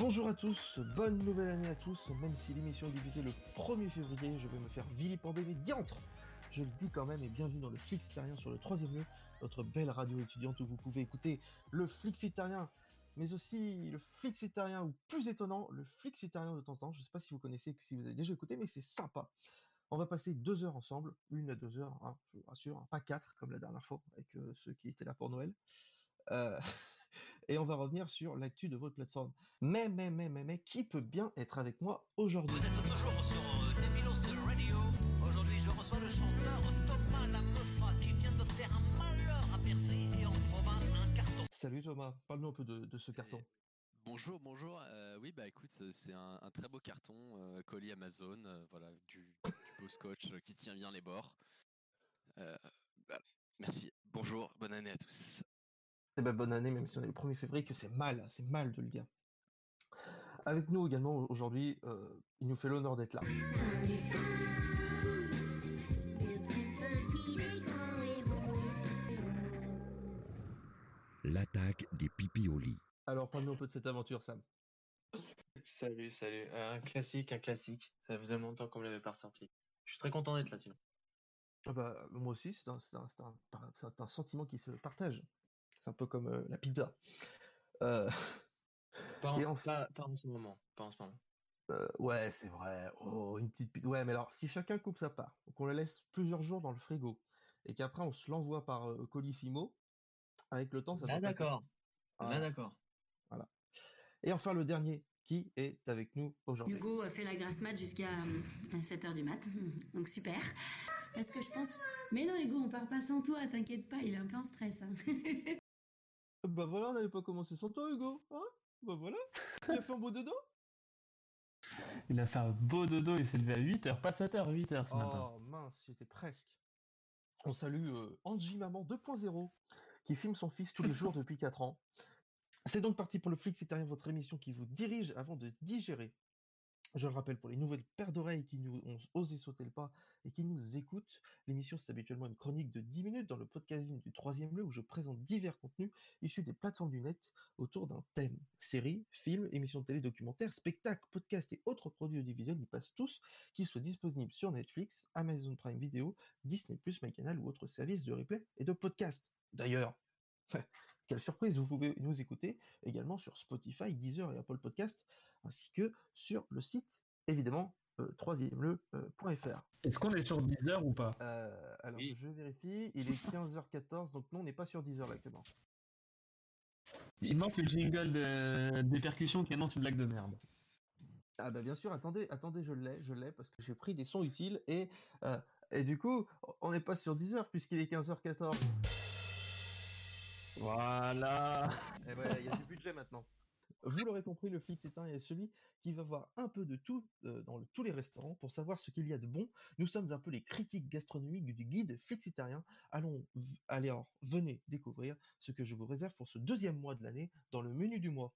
Bonjour à tous, bonne nouvelle année à tous, même si l'émission est diffusée le 1er février, je vais me faire vilipender mes diantres Je le dis quand même et bienvenue dans le Flixitarien sur le troisième lieu, notre belle radio étudiante où vous pouvez écouter le Flixitarien, mais aussi le Flixitarien ou plus étonnant, le Flixitarien de temps en temps, je sais pas si vous connaissez, si vous avez déjà écouté, mais c'est sympa. On va passer deux heures ensemble, une à deux heures, hein, je vous rassure, hein, pas quatre comme la dernière fois avec euh, ceux qui étaient là pour Noël. Euh, et on va revenir sur l'actu de votre plateforme. Mais, mais, mais, mais, mais, qui peut bien être avec moi aujourd'hui? Vous êtes toujours sur euh, Radio. Aujourd'hui, je reçois le chanteur Thomas Lameufa qui vient de faire un malheur à Percy et en province un carton. Salut Thomas, parle-nous un peu de, ce carton. Bonjour, bonjour. Euh, oui, bah écoute, c'est un, très beau carton, euh, colis Amazon, voilà, du, du, beau scotch qui tient bien les bords. Bah, merci. Bonjour, bonne année à tous. Eh ben, bonne année, même si on est le 1er février, que c'est mal, c'est mal de le dire. Avec nous également aujourd'hui, euh, il nous fait l'honneur d'être là. L'attaque des pipis au lit. Alors, parle-nous un peu de cette aventure, Sam. Salut, salut. Un classique, un classique. Ça faisait longtemps qu'on ne l'avait pas ressorti. Je suis très content d'être là, sinon. Ah bah, moi aussi, c'est un, un, sentiment qui se partage. C'est un peu comme euh, la pizza. Euh... Pas, en, pas, en ce moment. Pas en ce moment. Euh, ouais, c'est vrai. Oh, une petite pizza. Ouais, mais alors, si chacun coupe sa part, qu'on la laisse plusieurs jours dans le frigo, et qu'après on se l'envoie par euh, Colissimo, avec le temps, ça Là, d'accord. Là, d'accord. Voilà. Et enfin, le dernier, qui est avec nous aujourd'hui? Hugo a fait la grasse mat jusqu'à 7h du mat, donc super. Est-ce que je pense... Mais non Hugo, on part pas sans toi, t'inquiète pas, il est un peu en stress. Hein. Bah voilà, on n'allait pas commencer sans toi, Hugo. Hein? Bah voilà. Il a fait un beau dodo? Il a fait un beau dodo, il s'est levé à 8h, pas 7h, 8h ce matin. Oh mince, j'étais presque. On salue euh, Angie Maman 2.0 qui filme son fils tous les jours depuis 4 ans. C'est donc parti pour le Flic, c'est votre émission qui vous dirige avant de digérer je le rappelle, pour les nouvelles paires d'oreilles qui nous ont osé sauter le pas et qui nous écoutent, l'émission c'est habituellement une chronique de 10 minutes dans le podcasting du troisième lieu où je présente divers contenus issus des plateformes du net autour d'un thème. Séries, films, émissions de télé, documentaires, spectacles, podcasts et autres produits audiovisuels y passent tous, qu'ils soient disponibles sur Netflix, Amazon Prime Video, Disney+, MyCanal ou autres services de replay et de podcast. D'ailleurs, quelle surprise, vous pouvez nous écouter également sur Spotify, Deezer et Apple Podcast ainsi que sur le site, évidemment, euh, troisième-le.fr. Euh, Est-ce qu'on est sur Deezer ou pas? Euh, Alors, je vérifie, il est 15h14, donc non, on n'est pas sur Deezer là actuellement. Il manque le jingle de... des percussions qui annonce une blague de merde. Ah bah bien sûr, attendez, attendez, je l'ai, je l'ai, parce que j'ai pris des sons utiles, et, et du coup, on n'est pas sur Deezer, puisqu'il est 15h14. Voilà Et ouais, il y a du budget maintenant. Vous l'aurez compris, le Flixitarien est celui qui va voir un peu de tout dans tous les restaurants pour savoir ce qu'il y a de bon. Nous sommes un peu les critiques gastronomiques du guide Flixitarien. Allons, allez, venez découvrir ce que je vous réserve pour ce deuxième mois de l'année dans le menu du mois.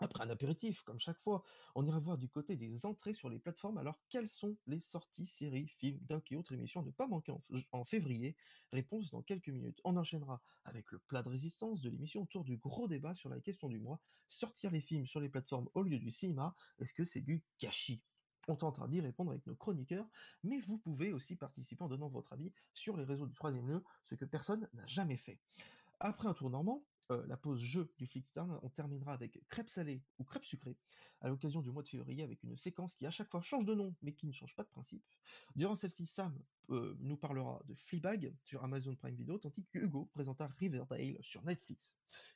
Après un apéritif, comme chaque fois, on ira voir du côté des entrées sur les plateformes. Alors, quelles sont les sorties, séries, films, doc et autres émissions à ne pas manquer en, février? Réponse dans quelques minutes. On enchaînera avec le plat de résistance de l'émission autour du gros débat sur la question du mois. Sortir les films sur les plateformes au lieu du cinéma, est-ce que c'est du gâchis? On tentera d'y répondre avec nos chroniqueurs, mais vous pouvez aussi participer en donnant votre avis sur les réseaux du troisième lieu, ce que personne n'a jamais fait. Après un tour normand, euh, la pause jeu du Flickstar, on terminera avec crêpes salées ou crêpes sucrées, à l'occasion du mois de février, avec une séquence qui à chaque fois change de nom, mais qui ne change pas de principe. Durant celle-ci, Sam euh, nous parlera de Fleabag sur Amazon Prime Video, tandis que Hugo présentera Riverdale sur Netflix.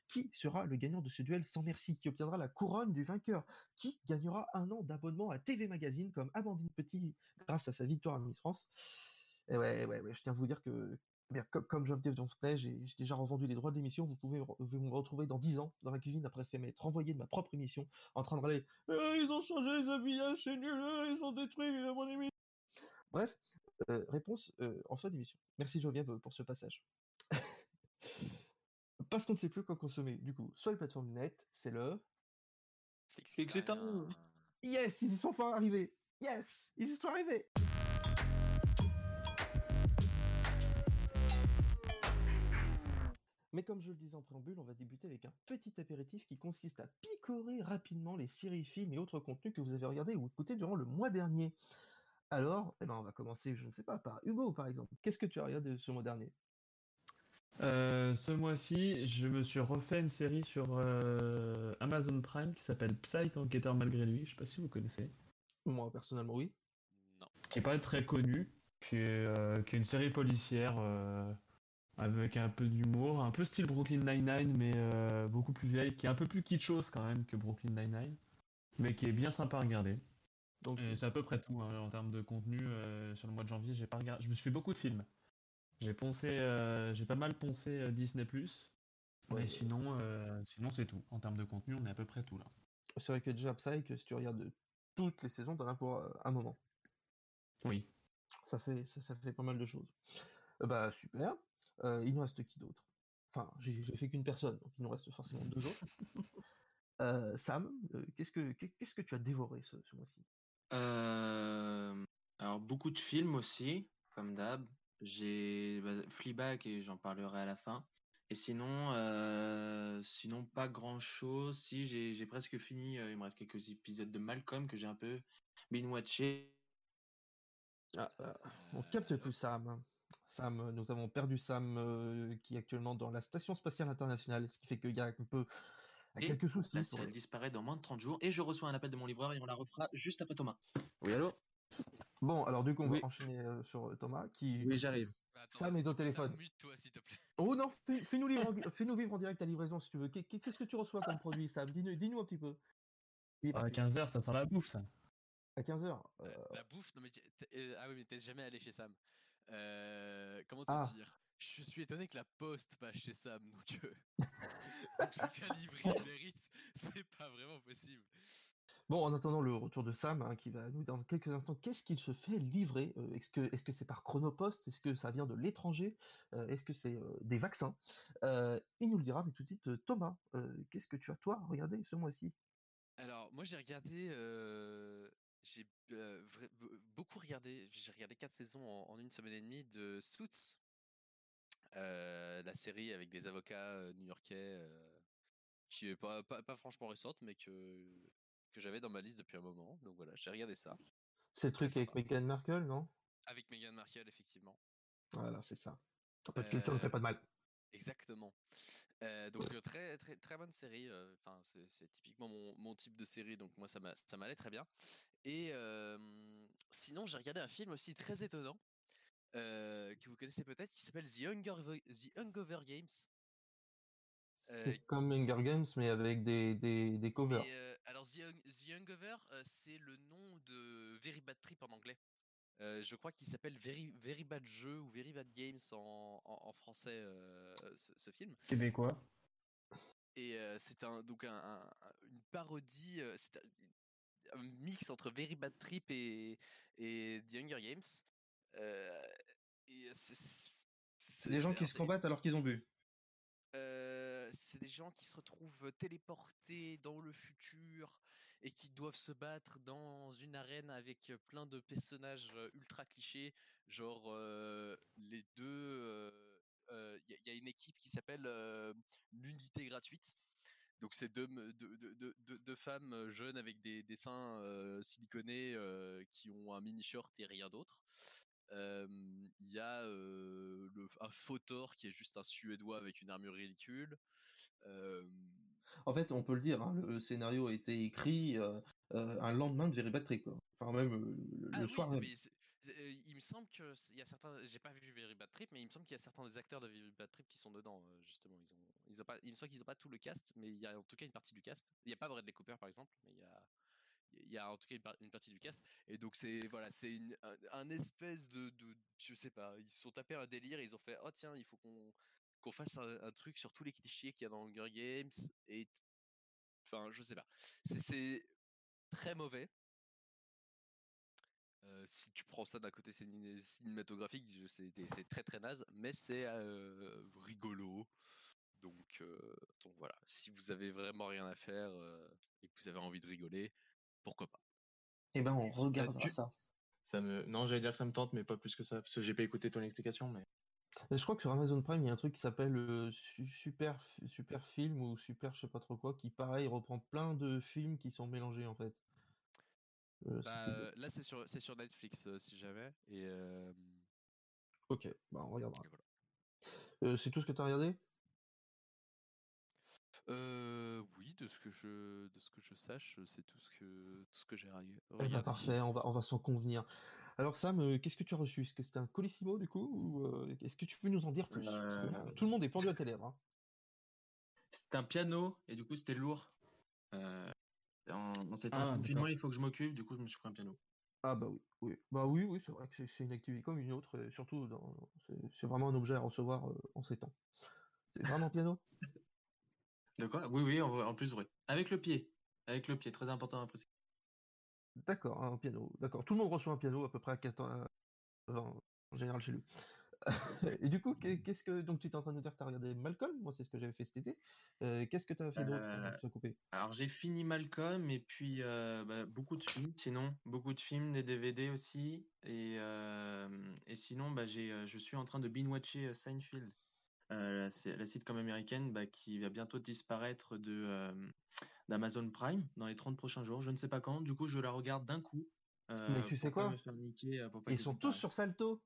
Qui sera le gagnant de ce duel sans merci? Qui obtiendra la couronne du vainqueur? Qui gagnera un an d'abonnement à TV Magazine comme Amandine Petit grâce à sa victoire à Miss France? Et ouais, ouais, ouais, je tiens à vous dire que eh comme, comme je dans ce play, j'ai déjà revendu les droits de l'émission. Vous pouvez me retrouver dans 10 ans dans la cuisine après m'être renvoyé de ma propre émission en train de râler «Euh, Ils ont changé les habillages, c'est nul, euh, ils ont détruit mon émission. Bref, euh, réponse en fin d'émission. Merci Jovienne pour ce passage. Parce qu'on ne sait plus quoi consommer. Du coup, soit les plateformes net, c'est le. Yes, ils y sont enfin arrivés. Yes, ils y sont arrivés. Mais comme je le disais en préambule, on va débuter avec un petit apéritif qui consiste à picorer rapidement les séries, films et autres contenus que vous avez regardés ou écoutés durant le mois dernier. Alors, eh ben, on va commencer, je ne sais pas, par Hugo par exemple. Qu'est-ce que tu as regardé ce mois dernier? Euh, ce mois-ci, je me suis refait une série sur euh, Amazon Prime qui s'appelle Psych Enquêteur malgré lui. Je sais pas si vous connaissez. Moi, personnellement, oui. Non. Qui est pas très connu, qui est, euh, qui est une série policière euh, avec un peu d'humour, un peu style Brooklyn Nine-Nine, mais euh, beaucoup plus vieille, qui est un peu plus kitschose quand même que Brooklyn Nine-Nine, mais qui est bien sympa à regarder. Donc, Et c'est à peu près tout hein, en termes de contenu. euh, sur le mois de janvier, j'ai pas regardé. Je me suis fait beaucoup de films. J'ai poncé, euh, j'ai pas mal poncé euh, Disney+. Ouais. Mais sinon, euh, sinon c'est tout. En termes de contenu, on est à peu près tout là. c'est vrai que déjà Psych, si tu regardes toutes les saisons, t'en as pour euh, un moment. Oui. Ça fait, ça, ça fait pas mal de choses. Euh, bah super. Euh, il nous reste qui d'autre? Enfin, j'ai fait qu'une personne, donc il nous reste forcément deux autres. Euh, Sam, euh, qu'est-ce que qu'est-ce que tu as dévoré ce, ce mois-ci? Alors beaucoup de films aussi, comme d'hab. J'ai bah, Fleabag et j'en parlerai à la fin. Et sinon, sinon pas grand-chose. Si j'ai presque fini, il me reste quelques épisodes de Malcolm que j'ai un peu binge-watché. Ah, ah, On capte plus Sam. Sam, euh, nous avons perdu Sam euh, qui est actuellement dans la station spatiale internationale, ce qui fait qu'il y a un peu Et quelques soucis. Là, pour si elle le- disparaît dans moins de 30 jours et je reçois un appel de mon livreur et on la refera juste après Thomas. Oui, allô? Bon, alors du coup, on Oui. va enchaîner euh, sur Thomas qui. Oui, j'arrive. Attends, Sam est au téléphone. Mute-toi, s'il te plaît. Oh non, fais- fais-nous vivre, en di- fais-nous vivre en direct à livraison si tu veux. Qu'est- qu'est- Qu'est-ce que tu reçois comme produit, Sam? Dis-nous dis-nous un petit peu. À parti. 15h, ça sent la bouffe ça. À 15h. La bouffe, non mais t'es- ah oui mais t'es jamais allé chez Sam. Euh, comment te Ah. dire? Je suis étonné que la poste passe chez Sam donc, euh, donc je vais faire livrer Uber Eats, c'est pas vraiment possible. Bon, en attendant le retour de Sam, hein, qui va nous dire dans quelques instants qu'est-ce qu'il se fait livrer? euh, est-ce que est-ce que c'est par Chronopost Est-ce que ça vient de l'étranger? Euh, Est-ce que c'est des vaccins? Il nous le dira, mais tout de suite, Thomas, qu'est-ce que tu as toi regardé ce mois-ci? Alors moi j'ai regardé, j'ai euh, beaucoup regardé, j'ai regardé quatre saisons en, en une semaine et demie de Suits, euh, la série avec des avocats euh, new-yorkais qui est pas, pas, pas franchement récente mais que que j'avais dans ma liste depuis un moment. Donc voilà, j'ai regardé ça C'est le truc avec. Meghan Markle, non? Avec Meghan Markle effectivement. Voilà, c'est ça. De culture ne fait pas de mal. Exactement. Euh, donc très très très bonne série. Enfin c'est c'est typiquement mon, mon type de série, donc moi ça ça m'allait très bien. Et euh, sinon j'ai regardé un film aussi très étonnant que vous connaissez peut-être qui s'appelle The Hunger The Hangover Games. C'est comme Hunger Games, mais avec des, des, des covers. Et, alors The, The Hangover euh, c'est le nom de Very Bad Trip en anglais. Euh, je crois qu'il s'appelle Very, Very Bad Jeu ou Very Bad Games en, en, en français euh, ce, ce film. Québécois. Et euh, c'est un donc un, un- un- une parodie, c'est un, un mix entre Very Bad Trip et, et The Hunger Games. Et c'est- des gens qui se combattent alors qu'ils ont bu. c'est des gens qui se retrouvent téléportés dans le futur et qui doivent se battre dans une arène avec plein de personnages ultra clichés, genre les deux. Il y, a- une équipe qui s'appelle l'unité gratuite. Donc c'est deux, me- deux, deux- deux- deux- deux femmes jeunes avec des, des seins siliconés qui ont un mini short et rien d'autre. Il y a le, un fautor qui est juste un suédois avec une armure ridicule. En fait, on peut le dire, hein, le scénario a été écrit euh, euh, un lendemain de Very Bad Trip, quoi. Enfin, même euh, le, ah le oui, soir même. mais il me semble que il y a certains, j'ai pas vu Very Bad Trip, mais il me semble qu'il y a certains des acteurs de Very Bad Trip qui sont dedans justement. Ils ont, ils ont pas, il me semble qu'ils ont pas tout le cast, mais il y a en tout cas une partie du cast. Il y a pas Bradley Cooper par exemple, mais il y a, il y a en tout cas une, par- une partie du cast. Et donc c'est voilà, c'est une- un, un espèce de, de, je sais pas, ils se sont tapés un délire, et ils ont fait, oh tiens, il faut qu'on qu'on fasse un, un truc sur tous les clichés qu'il y a dans Hunger Games et enfin je sais pas, c'est très mauvais. Euh, si tu prends ça d'un côté ciné- cinématographique, je- c'est c'est très très naze, mais c'est euh, rigolo. Donc, euh, donc voilà, si vous avez vraiment rien à faire euh, et que vous avez envie de rigoler, pourquoi pas? Eh ben, on regardera ça. Ça me... Non, j'allais dire que ça me tente, mais pas plus que ça, parce que j'ai pas écouté ton explication, mais je crois que sur Amazon Prime, il y a un truc qui s'appelle euh, Su- Super, Super Film ou Super je sais pas trop quoi, qui pareil reprend plein de films qui sont mélangés en fait. Euh, Bah, euh, là, c'est sur, sur Netflix, si jamais. Et, Ok, bah on regardera. voilà. Euh, c'est tout ce que tu as regardé oui, de ce que je, de ce que je sache, c'est tout ce que, tout ce que j'ai regardé. Eh ben, parfait, on va, on va s'en convenir. Alors Sam, euh, qu'est-ce que tu as reçu? Est-ce que c'était un Colissimo du coup ou euh, est-ce que tu peux nous en dire plus? Parce que Euh, là, Tout le monde est pendu à tes lèvres. hein. C'était un piano et du coup c'était lourd. Euh, en, dans Ah, il faut que je m'occupe, du coup je me suis pris un piano. Ah bah oui, oui. Bah oui, oui, c'est vrai que c'est- c'est une activité comme une autre, et surtout dans, c'est, c'est vraiment un objet à recevoir euh, en ces temps. C'est vraiment piano? De quoi? Oui, oui, en, en plus vrai. Avec le pied. Avec le pied, très important à préciser. D'accord, un piano. D'accord. Tout le monde reçoit un piano à peu près à 4 ans, euh, en général chez lui. Et du coup, qu'est- qu'est-ce que donc tu es en train de nous dire que tu as regardé Malcolm? Moi, c'est ce que j'avais fait cet été. Euh, qu'est-ce que tu as fait d'autre Euh, couper? Alors j'ai fini Malcolm et puis euh, bah, beaucoup de films, sinon beaucoup de films, des DVD aussi et, et sinon bah, j'ai, je suis en train de binge-watcher Seinfeld, la, la sitcom américaine bah, qui va bientôt disparaître de d'Amazon Prime dans les 30 prochains jours, je ne sais pas quand, du coup je la regarde d'un coup. Mais euh, tu sais quoi niquer, euh, Ils sont tous sur. Salto.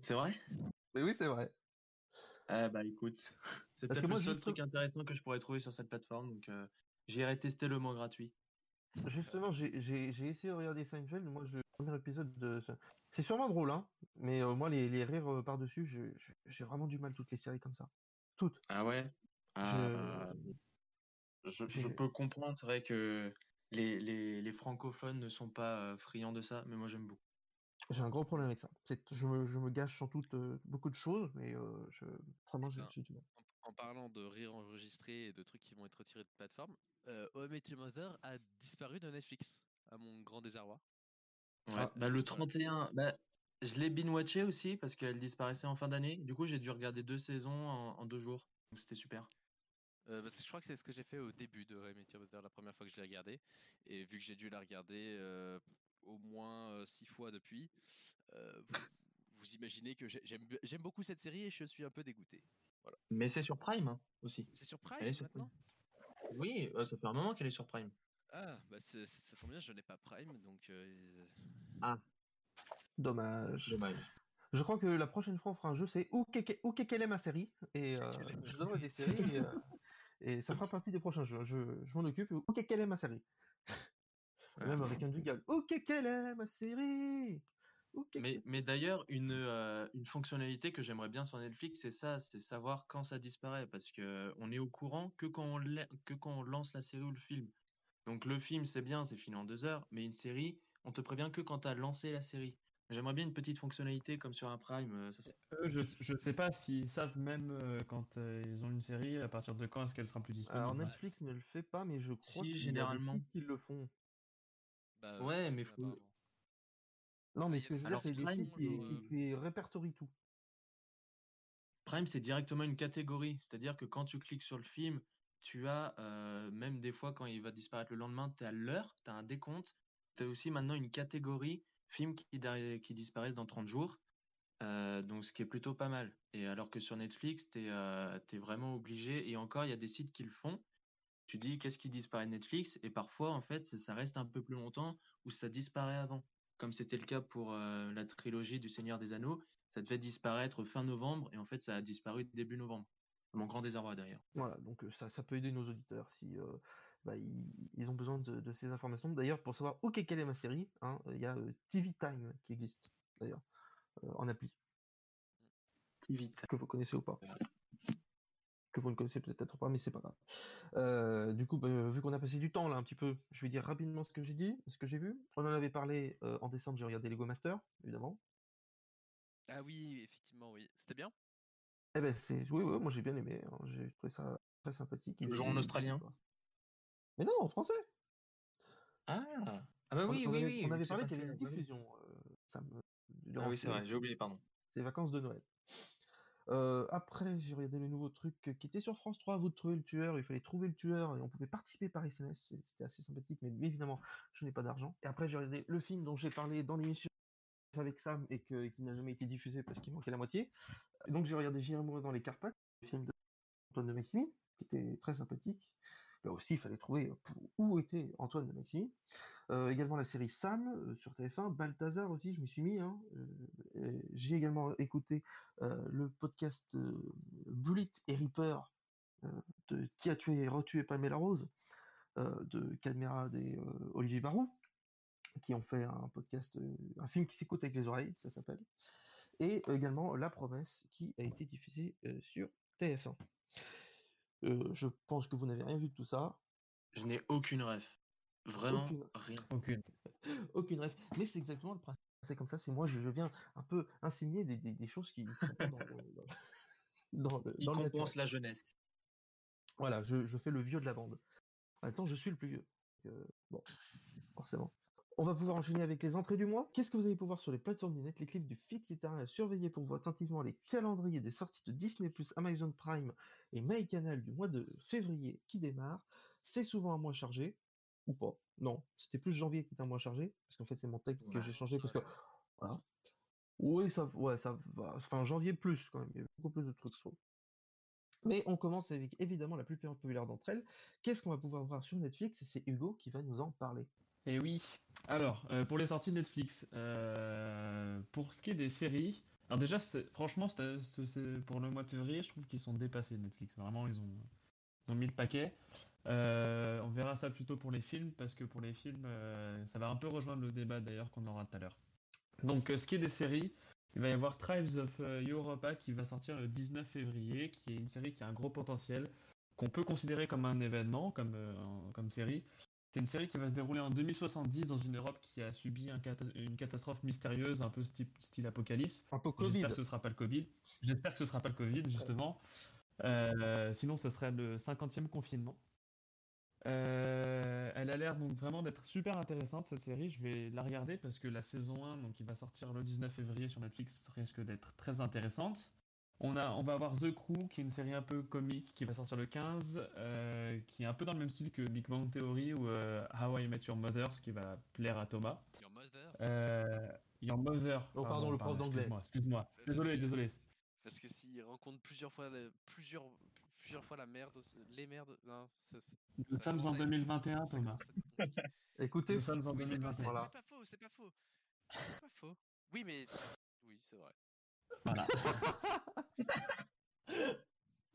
C'est vrai? Mais oui, c'est vrai. Ah bah écoute, c'est peut-être le moi, seul truc intéressant que je pourrais trouver sur cette plateforme, donc euh, j'irai tester le mois gratuit. Justement, j'ai essayé de regarder Seinfeld. Moi, je- le premier épisode de. C'est sûrement drôle, hein. Mais euh, moi, les, les rires euh, par-dessus, j'ai vraiment du mal toutes les séries comme ça. Toutes. Ah ouais? Ah, je, peux comprendre, c'est vrai que les, les, les francophones ne sont pas euh, friands de ça, mais moi j'aime beaucoup. J'ai un gros problème avec ça. Je me, je me gâche sans doute euh, beaucoup de choses, mais euh, je, vraiment, j'ai Ben, j'ai du mal. En, en parlant de rire enregistré et de trucs qui vont être retirés de plateforme, euh, Your Mother a disparu de Netflix, à mon grand désarroi. Ouais, Ah, bah, le voilà, 31, bah, je l'ai binge-watché aussi parce qu'elle disparaissait en fin d'année. Du coup, j'ai dû regarder deux saisons en, en deux jours. Donc c'était super. Euh, parce que je crois que c'est ce que j'ai fait au début de How I Met Your Mother la première fois que je l'ai regardé. Et vu que j'ai dû la regarder euh, au moins euh, six fois depuis, euh, vous, vous imaginez que j'ai- j'aime j'aime beaucoup cette série et je suis un peu dégoûté. Mais c'est sur Prime hein, aussi. C'est sur Prime Elle est sur maintenant? Oui, euh, ça fait un moment qu'elle est sur Prime. Ah, bah c'est- c'est- ça tombe bien, je n'ai pas Prime, donc... euh, Dommage. Dommage. Je crois que la prochaine fois, on fera un jeu, c'est où quelle est ma série Et euh, je donnerai des séries et, euh, et ça fera partie des prochains jeux. Je, je m'en occupe. Qu'est- quelle est ma série Même avec un. Où qu'est- quelle est ma série Mais, mais d'ailleurs, une, euh, une fonctionnalité que j'aimerais bien sur Netflix, c'est ça, c'est savoir quand ça disparaît, parce que on est au courant que quand on, que quand on lance la série ou le film. Donc le film, c'est bien, c'est fini en deux heures, mais une série, on te prévient que quand tu as lancé la série. J'aimerais bien une petite fonctionnalité comme sur un Prime. euh, ça Euh, je, je sais pas s'ils savent même euh, quand euh, ils ont une série, à partir de quand est-ce qu'elle sera plus disponible. Alors Netflix ne le fait pas, mais je crois Si, qu'il y a des généralement. sites qui le font. bah, Ouais, mais faut-. Non, mais ce que je veux dire, c'est des Prime, sites qui, qui, qui répertorient tout. Prime, c'est directement une catégorie. C'est-à-dire que quand tu cliques sur le film, tu as, euh, même des fois, quand il va disparaître le lendemain, tu as l'heure, tu as un décompte. Tu as aussi maintenant une catégorie films qui, disparaissent dans 30 jours. Euh, donc, ce qui est plutôt pas mal. Et alors que sur Netflix, tu es, vraiment obligé. Et encore, il y a des sites qui le font. Tu dis qu'est-ce qui disparaît de Netflix? Et parfois, en fait, ça, reste un peu plus longtemps ou ça disparaît avant. Comme c'était le cas pour euh, la trilogie du Seigneur des Anneaux. Ça devait disparaître fin novembre. Et en fait, ça a disparu début novembre. Mon grand désarroi d'ailleurs. Voilà, donc euh, ça, peut aider nos auditeurs si euh, bah, ils, ils ont besoin de, de ces informations. D'ailleurs, pour savoir où qu'est quelle est ma série, hein, il y a euh, TV Time qui existe, d'ailleurs, euh, en appli, Vite. que vous connaissez ou pas. Que vous ne connaissez peut-être pas, mais c'est pas grave. Euh, du coup, bah, vu qu'on a passé du temps là un petit peu, je vais dire rapidement ce que j'ai dit, ce que j'ai vu. On en avait parlé euh, en décembre, j'ai regardé Lego Master, évidemment. Ah oui, effectivement, oui. C'était bien? Eh ben c'est, oui, oui, moi j'ai bien aimé, hein, j'ai trouvé ça très sympathique. En australien Mais non, en français. Ah, ah bah oui, on, oui, avait, oui. on avait parlé qu'il y avait une bah diffusion. euh, ça me- Ah oui, c'est ces- vrai, j'ai oublié, pardon. ces vacances de Noël. Euh, après, j'ai regardé le nouveau truc qui était sur France 3, vous de trouver le tueur, il fallait trouver le tueur et on pouvait participer par SMS, c'est- c'était assez sympathique, mais évidemment, je n'ai pas d'argent. Et après, j'ai regardé le film dont j'ai parlé dans l'émission avec Sam et que- qui n'a jamais été diffusé parce qu'il manquait la moitié. Donc j'ai regardé J'irai dans les Carpates, le film d'Antoine de Maximi, qui était très sympathique. Là aussi, il fallait trouver où était Antoine de Maximi. Euh, également la série Sam sur TF1, Balthazar aussi, je m'y suis mis. hein. J'ai également écouté le podcast Bullet et Reaper de Qui a tué et retué Pamela Rose de Cadmerade et Olivier Barou qui ont fait un podcast, un film qui s'écoute avec les oreilles, ça s'appelle. Et également La Promesse qui a été diffusée sur TF1. Euh, je pense que vous n'avez rien vu de tout ça. Je n'ai aucune ref. Vraiment Aucune. rien. Aucune. Aucune ref. Mais c'est exactement le principe. C'est comme ça, c'est moi, je, je viens un peu insigner des, des- des choses qui ne sont pas dans, le- dans, dans le, Il dans le compense la jeunesse. Voilà, je, je fais le vieux de la bande. En même temps, je suis le plus vieux. Donc, euh, bon, forcément. On va pouvoir enchaîner avec les entrées du mois. Qu'est-ce que vous allez pouvoir sur les plateformes du net, les clips du fixe, etc. à surveiller pour voir attentivement les calendriers des sorties de Disney+, Amazon Prime et MyCanal du mois de février qui démarre. C'est souvent un mois chargé, ou pas. Non, c'était plus janvier qui était un mois chargé, parce qu'en fait c'est mon texte que j'ai changé, parce que... Voilà. Oui, ça, ouais, ça va. Enfin, janvier plus, quand même. Il y a beaucoup plus de trucs chauds. Mais on commence avec évidemment la plus populaire d'entre elles. Qu'est-ce qu'on va pouvoir voir sur Netflix? C'est Hugo qui va nous en parler. Et oui. Alors, euh, pour les sorties Netflix, euh, pour ce qui est des séries, alors déjà, franchement, pour le mois de février, je trouve qu'ils sont dépassés Netflix. Vraiment, ils ont, mis le paquet. Euh, on verra ça plutôt pour les films, parce que pour les films, ça va un peu rejoindre le débat d'ailleurs qu'on aura tout à l'heure. Donc, ce qui est des séries, il va y avoir Tribes of Europa qui va sortir le 19 février, qui est une série qui a un gros potentiel, qu'on peut considérer comme un événement, comme, en- comme série. C'est une série qui va se dérouler en 2070 dans une Europe qui a subi un cata- une catastrophe mystérieuse, un peu style, style apocalypse. Un peu Covid. J'espère que ce sera pas le Covid. J'espère que ce sera pas le Covid, justement. Euh, sinon, ce serait le 50e confinement. Euh, elle a l'air donc vraiment d'être super intéressante cette série. Je vais la regarder parce que la saison 1, donc qui va sortir le 19 février sur Netflix, risque d'être très intéressante. On, a, on va avoir The Crew, qui est une série un peu comique, qui va sortir le 15, euh, qui est un peu dans le même style que Big Bang Theory ou euh, How I Met Your Mother, ce qui va plaire à Thomas. Your mother Euh, Your Mother. Oh, pardon, le prof d'anglais. Excuse-moi, excuse-moi. Parce Désolé, que- désolé. Parce que s'il rencontre plusieurs fois, plusieurs, plusieurs fois la merde, les merdes, non, ça- ça- Nous ça sommes en commence à être- 2021, ça Thomas. Écoutez, Nous sommes en Oui, c'est pas, 2021. c'est- Voilà. c'est pas faux, c'est pas faux. C'est pas faux. Oui, mais oui, c'est vrai. Voilà.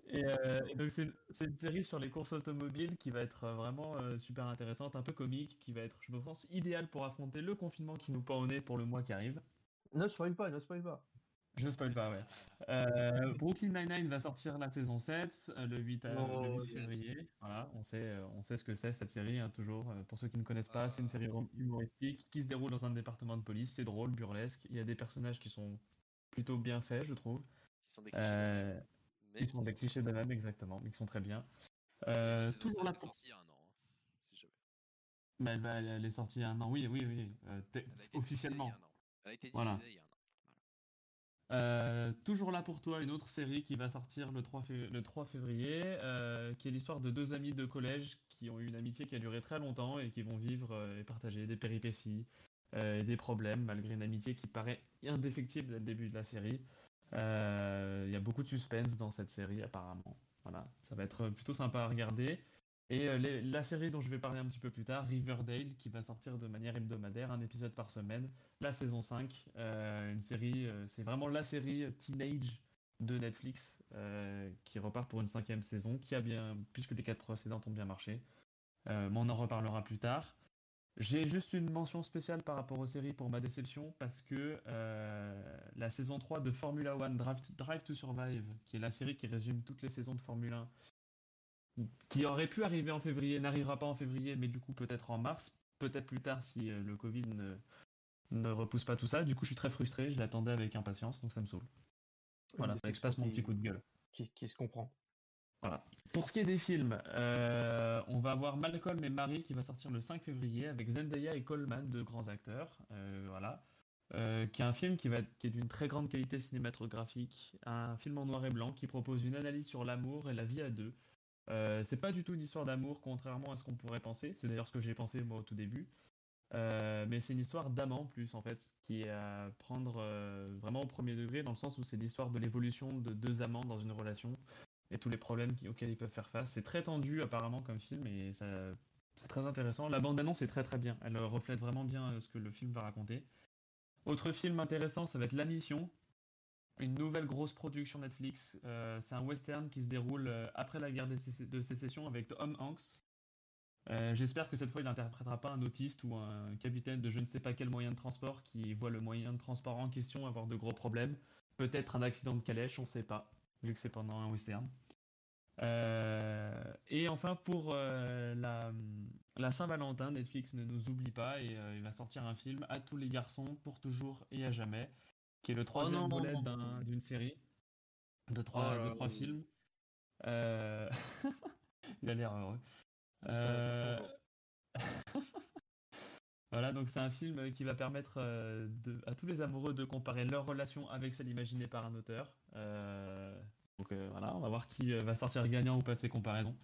Et, euh, et donc c'est une série sur les courses automobiles qui va être euh, vraiment euh, super intéressante, un peu comique, qui va être, je pense, idéale pour affronter le confinement qui nous pend au nez pour le mois qui arrive. ne spoil pas, ne spoil pas. Je spoil pas, ouais. Euh, Brooklyn Nine-Nine va sortir la saison 7, euh, le 8, à- Oh, le 8 yes. février. Voilà, on sait, on sait ce que c'est cette série, hein, toujours. Pour ceux qui ne connaissent pas, c'est une série hum- humoristique qui se déroule dans un département de police. C'est drôle, burlesque. Il y a des personnages qui sont plutôt bien faits, je trouve. Qui sont des clichés. Euh, mais Ils sont des clichés de même, exactement, mais qui sont très bien. Euh, La toujours 7 là est pour... sortie il y a un an, hein, si jamais. Mais elle, va- elle- est sortie il y a un an, oui, oui, oui. euh, t'es- Elle a été diffusée officiellement. il y a un an. Elle a été Voilà. il y a un an. Euh, toujours là pour toi, une autre série qui va sortir le 3, fév- le 3 février, euh, qui est l'histoire de deux amis de collège qui ont eu une amitié qui a duré très longtemps et qui vont vivre euh, et partager des péripéties euh, des problèmes malgré une amitié qui paraît indéfectible dès le début de la série. Euh, Il y a beaucoup de suspense dans cette série apparemment. Voilà, ça va être plutôt sympa à regarder. Et euh, la série dont je vais parler un petit peu plus tard, Riverdale, qui va sortir de manière hebdomadaire, un épisode par semaine, la saison 5, euh, une série, c'est vraiment la série teenage de Netflix qui repart pour une cinquième saison, qui a bien, puisque les quatre précédentes ont bien marché. Mais on en reparlera plus tard. J'ai juste une mention spéciale par rapport aux séries pour ma déception, parce que euh, la saison 3 de Formula One Drive to, Drive to Survive, qui est la série qui résume toutes les saisons de Formule 1, qui aurait pu arriver en février, n'arrivera pas en février, mais du coup peut-être en mars, peut-être plus tard si euh, le Covid ne, ne repousse pas tout ça. Du coup, je suis très frustré, je l'attendais avec impatience, donc ça me saoule. Voilà, je passe mon petit coup de gueule. Qui, qui se comprend. Pour ce qui est des films, euh, on va avoir Malcolm et Marie qui va sortir le 5 février avec Zendaya et Coleman, deux grands acteurs. euh, voilà. Euh, qui est un film qui, va, est d'une très grande qualité cinématographique, un film en noir et blanc qui propose une analyse sur l'amour et la vie à deux. C'est pas du tout une histoire d'amour, contrairement à ce qu'on pourrait penser. C'est d'ailleurs ce que j'ai pensé moi au tout début. Mais c'est une histoire d'amant plus en fait, qui est à prendre vraiment au premier degré dans le sens où c'est l'histoire de l'évolution de deux amants dans une relation et tous les problèmes auxquels ils peuvent faire face. C'est très tendu apparemment comme film et c'est très intéressant. La bande-annonce est très très bien, elle reflète vraiment bien euh, ce que le film va raconter. Autre film intéressant, ça va être La Mission, une nouvelle grosse production Netflix. Euh, c'est un western qui se déroule euh, après la guerre de, Sé- de sécession avec Tom Hanks. J'espère que cette fois il n'interprétera pas un autiste ou un capitaine de je ne sais pas quel moyen de transport qui voit le moyen de transport en question avoir de gros problèmes. Peut-être un accident de calèche, on ne sait pas, vu que c'est pendant un western. Euh, et enfin pour euh, la, la Saint-Valentin, Netflix ne nous oublie pas et euh, il va sortir un film à tous les garçons pour toujours et à jamais, qui est le troisième non. volet d'un- d'une série de trois, Oh de trois films. Il a l'air heureux. Voilà, donc c'est un film qui va permettre de- à tous les amoureux de comparer leur relation avec celle imaginée par un auteur. Donc euh, voilà, on va voir qui euh, va sortir gagnant ou pas de ces comparaisons.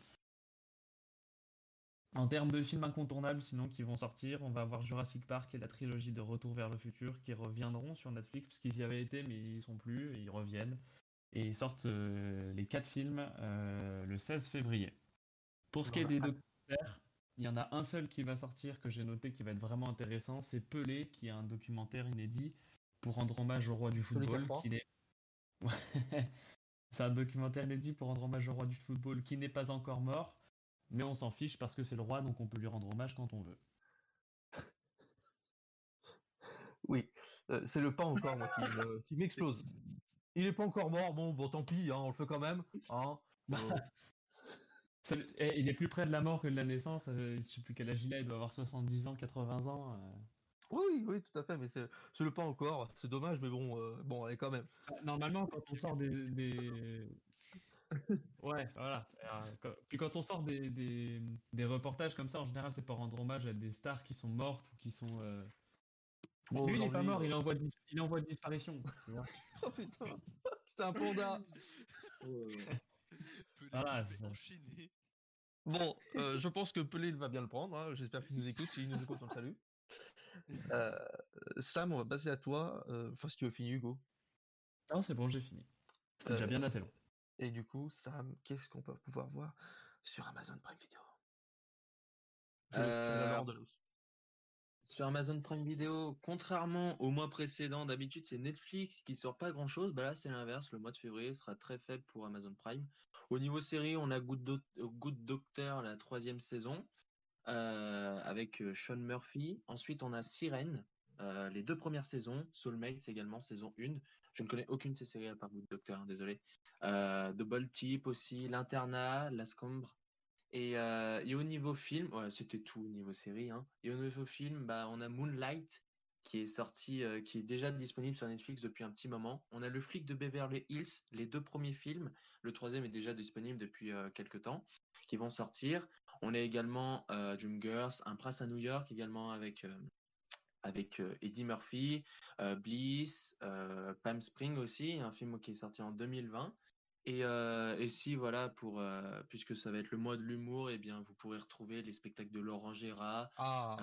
En termes de films incontournables, sinon, qui vont sortir, on va avoir Jurassic Park et la trilogie de Retour vers le futur qui reviendront sur Netflix, parce qu'ils y avaient été, mais ils y sont plus, et ils reviennent. Et ils sortent euh, les quatre films euh, le 16 février. Pour ce qui est des documentaires, il y en a un seul qui va sortir que j'ai noté qui va être vraiment intéressant, c'est Pelé, qui est un documentaire inédit pour rendre hommage au roi du football. qui. c'est un documentaire inédit pour rendre hommage au roi du football qui n'est pas encore mort, mais on s'en fiche parce que c'est le roi, donc on peut lui rendre hommage quand on veut. Oui, euh, c'est le pas encore moi qui me- qui m'explose. Il est pas encore mort, bon, bon, tant pis, hein, on le fait quand même. Hein. Euh, le- eh, il est plus près de la mort que de la naissance. euh, je sais plus quel âge il a, il doit avoir 70 ans, 80 ans. Oui, oui, oui, tout à fait, mais c'est c'est le pas encore. C'est dommage, mais bon, euh, bon, allez quand même. Ah, Normalement, quand on sort des. des- Ouais, voilà. Euh, quand- Puis quand on sort des, des, des reportages comme ça, en général, c'est pour rendre hommage à des stars qui sont mortes ou qui sont. euh, Bon, Lui, il est pas mort, euh, il envoie, dis- il envoie disparition. tu vois. Oh putain, c'était un panda. Pelé Voilà, enchaîner. Bon, euh, je pense que Pelé il va bien le prendre. hein, J'espère qu'il nous écoute. S'il nous écoute, on le salue. Euh, Sam, on va passer à toi. euh, Enfin, si tu veux finir, Hugo. Non, c'est bon, j'ai fini. C'était déjà Euh, bien assez long. Et du coup, Sam, qu'est-ce qu'on peut pouvoir voir sur Amazon Prime Video? Je je Euh. Sur Amazon Prime Video, contrairement au mois précédent, d'habitude c'est Netflix qui sort pas grand chose. Bah là c'est l'inverse. Le mois de février sera très faible pour Amazon Prime. Au niveau série, on a Good, Doc- euh, Good Doctor, la troisième saison, euh, avec euh, Sean Murphy. Ensuite, on a Siren, euh, les deux premières saisons. Soulmates également, saison 1. Je ne connais aucune de ces séries à part Good Doctor, hein, désolé. Euh, Double Tip aussi, L'Internat, La Scombre. Et, euh, au niveau film, ouais, c'était tout au niveau série. Hein. Et au niveau film, bah, on a Moonlight qui est sorti, euh, qui est déjà disponible sur Netflix depuis un petit moment. On a Le flic de Beverly Hills, les deux premiers films. Le troisième est déjà disponible depuis euh, quelques temps, qui vont sortir. On a également euh, Dreamgirls, Un prince à New York, également avec euh, avec euh, Eddie Murphy, euh, Bliss, Palm Spring aussi, un film qui est sorti en 2020. Et, et si voilà pour puisque ça va être le mois de l'humour, et bien vous pourrez retrouver les spectacles de Laurent Gérard, Ah,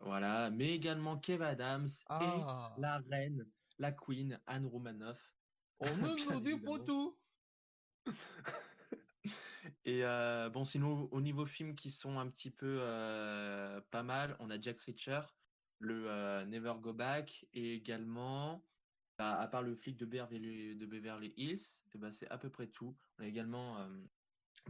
voilà, mais également Kev Adams ah. et la reine, la queen Anne Romanoff. On ne nous dit pas tout. Et bon, sinon, au niveau films qui sont un petit peu pas mal, on a Jack Reacher, le Never Go Back, et également, bah, à part le flic de Beverly, de Hills, et bah, c'est à peu près tout. On a également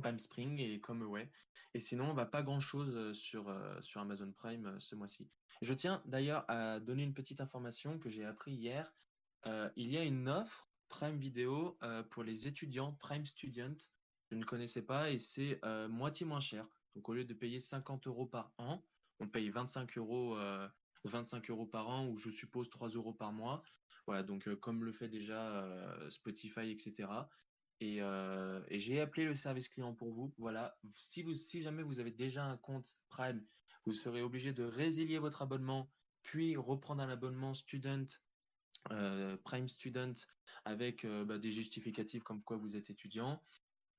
Palm Spring et Come Away. Et sinon, on va pas grand-chose sur, sur Amazon Prime ce mois-ci. Je tiens d'ailleurs à donner une petite information que j'ai appris hier. Il y a une offre Prime Video pour les étudiants Prime Student. Je ne connaissais pas et c'est euh, moitié moins cher. Donc au lieu de payer 50 euros par an, on paye 25 euros, euh, 25 euros par an ou je suppose 3 euros par mois. Voilà, donc euh, comme le fait déjà euh, Spotify, etc. Et, euh, et j'ai appelé le service client pour vous. Voilà, si, vous, si jamais vous avez déjà un compte Prime, vous serez obligé de résilier votre abonnement, puis reprendre un abonnement student, euh, Prime Student, avec euh, bah, des justificatifs comme quoi vous êtes étudiant.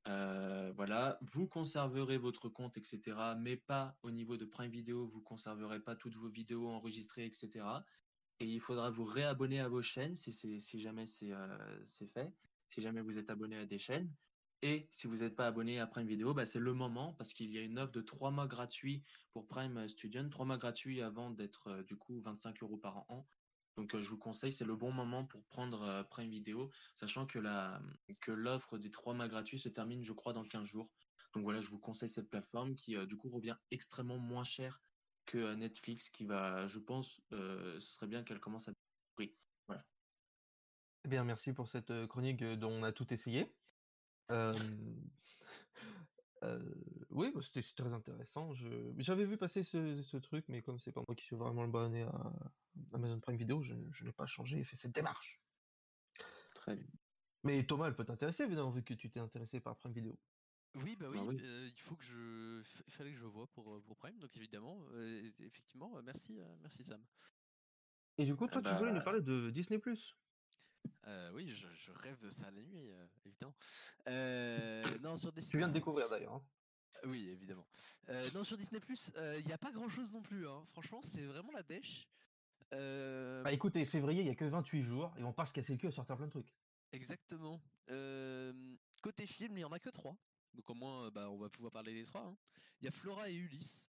Euh, voilà, vous conserverez votre compte, etc., mais pas au niveau de Prime Video, vous conserverez pas toutes vos vidéos enregistrées, etc. Et il faudra vous réabonner à vos chaînes si, jamais c'est euh, c'est fait, si jamais vous êtes abonné à des chaînes. Et si vous n'êtes pas abonné à Prime Video, bah, c'est le moment parce qu'il y a une offre de 3 mois gratuits pour Prime Student, 3 mois gratuits avant d'être euh, du coup 25 euros par an. Donc euh, je vous conseille, c'est le bon moment pour prendre euh, Prime Video, sachant que la que l'offre des 3 mois gratuits se termine, je crois, dans 15 jours. Donc voilà, je vous conseille cette plateforme qui euh, du coup revient extrêmement moins cher que Netflix, qui va, je pense, ce serait bien qu'elle commence à prix. Voilà. Eh bien, merci pour cette chronique dont on a tout essayé. Euh, oui, bah, c'était très intéressant. Je- J'avais vu passer ce, ce truc, mais comme c'est pas moi qui suis vraiment le abonné à Amazon Prime Video, je, je n'ai pas changé et fait cette démarche. Très bien. Mais Thomas, elle peut t'intéresser, évidemment, vu que tu t'es intéressé par Prime Video. Oui, bah oui, oui. euh, il faut que je, il fallait que je vois pour, pour Prime, donc évidemment, euh, effectivement, merci, euh, merci Sam. Et du coup, Ah toi, tu voulais nous bah- parler de Disney+. Euh, oui, je, je rêve de ça la nuit, euh, évidemment. Euh, non, sur Disney. Tu viens de découvrir d'ailleurs. hein. Oui, évidemment. Non, sur Disney il n'y a pas grand chose non plus. hein. Franchement, c'est vraiment la dèche. Bah écoutez, février, il y a que 28 jours, ils vont pas se casser le cul à sortir plein de trucs. Exactement. Côté film, il n'y en a que trois. Donc au moins, bah, on va pouvoir parler des trois. hein. Il y a Flora et Ulysse.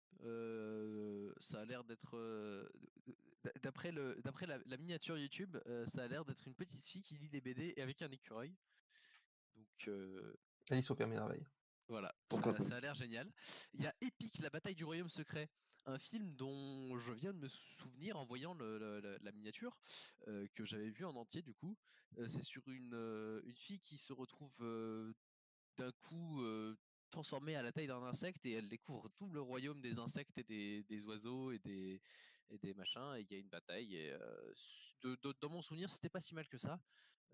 Ça a l'air d'être, d'après le, d'après la, la miniature YouTube, euh, ça a l'air d'être une petite fille qui lit des BD et avec un écureuil. Donc euh, Alice au Père Merveille. voilà, Pourquoi ça, a l'air génial. Il y a Epic, la bataille du royaume secret, un film dont je viens de me souvenir en voyant le- le- le- la miniature euh, que j'avais vu en entier du coup. Euh, c'est sur une, euh, une fille qui se retrouve d'un coup transformée à la taille d'un insecte et elle découvre tout le royaume des insectes et des, des oiseaux et des, et des machins et il y a une bataille et euh, s- de- de- dans mon souvenir c'était pas si mal que ça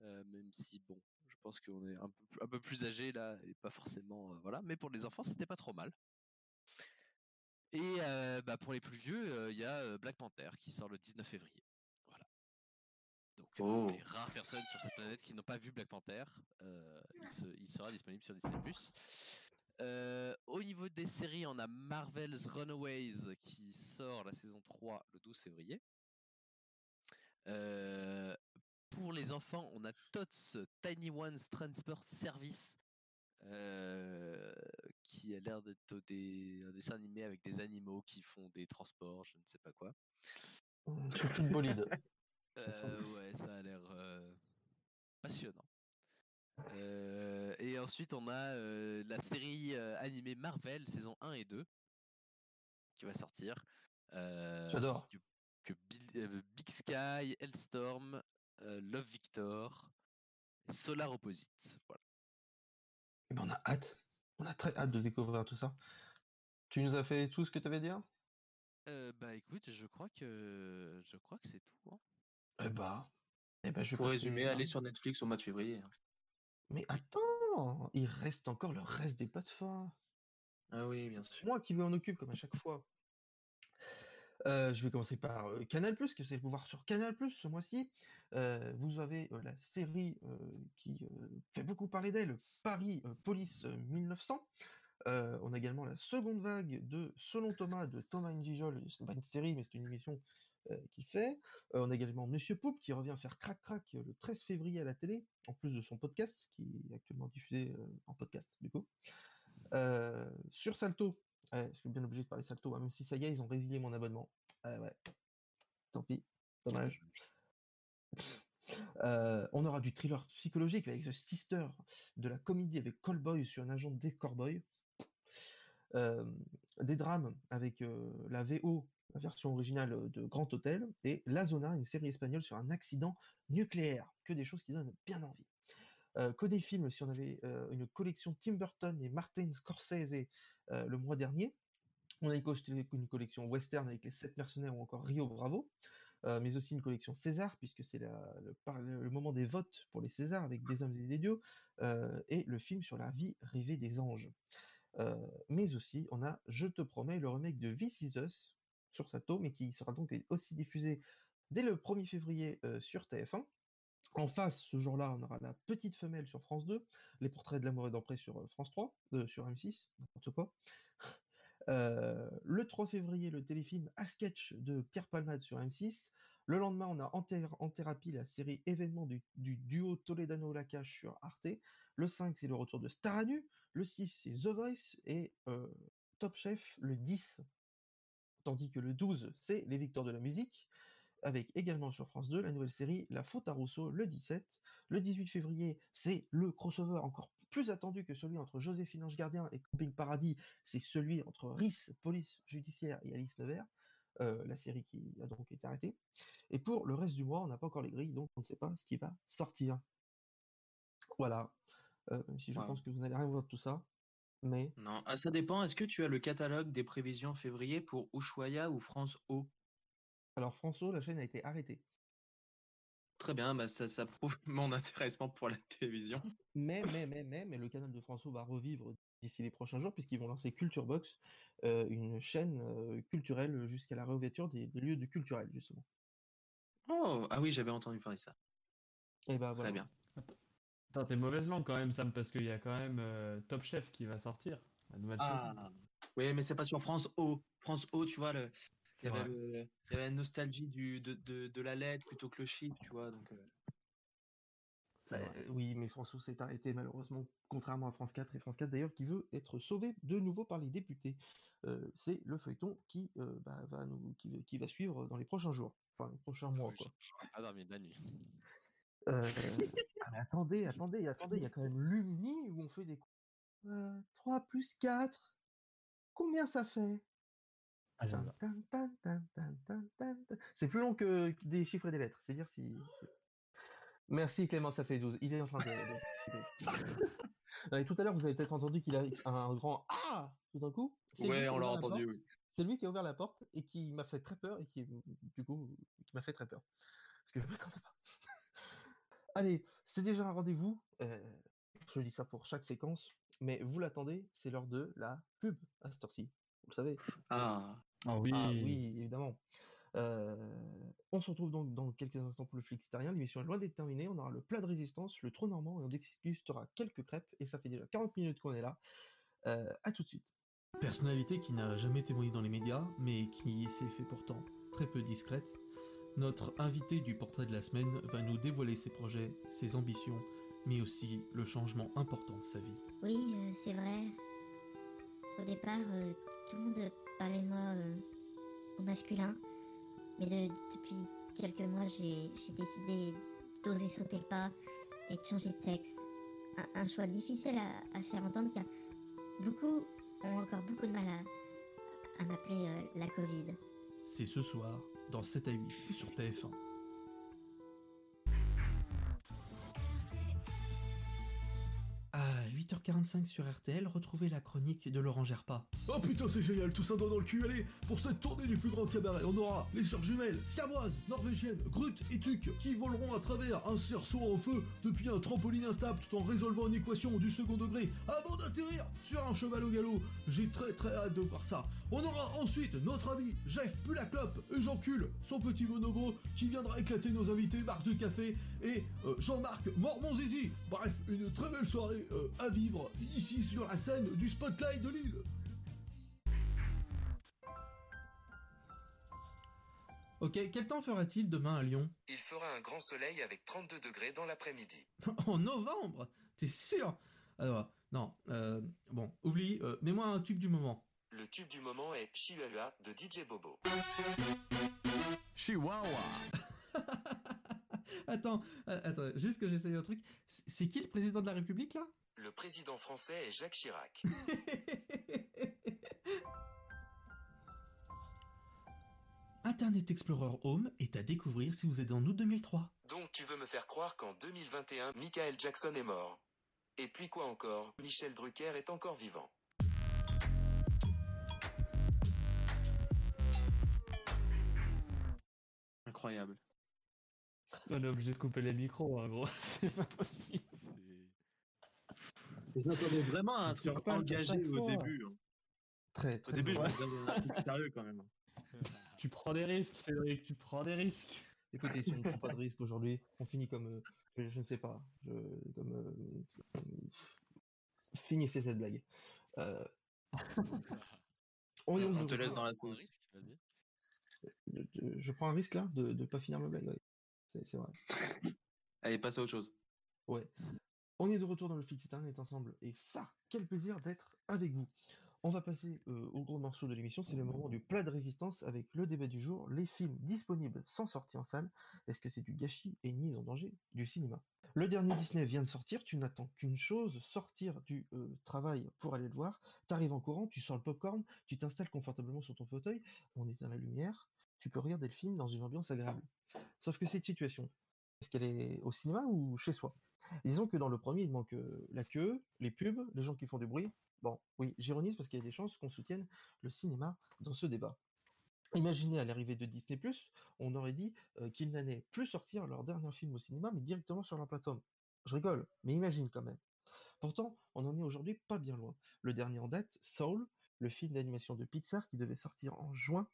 euh, même si bon je pense qu'on est un peu, plus- un peu plus âgé là et pas forcément voilà mais pour les enfants c'était pas trop mal et bah, pour les plus vieux il y a Black Panther qui sort le 19 février voilà donc euh, Oh. les rares personnes sur cette planète qui n'ont pas vu Black Panther il, se- il sera disponible sur Disney+. Euh, au niveau des séries, on a Marvel's Runaways qui sort la saison 3 le 12 février. Euh, pour les enfants, on a Tots Tiny Ones Transport Service euh, qui a l'air d'être des, un dessin animé avec des animaux qui font des transports, je ne sais pas quoi. Chouchou de bolide. Ouais, ça a l'air passionnant. Euh, et ensuite, on a euh, la série euh, animée Marvel saison 1 et 2 qui va sortir. Euh, J'adore. Que, que Bill- euh, Big Sky, Hellstorm, euh, Love Victor, et Solar Opposite. Voilà. Eh ben, on a hâte. On a très hâte de découvrir tout ça. Tu nous as fait tout ce que tu avais à dire? Euh, bah écoute, je crois que je crois que c'est tout. hein. Eh bah. Eh ben, je vais Pour résumer, à- allez sur Netflix au mois de février. Mais attends, il reste encore le reste des plateformes. Ah oui, bien sûr. Moi qui m'en occupe comme à chaque fois. Euh, je vais commencer par euh, Canal+, que vous allez pouvoir sur Canal+, ce mois-ci. Euh, vous avez la série qui fait beaucoup parler d'elle, Paris Police euh, 1900. Euh, on a également la seconde vague de Selon Thomas de Thomas Njijol. C'est pas une série, mais c'est une émission euh, qu'il fait. Euh, on a également Monsieur Poupe qui revient faire Crac Crac euh, le 13 février à la télé, en plus de son podcast qui est actuellement diffusé en podcast du coup. Sur Salto, je suis bien obligé de parler Salto, hein, même si ça y est, ils ont résilié mon abonnement. Ah ouais, tant pis, dommage. Euh, on aura du thriller psychologique avec The Sister, de la comédie avec Callboy sur un agent des Corboy, euh, des drames avec euh, la VO, la version originale de Grand Hôtel, et La Zona, une série espagnole sur un accident nucléaire, que des choses qui donnent bien envie. Euh, que des films, si on avait une collection Tim Burton et Martin Scorsese le mois dernier, on a une, co- une collection western avec les sept mercenaires ou encore Rio Bravo, mais aussi une collection César, puisque c'est le, moment des votes pour les Césars avec des hommes et des dieux, et le film sur la vie rêvée des anges. Mais aussi, on a Je te promets, le remake de This Is Us sur Sato, mais qui sera donc aussi diffusé dès le 1er février euh, sur TF1. En face, ce jour-là, on aura La Petite Femelle sur France 2, Les Portraits de l'amour et d'Empré sur euh, France 3, euh, sur M6, n'importe quoi. Le 3 février, le téléfilm À Sketch de Pierre Palmade sur M6. Le lendemain, on a En, Thé- En thérapie, la série événement du, du duo Toledano-Lacache sur Arte. Le 5, c'est le retour de Star à nu. Le 6, c'est The Voice. Et Top Chef, le 10. Tandis que le 12, c'est Les Victoires de la musique avec également sur France 2 la nouvelle série La Faute à Rousseau le 17. Le 18 février, c'est le crossover encore plus attendu que celui entre Joséphine Ange Gardien et Camping Paradis, c'est celui entre RIS, Police Judiciaire et Alice Nevers, euh, la série qui a donc été arrêtée. Et pour le reste du mois, on n'a pas encore les grilles, donc on ne sait pas ce qui va sortir. Voilà. Euh, même si je pense que vous n'allez rien voir de tout ça, mais Non, ah, ça dépend. Est-ce que tu as le catalogue des prévisions février pour Ushuaïa ou France O alors François, la chaîne a été arrêtée. Très bien, bah ça, ça prouve mon intéressement pour la télévision. Mais, mais, mais, mais, mais le canal de François va revivre d'ici les prochains jours puisqu'ils vont lancer Culture Box, euh, une chaîne euh, culturelle jusqu'à la réouverture des, des lieux de culturels justement. Oh, ah oui, j'avais entendu parler de ça. Et ben voilà. Très bien. T'es mauvaise langue quand même, Sam, parce qu'il y a quand même euh, Top Chef qui va sortir. La nouvelle saison. Ah. Oui, mais c'est pas sur France O. France O, tu vois, le... il, C'est y avait vrai. le- il y avait la nostalgie du, de, de, de la lettre plutôt que le chip, tu vois. Donc, euh, Bah, euh, oui, mais François s'est arrêté malheureusement, contrairement à France 4 et France 4 d'ailleurs qui veut être sauvé de nouveau par les députés. Euh, c'est le feuilleton qui euh, bah, va nous, qui, qui va suivre dans les prochains jours, enfin les prochains mois Oui, quoi. pas dormi de la nuit. Mais attendez, attendez, attendez, il y a quand même Lumni où on fait des euh, 3 plus 4. Combien ça fait? Ah. C'est plus long que des chiffres et des lettres, c'est dire si. Merci Clément, ça fait 12. Il est en train de. et tout à l'heure, vous avez peut-être entendu qu'il a un grand Ah tout d'un coup. Ouais, on l'a entendu, oui. C'est lui qui a ouvert la porte et qui m'a fait très peur et qui, du coup, qui m'a fait très peur. Parce que je ne m'attendais pas. Allez, c'est déjà un rendez-vous. euh, je dis ça pour chaque séquence, mais vous l'attendez, c'est l'heure de la pub à cette heure-ci. Vous le savez. Ah, Ah oui. Ah oui, évidemment. Euh, on se retrouve donc dans quelques instants pour le Flixterien. L'émission est loin d'être terminée. On aura le plat de résistance, le trou normand et on dégustera quelques crêpes. Et ça fait déjà 40 minutes qu'on est là. Euh, à tout de suite. Personnalité qui n'a jamais témoigné dans les médias, mais qui s'est fait pourtant très peu discrète. Notre invité du portrait de la semaine va nous dévoiler ses projets, ses ambitions, mais aussi le changement important de sa vie. Oui, euh, c'est vrai. Au départ, euh, tout le monde parlait de moi euh, au masculin. Mais de- depuis quelques mois, j'ai décidé d'oser sauter le pas et de changer de sexe. Un, un choix difficile à, à faire entendre car beaucoup ont encore beaucoup de mal à, à m'appeler euh, la Covid. C'est ce soir, dans 7 à 8 sur TF1. À 8h45 sur RTL, retrouvez la chronique de Laurent Gerpa. Oh putain, c'est génial, tout ça doit dans le cul. Allez, pour cette tournée du plus grand cabaret, on aura les sœurs jumelles, siamoises, norvégiennes, Grut et Tuc, qui voleront à travers un cerceau en feu depuis un trampoline instable tout en résolvant une équation du second degré avant d'atterrir sur un cheval au galop. J'ai très très hâte de voir ça. On aura ensuite notre ami Jeff Pulaclope et Jean-Cul, son petit bonobo, qui viendra éclater nos invités Marc de Café et euh, Jean-Marc Mormon-Zizi. Bref, une très belle soirée euh, à vivre ici sur la scène du Spotlight de Lille. Ok, quel temps fera-t-il demain à Lyon? Il fera un grand soleil avec 32 degrés dans l'après-midi. En novembre? T'es sûr? Alors, non, euh, bon, oublie, euh, mets-moi un tube du moment. Le tube du moment est Chihuahua de DJ Bobo. Chihuahua. Attends, euh, attends, juste que j'essaye un truc. C'est- C'est qui le président de la République là? Le président français est Jacques Chirac. Internet Explorer Home est à découvrir si vous êtes en août 2003. Donc tu veux me faire croire qu'en 2021, Michael Jackson est mort. Et puis quoi encore? Michel Drucker est encore vivant. Incroyable. On est obligé de couper les micros, hein, gros. C'est pas possible. J'attendais vraiment un Tu truc engagé au fois. début. hein. Très, très Au début, je me disais un truc sérieux quand même. Tu prends des risques, Cédric, tu prends des risques. Écoutez, si on ne prend pas de risque aujourd'hui, on finit comme, euh, je, je ne sais pas, je- comme, euh, comme- finissez cette blague. Euh, on, te laisse dans la sauce. Je, prends un risque là de ne pas finir ma blague. ouais. C'est vrai. Allez, passe à autre chose. Ouais. On est de retour dans le Flix Internet ensemble. Et ça, quel plaisir d'être avec vous. On va passer euh, au gros morceau de l'émission. C'est le moment du plat de résistance avec le débat du jour. Les films disponibles sans sortie en salle. Est-ce que c'est du gâchis et une mise en danger du cinéma? Le dernier Disney vient de sortir. Tu n'attends qu'une chose sortir du euh, travail pour aller le voir. Tu arrives en courant, tu sors le popcorn, tu t'installes confortablement sur ton fauteuil. On éteint la lumière. Tu peux regarder le film dans une ambiance agréable. Sauf que cette situation, est-ce qu'elle est au cinéma ou chez soi? Disons que dans le premier, il manque la queue, les pubs, les gens qui font du bruit. Bon, oui, j'ironise parce qu'il y a des chances qu'on soutienne le cinéma dans ce débat. Imaginez à l'arrivée de Disney+, on aurait dit qu'ils n'allaient plus sortir leur dernier film au cinéma, mais directement sur leur plateforme. Je rigole, mais imagine quand même. Pourtant, on en est aujourd'hui pas bien loin. Le dernier en date, Soul, le film d'animation de Pixar qui devait sortir en juin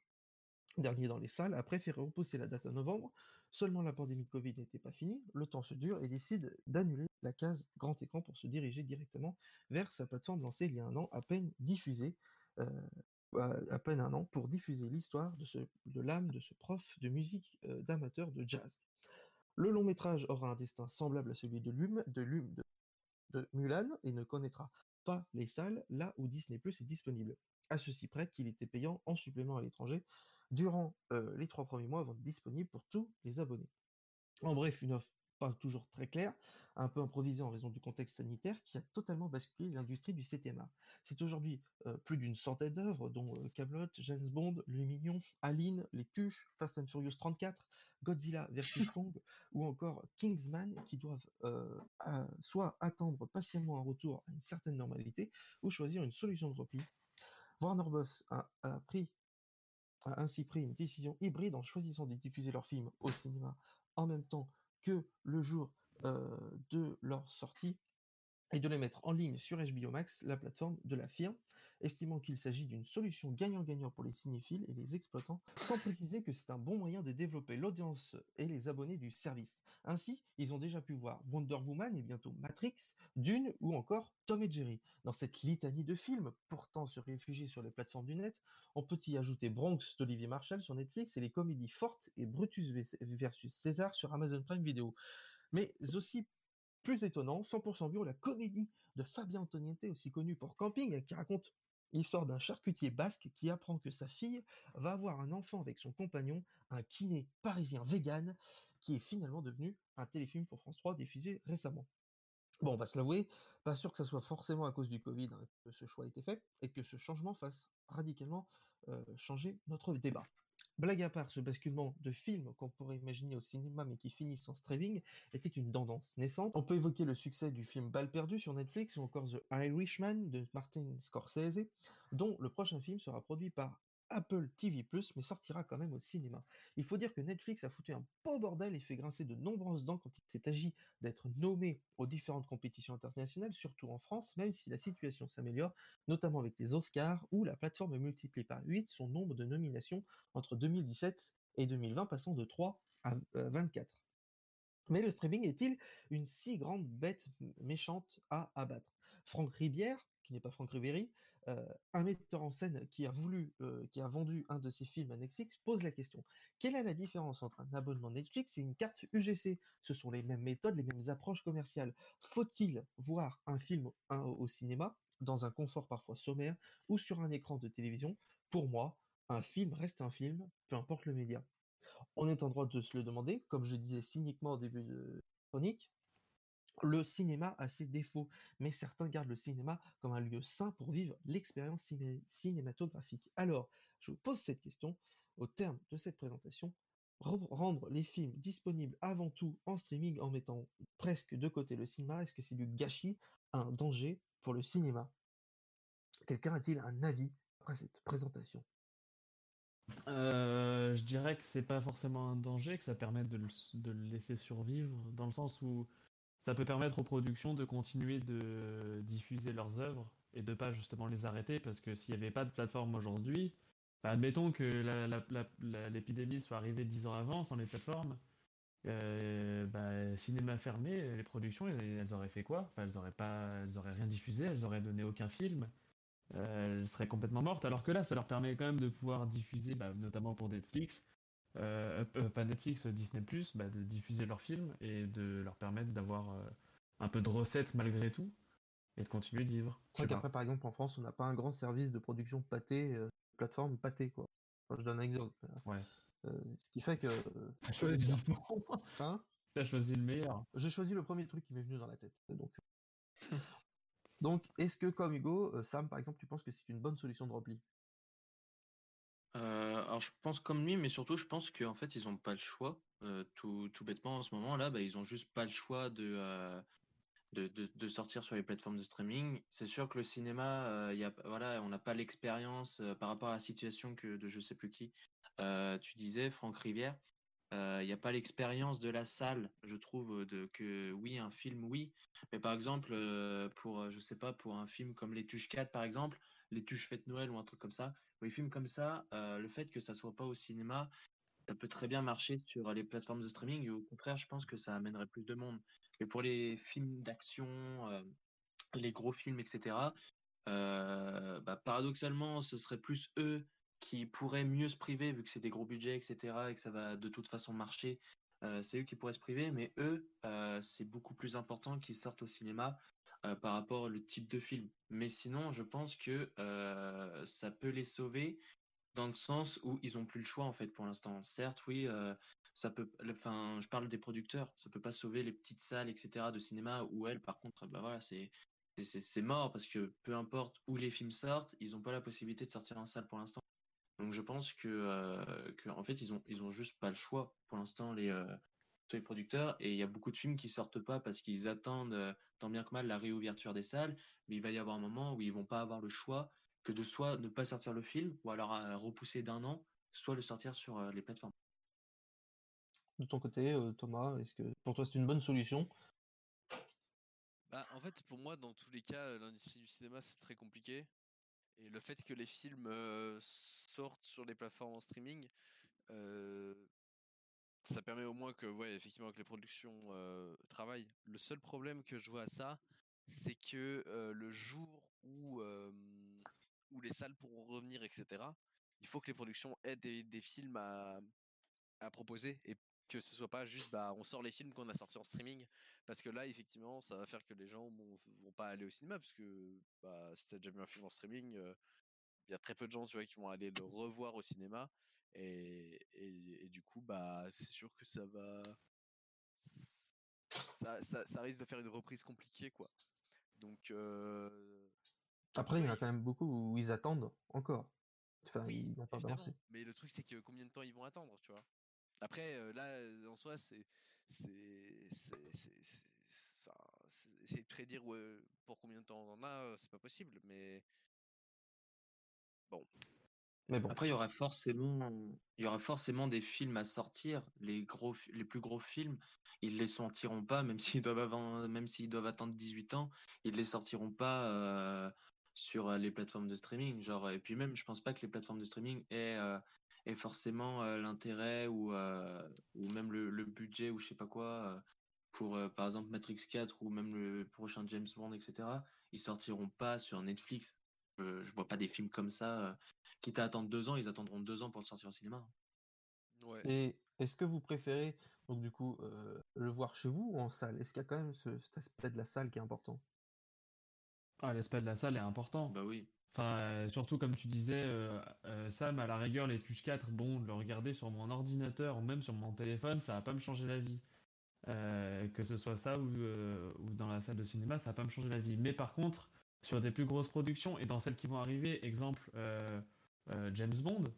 dernier dans les salles, a préféré repousser la date à novembre. Seulement la pandémie de Covid n'était pas finie, le temps se dure et décide d'annuler la case grand écran pour se diriger directement vers sa plateforme lancée il y a un an, à peine diffusée, euh, à peine un an, pour diffuser l'histoire de, l'âme de ce prof de musique euh, d'amateur de jazz. Le long métrage aura un destin semblable à celui de, Lum, de, Lum, de, de Mulan et ne connaîtra pas les salles là où Disney Plus est disponible. À ceci près qu'il était payant en supplément à l'étranger durant euh, les trois premiers mois avant d'être disponible pour tous les abonnés. En bref, une offre pas toujours très claire, un peu improvisée en raison du contexte sanitaire qui a totalement basculé l'industrie du CTMA. C'est aujourd'hui euh, plus d'une centaine d'œuvres, dont euh, Camelot, James Bond, Le Mignon, Aline, Les Tuches, Fast and Furious 34, Godzilla vs Kong ou encore Kingsman qui doivent à- soit attendre patiemment un retour à une certaine normalité ou choisir une solution de repli. Warner Bros. a, a pris ainsi pris une décision hybride en choisissant de diffuser leurs films au cinéma en même temps que le jour de leur sortie et de les mettre en ligne sur HBO Max, la plateforme de la firme, estimant qu'il s'agit d'une solution gagnant-gagnant pour les cinéphiles et les exploitants, sans préciser que c'est un bon moyen de développer l'audience et les abonnés du service. Ainsi, ils ont déjà pu voir Wonder Woman et bientôt Matrix, Dune ou encore Tom et Jerry. Dans cette litanie de films, pourtant se réfugier sur les plateformes du net, on peut y ajouter Bronx d'Olivier Marshall sur Netflix et les comédies Fortes et Brutus versus César sur Amazon Prime Video. Mais aussi plus étonnant, 100% bio, la comédie de Fabien Antoniente, aussi connu pour Camping, qui raconte l'histoire d'un charcutier basque qui apprend que sa fille va avoir un enfant avec son compagnon, un kiné parisien vegan, qui est finalement devenu un téléfilm pour France 3 diffusé récemment. Bon, on va se l'avouer, pas sûr que ça soit forcément à cause du Covid hein, que ce choix a été fait et que ce changement fasse radicalement euh, changer notre débat. Blague à part, ce basculement de films qu'on pourrait imaginer au cinéma mais qui finissent en streaming était une tendance naissante. On peut évoquer le succès du film Balle perdue sur Netflix ou encore The Irishman de Martin Scorsese, dont le prochain film sera produit par Apple TV+, mais sortira quand même au cinéma. Il faut dire que Netflix a foutu un beau bordel et fait grincer de nombreuses dents quand il s'est agi d'être nommé aux différentes compétitions internationales, surtout en France, même si la situation s'améliore, notamment avec les Oscars, où la plateforme multiplie par 8 son nombre de nominations entre 2017 et 2020, passant de 3 à euh, 24. Mais le streaming est-il une si grande bête méchante à abattre? Franck Ribière, qui n'est pas Franck Ribéry, euh, un metteur en scène qui a voulu, euh, qui a vendu un de ses films à Netflix, pose la question quelle est la différence entre un abonnement Netflix et une carte UGC Ce sont les mêmes méthodes, les mêmes approches commerciales. Faut-il voir un film au cinéma dans un confort parfois sommaire ou sur un écran de télévision? Pour moi, un film reste un film, peu importe le média. On est en droit de se le demander, comme je disais cyniquement au début de chronique, le cinéma a ses défauts, mais certains gardent le cinéma comme un lieu sain pour vivre l'expérience ciné- cinématographique. Alors, je vous pose cette question, au terme de cette présentation, re- rendre les films disponibles avant tout en streaming en mettant presque de côté le cinéma, est-ce que c'est du gâchis, un danger pour le cinéma? Quelqu'un a-t-il un avis après cette présentation? Euh, je dirais que c'est pas forcément un danger, que ça permet de le laisser survivre, dans le sens où ça peut permettre aux productions de continuer de diffuser leurs œuvres et de pas justement les arrêter, parce que s'il n'y avait pas de plateforme aujourd'hui, Bah, admettons que l'épidémie soit arrivée dix ans avant sans les plateformes. euh, bah, cinéma fermé, les productions, elles, auraient fait quoi? Elles auraient pas, elles rien diffusé, elles auraient donné aucun film. euh, elles seraient complètement mortes. Alors que là, ça leur permet quand même de pouvoir diffuser, bah, notamment pour Netflix, euh, euh, pas Netflix, Disney+, bah, de diffuser leurs films et de leur permettre d'avoir euh, un peu de recettes malgré tout et de continuer de vivre. C'est vrai qu'après, par exemple, en France, on n'a pas un grand service de production pâté, euh, plateforme pâté, quoi. Enfin, je donne un exemple. Ouais. Euh, ce qui fait que. euh, T'as choisi. Hein? Choisi le meilleur. J'ai choisi le premier truc qui m'est venu dans la tête. Donc, donc est-ce que, comme Hugo, euh, Sam, par exemple, tu penses que c'est une bonne solution de repli? Euh, alors je pense comme lui, mais surtout je pense qu'en fait ils ont pas le choix. Euh, tout, tout bêtement en ce moment là, bah, ils ont juste pas le choix de, euh, de, de, de sortir sur les plateformes de streaming. C'est sûr que le cinéma, il y a, voilà, on n'a pas l'expérience par rapport à la situation que de je sais plus qui. Tu disais Franck Rivière, il n'y a pas l'expérience de la salle, je trouve, de que oui un film oui, mais par exemple pour je sais pas pour un film comme Les Tuches 4 par exemple, Les Tuches Fête Noël ou un truc comme ça, ou les films comme ça, euh, le fait que ça soit pas au cinéma, ça peut très bien marcher sur les plateformes de streaming et au contraire, je pense que ça amènerait plus de monde. Mais pour les films d'action, euh, les gros films, etc., euh, bah, paradoxalement, ce serait plus eux qui pourraient mieux se priver vu que c'est des gros budgets, etc., et que ça va de toute façon marcher. C'est eux qui pourraient se priver, mais eux, c'est beaucoup plus important qu'ils sortent au cinéma euh, par rapport au type de film. Mais sinon, je pense que euh, ça peut les sauver dans le sens où ils ont plus le choix en fait pour l'instant. Certes, oui, euh, ça peut. Enfin, je parle des producteurs, ça peut pas sauver les petites salles, etc. de cinéma où elles, par contre, bah voilà, c'est mort parce que peu importe où les films sortent, ils ont pas la possibilité de sortir en salle pour l'instant. Donc je pense que, que en fait ils ont ils ont juste pas le choix pour l'instant les tous les producteurs et il y a beaucoup de films qui sortent pas parce qu'ils attendent euh, tant bien que mal la réouverture des salles, mais il va y avoir un moment où ils vont pas avoir le choix que de soit ne pas sortir le film ou alors euh, repousser d'un an, soit le sortir sur euh, les plateformes. De ton côté, euh, Thomas, est-ce que pour toi c'est une bonne solution? Bah, en fait, pour moi, dans tous les cas, l'industrie du cinéma, c'est très compliqué. Et le fait que les films euh, sortent sur les plateformes en streaming, euh, ça permet au moins que, ouais, effectivement, que les productions travaillent. Le seul problème que je vois à ça, c'est que le jour où, où les salles pourront revenir, etc., il faut que les productions aient des, films à, à proposer et que ce soit pas juste bah on sort les films qu'on a sortis en streaming parce que là effectivement ça va faire que les gens vont, vont pas aller au cinéma parce que bah si t'as déjà vu un film en streaming il y a très peu de gens tu vois qui vont aller le revoir au cinéma et, et, et du coup bah c'est sûr que ça va ça, ça, ça risque de faire une reprise compliquée quoi donc euh, Après, il y en a quand même beaucoup où ils attendent encore. Enfin, oui, ils n'ont pas évidemment. balancé. Mais le truc, c'est que combien de temps ils vont attendre, tu vois? Après, là, en soi, c'est. C'est. essayer de prédire pour combien de temps on en a, c'est pas possible, mais. Bon. Mais. Après, il y aura forcément, il y aura forcément des films à sortir. Les gros, les plus gros films, ils les sortiront pas, même s'ils doivent même s'ils doivent attendre 18 ans, ils les sortiront pas euh, sur euh, les plateformes de streaming. Genre, et puis même, je pense pas que les plateformes de streaming aient, euh, aient forcément euh, l'intérêt ou, ou même le, le budget ou je sais pas quoi pour, par exemple, Matrix 4 ou même le prochain James Bond, etc. Ils sortiront pas sur Netflix. Je, je vois pas des films comme ça. euh, quitte à attendre deux ans, ils attendront deux ans pour le sortir au cinéma. Ouais. Et est-ce que vous préférez, donc du coup, euh, le voir chez vous ou en salle? Est-ce qu'il y a quand même ce- cet aspect de la salle qui est important? Ah, l'aspect de la salle est important. Bah oui. Enfin, euh, surtout comme tu disais, euh, euh, Sam, à la rigueur, les Tuches 4, bon, le regarder sur mon ordinateur ou même sur mon téléphone, ça va pas me changer la vie. Euh, que ce soit ça ou, euh, ou dans la salle de cinéma, ça va pas me changer la vie. Mais par contre, sur des plus grosses productions et dans celles qui vont arriver, exemple euh, euh, James Bond,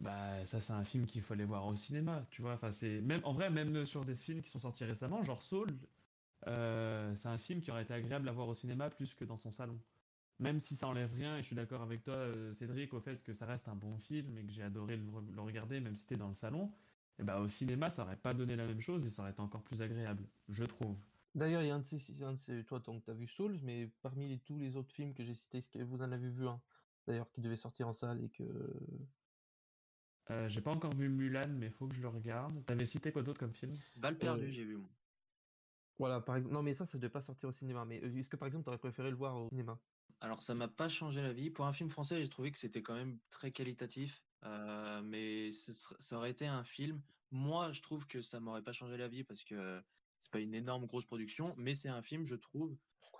bah ça c'est un film qu'il aller voir au cinéma, tu vois. Enfin, c'est même en vrai, même sur des films qui sont sortis récemment, genre Soul, euh, c'est un film qui aurait été agréable à voir au cinéma plus que dans son salon. Même si ça enlève rien, et je suis d'accord avec toi, Cédric, au fait que ça reste un bon film et que j'ai adoré le, re- le regarder, même si c'était dans le salon, et bah au cinéma, ça aurait pas donné la même chose et ça aurait été encore plus agréable, je trouve. D'ailleurs, il y a un de ces, un de ces- toi, donc t'as vu Souls, mais parmi les- tous les autres films que j'ai cités, est-ce que vous en avez vu un, d'ailleurs, qui devait sortir en salle et que Euh, j'ai pas encore vu Mulan, mais faut que je le regarde. T'avais cité quoi d'autre comme film? Balle perdue, Euh, j'ai vu. moi. Voilà, par exemple. Non, mais ça, ça devait pas sortir au cinéma. Mais euh, est-ce que par exemple, t'aurais préféré le voir au cinéma? Alors, ça m'a pas changé la vie. Pour un film français, j'ai trouvé que c'était quand même très qualitatif. euh, mais ce ça aurait été un film. Moi, je trouve que ça m'aurait pas changé la vie parce que c'est pas une énorme grosse production, mais c'est un film, je trouve,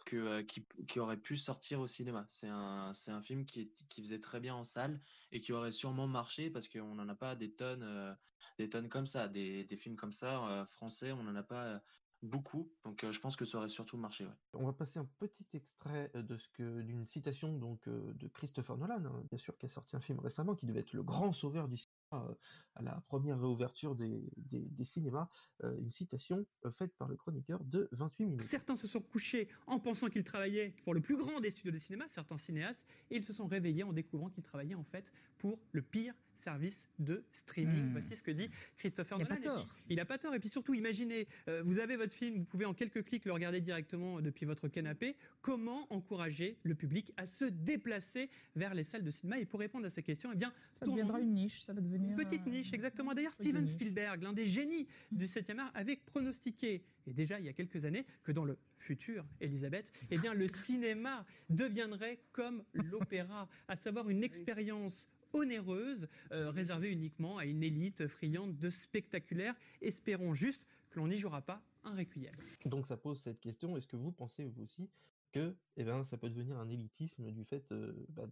que, euh, qui, qui aurait pu sortir au cinéma. C'est un, c'est un film qui, est- qui faisait très bien en salle et qui aurait sûrement marché parce qu'on n'en a pas des tonnes, euh, des tonnes comme ça, des, des films comme ça euh, français, on n'en a pas beaucoup. Donc, je pense que ça aurait surtout marché. Ouais. On va passer un petit extrait de ce que d'une citation donc de Christopher Nolan, hein, bien sûr, qui a sorti un film récemment, qui devait être le grand sauveur du cinéma à la première réouverture des cinémas, euh, une citation euh, faite par le chroniqueur de 28 minutes. Certains se sont couchés en pensant qu'ils travaillaient pour le plus grand des studios de cinéma, certains cinéastes, et ils se sont réveillés en découvrant qu'ils travaillaient en fait pour le pire service de streaming. Hmm. Voici ce que dit Christopher Il Nolan. pas tort. il a pas tort. Et puis surtout, imaginez, euh, vous avez votre film, vous pouvez en quelques clics le regarder directement depuis votre canapé. Comment encourager le public à se déplacer vers les salles de cinéma? Et pour répondre à ces questions, eh bien, Ça deviendra une niche, ça va devenir. une petite euh, niche, exactement. D'ailleurs, Steven. Spielberg, l'un des génies du 7e art, avait pronostiqué, et déjà il y a quelques années, que dans le futur, Elisabeth, eh bien, le cinéma deviendrait comme l'opéra, à savoir une expérience onéreuse, euh, réservée uniquement à une élite friande de spectaculaire. Espérons juste que l'on n'y jouera pas un requiem. Donc ça pose cette question, est-ce que vous pensez vous aussi que eh ben, ça peut devenir un élitisme du fait euh, bah,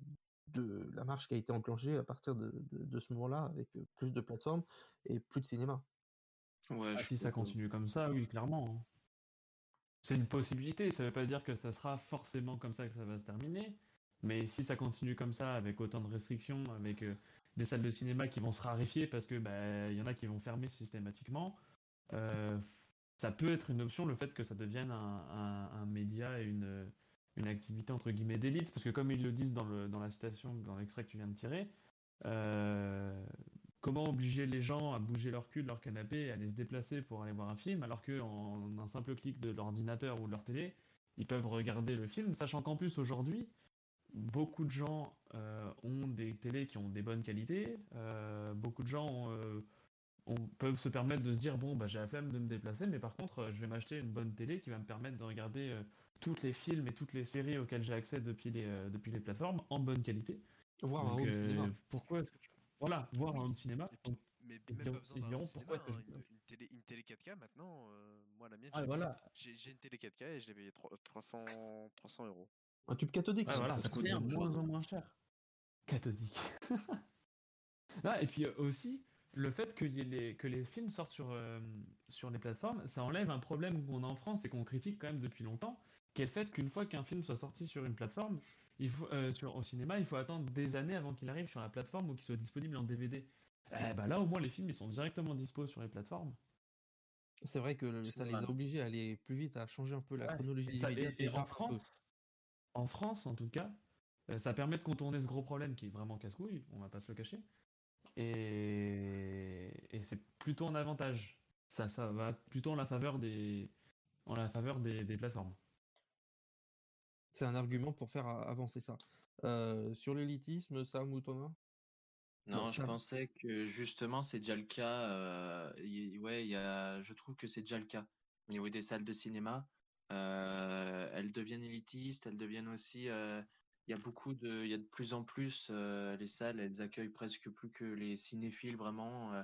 de la marche qui a été enclenchée à partir de, de- de ce moment-là, avec plus de plateformes et plus de cinéma? Ouais, Ah, si ça continue comme ça, oui, clairement. hein. C'est une possibilité, ça veut pas dire que ça sera forcément comme ça que ça va se terminer, mais si ça continue comme ça, avec autant de restrictions, avec euh, des salles de cinéma qui vont se raréfier parce que bah, y en a qui vont fermer systématiquement, euh, ça peut être une option le fait que ça devienne un, média et une, une activité entre guillemets d'élite, parce que comme ils le disent dans, le, dans la citation, dans l'extrait que tu viens de tirer, euh, comment obliger les gens à bouger leur cul de leur canapé et à aller se déplacer pour aller voir un film, alors qu'en un simple clic de l'ordinateur ou de leur télé, ils peuvent regarder le film, sachant qu'en plus aujourd'hui, beaucoup de gens euh, ont des télés qui ont des bonnes qualités, euh, beaucoup de gens euh, peuvent se permettre de se dire bon bah j'ai la flemme de me déplacer, mais par contre je vais m'acheter une bonne télé qui va me permettre de regarder euh, toutes les films et toutes les séries auxquelles j'ai accès depuis les, euh, depuis les plateformes en bonne qualité. Voir un home euh, cinéma. pourquoi est-ce que je- Voilà, voir un home cinéma. Donc, Mais même diront- pas besoin d'un cinéma, hein, je- une, une télé, une télé 4K maintenant, euh, moi la mienne, Ah, j'ai voilà. une télé 4K et je l'ai payé trois- 300, 300 euros. Un tube cathodique. Ouais, hein, voilà, ça coûte de moins en moins cher. Cathodique. Ah, et puis euh, aussi, le fait qu'il y ait les, que les films sortent sur, euh, sur les plateformes, ça enlève un problème qu'on a en France et qu'on critique quand même depuis longtemps, qui est le fait qu'une fois qu'un film soit sorti sur une plateforme, il faut, euh, sur, au cinéma, il faut attendre des années avant qu'il arrive sur la plateforme ou qu'il soit disponible en DVD. Eh ben là, au moins, les films, ils sont directement dispo sur les plateformes. C'est vrai que le- ça les a obligés à aller plus vite, à changer un peu la Ouais, chronologie et déjà en. France, en France en tout cas, euh, ça permet de contourner ce gros problème qui est vraiment casse-couille, on va pas se le cacher. Et, et c'est plutôt un avantage. Ça, ça va plutôt en la faveur des, en la faveur des, des plateformes. C'est un argument pour faire avancer ça. Euh, sur l'élitisme, Sam ou Thomas? Non, je ça- pensais que justement c'est déjà le cas. euh, y- ouais, il y a, je trouve que c'est déjà le cas au niveau des salles de cinéma. Euh, elles deviennent élitistes, elles deviennent aussi. euh, Il y a beaucoup de, il y a de plus en plus euh, les salles, elles accueillent presque plus que les cinéphiles vraiment.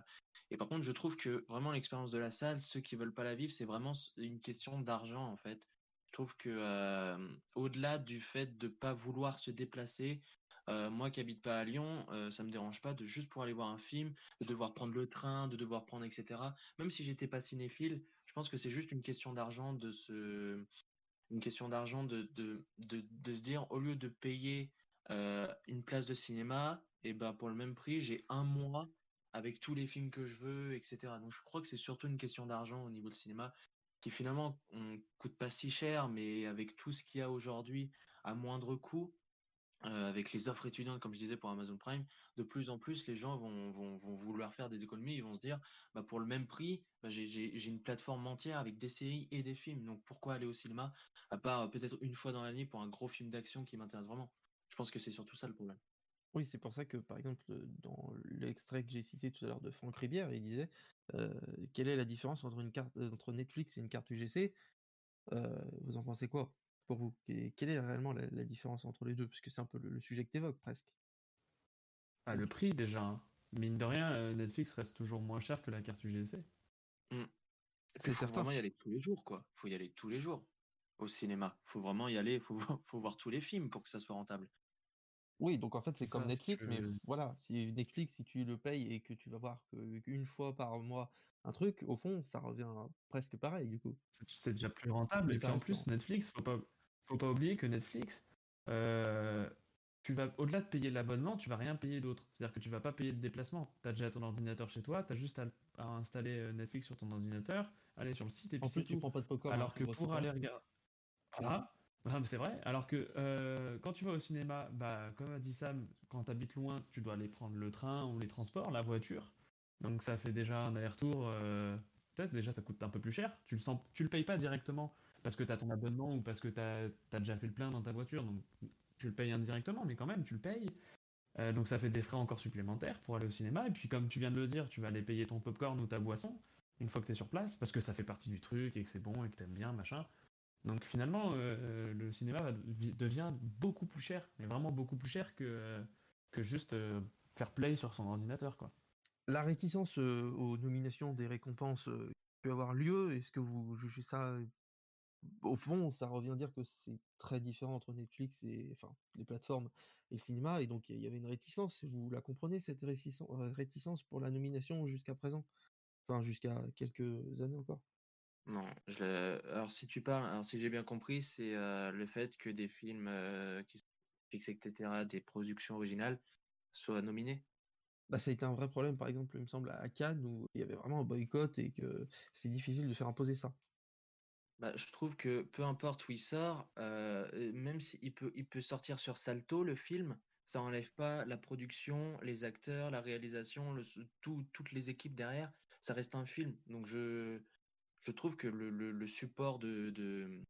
Et par contre, je trouve que vraiment l'expérience de la salle, ceux qui veulent pas la vivre, c'est vraiment une question d'argent en fait. Je trouve que au-delà du fait de pas vouloir se déplacer, moi qui habite pas à Lyon, euh, ça me dérange pas de juste pour aller voir un film, de devoir prendre le train, de devoir prendre etc. Même si j'étais pas cinéphile, pense que c'est juste une question d'argent de se, une question d'argent de, de, de, se dire au lieu de payer euh, une place de cinéma, et ben pour le même prix j'ai un mois avec tous les films que je veux, etc. Donc je crois que c'est surtout une question d'argent au niveau du cinéma qui finalement on coûte pas si cher, mais avec tout ce qu'il y a aujourd'hui à moindre coût, euh, avec les offres étudiantes, comme je disais pour Amazon Prime, de plus en plus les gens vont, vouloir faire des économies, ils vont se dire bah, pour le même prix, bah, j'ai- une plateforme entière avec des séries et des films, donc pourquoi aller au cinéma à part euh, peut-être une fois dans l'année pour un gros film d'action qui m'intéresse vraiment? Je pense que c'est surtout ça le problème. Oui, c'est pour ça que, par exemple, heu, dans l'extrait que j'ai cité tout à l'heure de Franck Ribière, il disait, «Quelle est la différence entre Netflix et une carte UGC?» vous en pensez quoi, pour vous? Quelle est réellement la la différence entre les 2? Parce que c'est un peu le le sujet que tu évoques presque. Ah, le prix déjà, hein. Mine de rien, heu, Netflix reste toujours moins cher que la carte UGC. Mmh. C'est Faut certain. vraiment y aller tous les jours, quoi. Faut y aller tous les jours au cinéma. Faut vraiment y aller, faut faut voir tous les films pour que ça soit rentable. Oui, donc en fait, c'est comme ça, Netflix, mais voilà, si Netflix, si tu le payes et que tu vas voir qu'1 fois par mois un truc, au fond, ça revient presque pareil, du coup. c'est déjà plus rentable Mais et puis en plus. Netflix, faut pas faut pas oublier que Netflix, heu, tu vas au-delà de payer l'abonnement, tu vas rien payer d'autre. C'est-à-dire que tu vas pas payer de déplacement. Tu as déjà ton ordinateur chez toi, tu as juste à installer, heu, Netflix sur ton ordinateur, aller sur le site et En puis c'est plus, tu tout. prends pas de popcorn, hein, Alors tu que pour aller regar voilà, non mais c'est vrai. Alors que, heu, quand tu vas au cinéma, bah, comme a dit Sam, quand tu habites loin, tu dois aller prendre le train ou les transports, la voiture. Donc ça fait déjà un aller-retour, peut-être déjà ça coûte un peu plus cher. Tu le sens tu le payes pas directement parce que tu as ton abonnement ou parce que tu as déjà fait le plein dans ta voiture, donc tu le payes indirectement, mais quand même, tu le payes. Heu, donc ça fait des frais encore supplémentaires pour aller au cinéma et puis comme tu viens de le dire, tu vas aller payer ton popcorn ou ta boisson, une fois que tu es sur place, parce que ça fait partie du truc et que c'est bon et que tu aimes bien, machin. Donc finalement, heu, le cinéma devient beaucoup plus cher, mais vraiment beaucoup plus cher que que juste, faire play sur son ordinateur, quoi. La réticence, aux nominations des récompenses, peut avoir lieu. Est-ce que vous jugez ça, au fond, ça revient dire que c'est très différent entre Netflix et enfin, les plateformes et le cinéma et donc il y avait une réticence. Vous la comprenez cette heu, réticence pour la nomination jusqu'à présent? Enfin, jusqu'à quelques années encore? Non, je le alors si tu parles alors si j'ai bien compris, c'est, heu, le fait que des films, heu, qui sont Netflix et cetera, des productions originales soient nominés? Bah, ça a été un vrai problème, par exemple, il me semble à Cannes où il y avait vraiment un boycott et que c'est difficile de faire imposer ça. Bah, je trouve que peu importe où il sort, heu, même s'il peut il peut sortir sur Salto le film, ça enlève pas la production, les acteurs, la réalisation, toutes les équipes derrière, ça reste un film. Donc je je trouve que le support de de,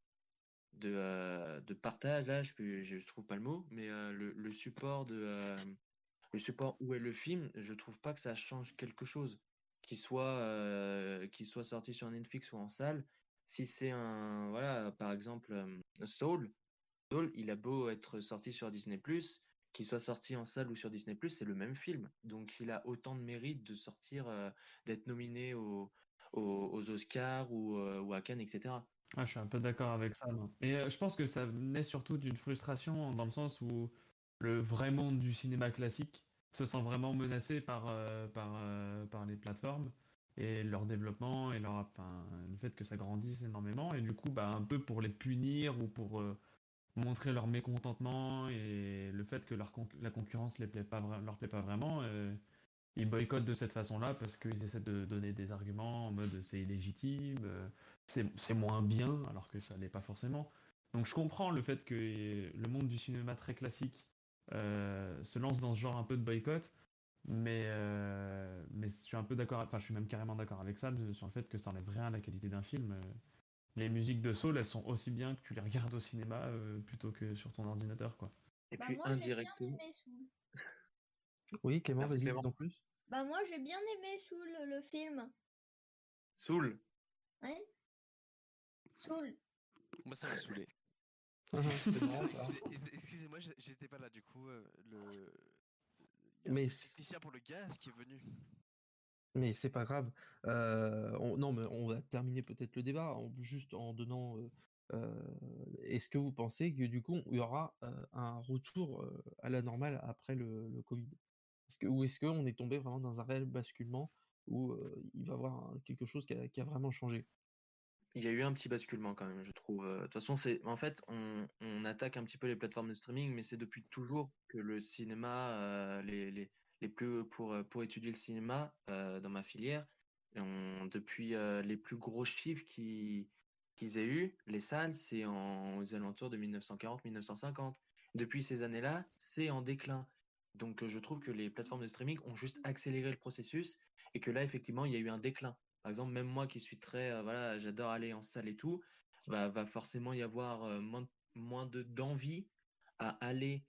de, heu, de partage là, je peux je trouve pas le mot, mais, heu, le support de, hem, le support où est le film, je trouve pas que ça change quelque chose. Qu'il soit, soit sorti sur Netflix ou en salle, si c'est un voilà, par exemple, Soul, Soul, il a beau être sorti sur Disney+, qu'il soit sorti en salle ou sur Disney+, c'est le même film. Donc il a autant de mérite de sortir, d'être nominé aux Oscars ou, à Cannes et cetera. Ah, je suis un peu d'accord avec ça, moi et je pense que ça naît surtout d'une frustration dans le sens où le vrai monde du cinéma classique se sent vraiment menacé par, par, par les plateformes et leur développement et leur le fait que ça grandisse énormément et du coup, bah, un peu pour les punir ou pour, heu, montrer leur mécontentement et le fait que leur la concurrence les plaît pas leur plaît pas vraiment, heu, ils boycottent de cette façon-là parce qu'ils essaient de donner des arguments en mode c'est illégitime, heu, c'est moins bien alors que ça l'est pas forcément. Donc je comprends le fait que le monde du cinéma très classique, heu, se lance dans ce genre un peu de boycott, mais, heu, mais je suis un peu d'accord enfin je suis même carrément d'accord avec heu, sur le fait que ça enlève rien à la qualité d'un film, heu. Les musiques de Soul, elles sont aussi bien que tu les regardes au cinéma, heu, plutôt que sur ton ordinateur, quoi. Et Bah, puis moi, j'ai bien indirectement aimé Soul. Oui, Clément, vas-y, en plus. Bah, moi, j'ai bien aimé Soul, le film. Soul? Ouais. Soul. Moi, ça m'a saoulé. Ça. Excusez-moi, j'étais pas là du coup, le il y a Mais technicien pour le gaz qui est venu. Mais c'est pas grave. On non, mais on va terminer peut-être le débat en juste en donnant, heu heu, est-ce que vous pensez que du coup, il y aura, un retour, à la normale après le le covid? Que ou est-ce qu'on est tombé vraiment dans un réel basculement où, il va y avoir un quelque chose qui a qui a vraiment changé? Il y a eu un petit basculement quand même, je trouve, heu, de toute façon, c'est en fait, on attaque un petit peu les plateformes de streaming, mais c'est depuis toujours que le cinéma, heu, les les plus pour, heu, pour étudier le cinéma, dans ma filière, depuis, les plus gros chiffres qui qu'ils aient eu, les salles, c'est en aux alentours de 1940-1950. Depuis ces années-là, c'est en déclin. Donc, je trouve que les plateformes de streaming ont juste accéléré le processus et que là, effectivement, il y a eu un déclin. Par exemple, même moi qui suis très, heu, voilà, j'adore aller en salle et tout, va va forcément y avoir, heu, moins de d'envie à aller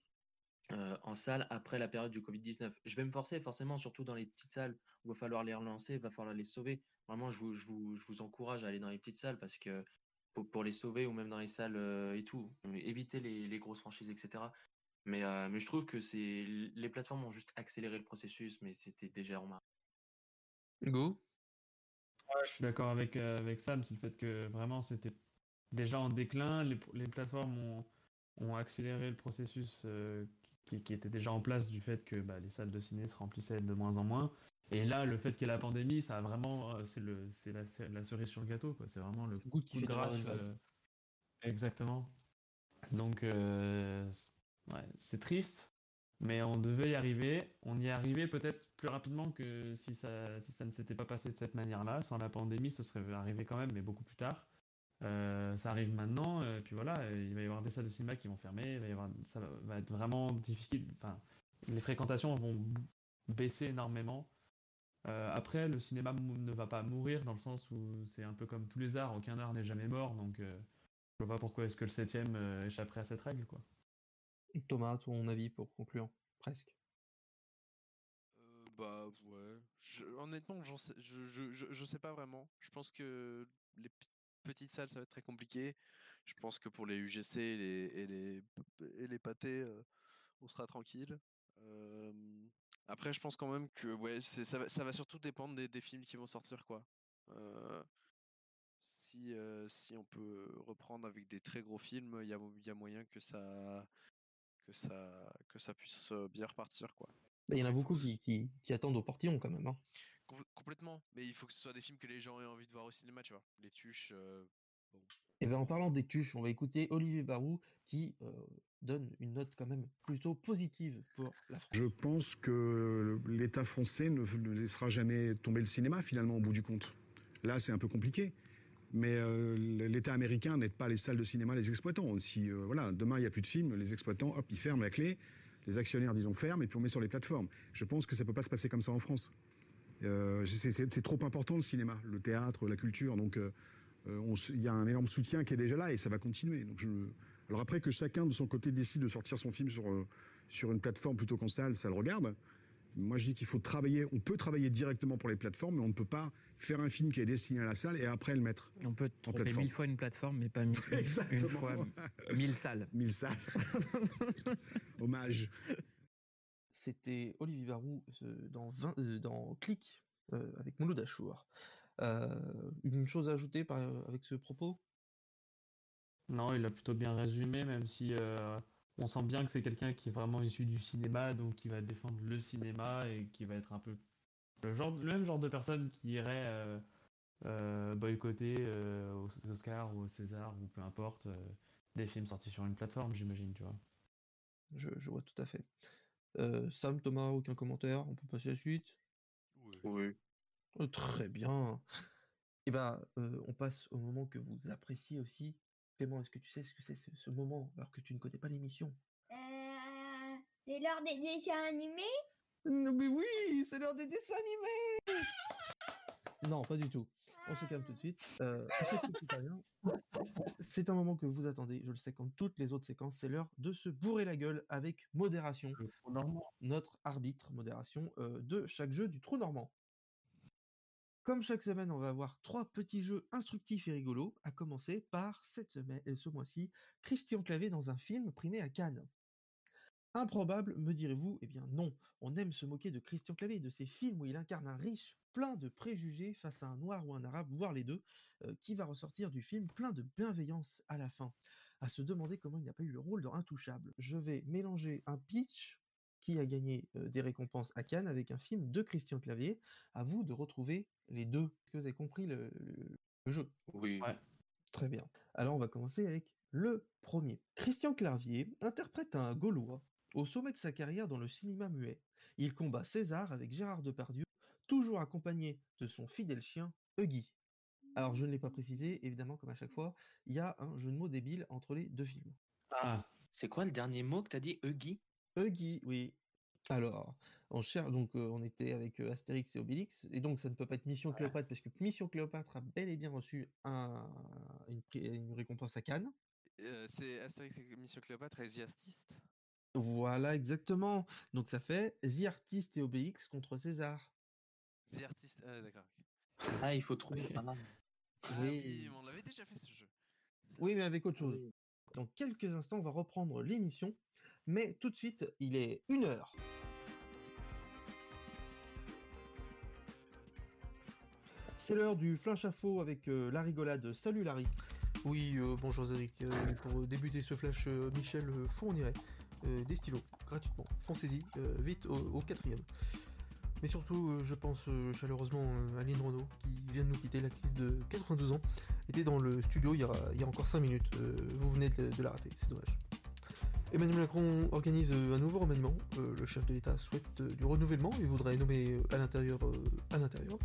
euh, en salle après la période du Covid-19. Je vais me forcer forcément, surtout dans les petites salles où il va falloir les relancer, il va falloir les sauver. Vraiment, je vous, je vous, je vous encourage à aller dans les petites salles parce que pour, pour les sauver ou même dans les salles euh, et tout, éviter les, les grosses franchises, etc. Mais, euh, mais je trouve que c'est les plateformes ont juste accéléré le processus, mais c'était déjà remarquable. Je suis d'accord avec, euh, avec Sam, c'est le fait que vraiment c'était déjà en déclin, les, les plateformes ont, ont accéléré le processus euh, qui, qui était déjà en place du fait que bah, les salles de ciné se remplissaient de moins en moins. Et là, le fait qu'il y ait la pandémie, ça a vraiment, euh, c'est le, c'est la, cerise sur le gâteau, quoi. C'est vraiment le coup, de grâce. euh, exactement. Donc, ouais, c'est triste, mais on devait y arriver. On y est arrivé peut-être plus rapidement que si ça, si ça ne s'était pas passé de cette manière-là. Sans la pandémie, ce serait arrivé quand même, mais beaucoup plus tard. Euh, ça arrive maintenant, et puis voilà, euh, il va y avoir des salles de cinéma qui vont fermer, ça va- être vraiment difficile. Enfin, les fréquentations vont baisser énormément. Euh, après, le cinéma ne va pas mourir dans le sens où c'est un peu comme tous les arts, aucun art n'est jamais mort, donc euh, je vois pas pourquoi est-ce que le septième euh, échapperait à cette règle, quoi. Thomas, ton avis pour conclure Presque? Euh, bah ouais. Je- honnêtement, sais, je, je, je, sais pas vraiment. Je pense que les petites salles, ça va être très compliqué. Je pense que pour les UGC et les, les, pâtés, euh, on sera tranquille. Après, je pense quand même que ouais, ça, va, ça va surtout dépendre des, films qui vont sortir, quoi. Euh, si, si on peut reprendre avec des très gros films, il y a moyen que ça, que ça, que ça puisse euh, bien repartir, quoi. Bah, Il y en a beaucoup qui, qui, qui attendent au portillon quand même. Hein. Com- complètement. Mais il faut que ce soit des films que les gens aient envie de voir au cinéma, tu vois. Les tuches. euh, bon. Et ben en parlant des tuches, on va écouter Olivier Barou qui euh, donne une note quand même plutôt positive pour la France. Je pense que l'État français ne, ne laissera jamais tomber le cinéma, finalement, au bout du compte. Là, c'est un peu compliqué. Mais euh, l'État américain n'aide pas les salles de cinéma, les exploitants. Si euh, voilà, demain il n'y a plus de films, les exploitants, hop, ils ferment la clé, les actionnaires, disons, ferment, et puis on met sur les plateformes. Je pense que ça ne peut pas se passer comme ça en France. Euh, c'est trop important le cinéma, le théâtre, la culture. Donc on il y a un énorme soutien qui est déjà là et ça va continuer. Alors après que chacun de son côté décide de sortir son film sur, sur une plateforme plutôt qu'en salle, ça le regarde. Moi je dis qu'il faut travailler, on peut travailler directement pour les plateformes, mais on ne peut pas faire un film qui est destiné à la salle et après le mettre. On peut en tromper mille fois une plateforme, mais pas mille, une Exactement. fois mille salles. Mille salles. Hommage. C'était Olivier Barou dans, 20, euh, dans Click euh, avec Mouloud Achour. Euh, une chose à ajouter par, avec ce propos? Non, il a plutôt bien résumé, même si euh, on sent bien que c'est quelqu'un qui est vraiment issu du cinéma, donc qui va défendre le cinéma et qui va être un peu le, genre, le même genre de personne qui irait euh, euh, boycotter euh, aux Oscars ou au César ou peu importe euh, des films sortis sur une plateforme, j'imagine, tu vois. je, je vois tout à fait. Euh, Sam, Thomas, aucun commentaire On peut passer à la suite? Oui. Oh, Très bien. Et ben, euh, on passe au moment que vous appréciez aussi. Clément, est-ce que tu sais ce que c'est ce, ce moment alors que tu ne connais pas l'émission? Euh, c'est l'heure des dessins animés? Non, Mais oui, c'est l'heure des dessins animés Non, pas du tout. On se calme tout de suite. Euh, c'est un moment que vous attendez, je le sais, comme toutes les autres séquences, c'est l'heure de se bourrer la gueule avec modération. Notre arbitre modération euh, de chaque jeu du trou normand. Comme chaque semaine, on va avoir trois petits jeux instructifs et rigolos, à commencer par cette semaine, et ce mois-ci, Christian Clavé dans un film primé à Cannes. Improbable, me direz-vous? Eh bien non, on aime se moquer de Christian Clavé, de ces films où il incarne un riche plein de préjugés face à un noir ou un arabe, voire les deux, euh, qui va ressortir du film plein de bienveillance à la fin. À se demander comment il n'a pas eu le rôle dans Intouchable. Je vais mélanger un pitch qui a gagné euh, des récompenses à Cannes avec un film de Christian Clavier. À vous de retrouver les deux. Est-ce que vous avez compris le, le- le jeu? Oui. Très bien. Alors on va commencer avec le premier. Christian Clavier interprète un Gaulois au sommet de sa carrière dans le cinéma muet. Il combat César avec Gérard Depardieu, toujours accompagné de son fidèle chien Huggy. Alors je ne l'ai pas précisé, évidemment comme à chaque fois, il y a un jeu de mots débile entre les deux films. Ah. C'est quoi le dernier mot que t'as dit, Huggy? Huggy, oui. Alors, on cherche donc euh, on était avec euh, Astérix et Obélix et donc ça ne peut pas être Mission Cléopâtre parce que Mission Cléopâtre a bel et bien reçu un, une, récompense à Cannes. Euh, c'est Astérix et Mission Cléopâtre et The Artist Voilà, exactement. Donc ça fait The Artist et Obélix contre César. The Artist. Ah, d'accord. Ah, il faut trouver. Ah, Ah Oui. oui, mais on l'avait déjà fait ce jeu. Oui, mais avec autre chose. Dans quelques instants, on va reprendre l'émission. Mais tout de suite, il est une heure. C'est l'heure du flash info avec euh, la rigolade. Salut Larry. Oui, euh, bonjour Zédric. Euh, pour débuter ce flash, euh, Michel fournirait des stylos gratuitement. Foncez-y, vite au, quatrième. Mais surtout, je pense chaleureusement à Aline Renault, qui vient de nous quitter, l'actrice de 92 ans, était dans le studio il y a, encore 5 minutes. Vous venez de la rater, c'est dommage. Emmanuel Macron organise euh, un nouveau remaniement. Euh, le chef de l'État souhaite euh, du renouvellement et voudrait nommer à à l'intérieur,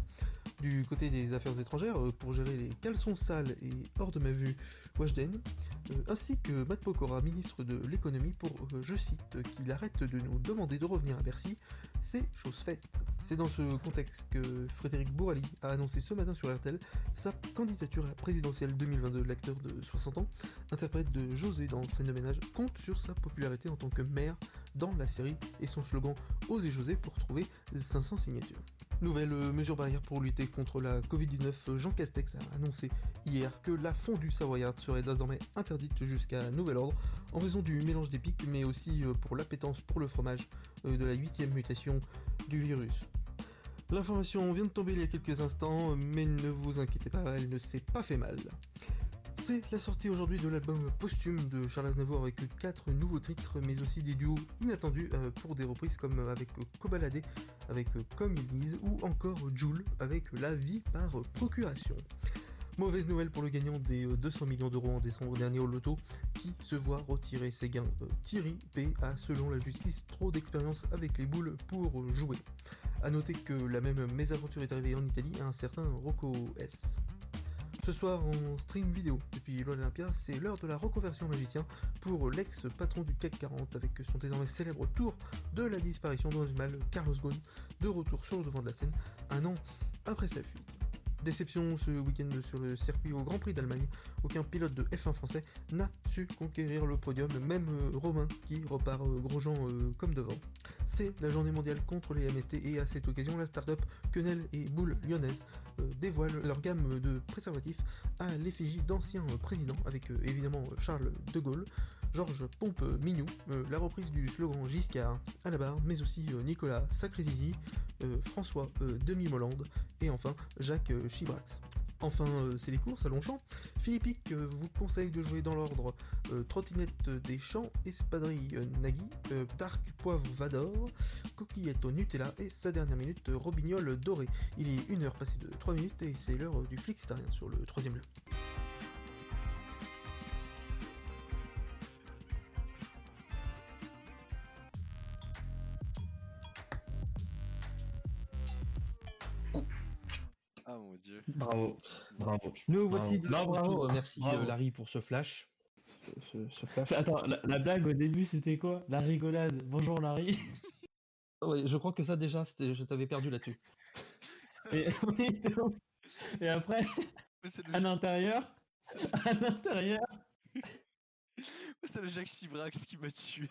du côté des affaires étrangères, euh, pour gérer les caleçons sales et hors de ma vue Washden, euh, ainsi que Matt Pokora, ministre de l'économie, pour, euh, je cite, qu'il arrête de nous demander de revenir à Bercy. C'est chose faite. C'est dans ce contexte que Frédéric Bourali a annoncé ce matin sur RTL sa candidature à la présidentielle 2022. L'acteur de 60 ans, interprète de José dans Scène de ménage, compte sur sa popularité en tant que maire dans la série et son slogan Osez José pour trouver 500 signatures. Nouvelle mesure barrière pour lutter contre la Covid-19, euh, Jean Castex a annoncé hier que la fondue savoyarde serait désormais interdite jusqu'à nouvel ordre en raison du mélange des pics, mais aussi euh, pour l'appétence pour le fromage euh, de la huitième mutation du virus. L'information vient de tomber il y a quelques instants, mais ne vous inquiétez pas, elle ne s'est pas fait mal. C'est la sortie aujourd'hui de l'album posthume de Charles Aznavour avec quatre nouveaux titres, mais aussi des duos inattendus euh, pour des reprises comme avec euh, Kobalade, avec euh, Comme ils disent, ou encore Joule avec La vie par procuration. Mauvaise nouvelle pour le gagnant des euh, 200 millions d'euros en décembre dernier au loto, qui se voit retirer ses gains. Euh, Thierry P a, selon la justice, trop d'expérience avec les boules pour euh, jouer. A noter que la même mésaventure est arrivée en Italie à un certain Rocco S. Ce soir en stream vidéo depuis l'Olympia, c'est l'heure de la reconversion magicien pour l'ex-patron du CAC 40 avec son désormais célèbre tour de la disparition dans du mal, Carlos Ghosn, de retour sur le devant de la scène un an après sa fuite. Déception ce week-end sur le circuit au Grand Prix d'Allemagne, aucun pilote de F1 français n'a su conquérir le podium, même euh, Romain qui repart euh, Grosjean euh, comme devant. C'est la journée mondiale contre les MST et à cette occasion la start-up Quenelle et Boule lyonnaise euh, dévoilent leur gamme de préservatifs à l'effigie d'anciens présidents avec évidemment Charles de Gaulle, Georges Pompe Mignou, la reprise du slogan Giscard à la barre, mais aussi Nicolas Sacrézizi, François Demi-Mollande et enfin Jacques Enfin, euh, c'est les courses à Longchamp. Philippic euh, vous conseille de jouer dans l'ordre euh, Trottinette des Champs, Espadrille euh, Nagui, Dark Poivre Vador, Coquillette au Nutella et sa dernière minute Robignol Doré. Il est une heure passée de 3 minutes et c'est l'heure du Flixitarien sur le troisième lieu. Ah mon dieu. Bravo, bravo. Nous voici Bravo. Non, bravo. Merci Bravo. euh, Larry pour ce flash. Ce, ce flash. Attends, la, la blague au début c'était quoi? La rigolade. Bonjour Larry. Ouais, je crois que ça déjà, c'était- je t'avais perdu là-dessus. Et, après, à l'intérieur, à l'intérieur, C'est le Jacques Chibrax qui m'a tué.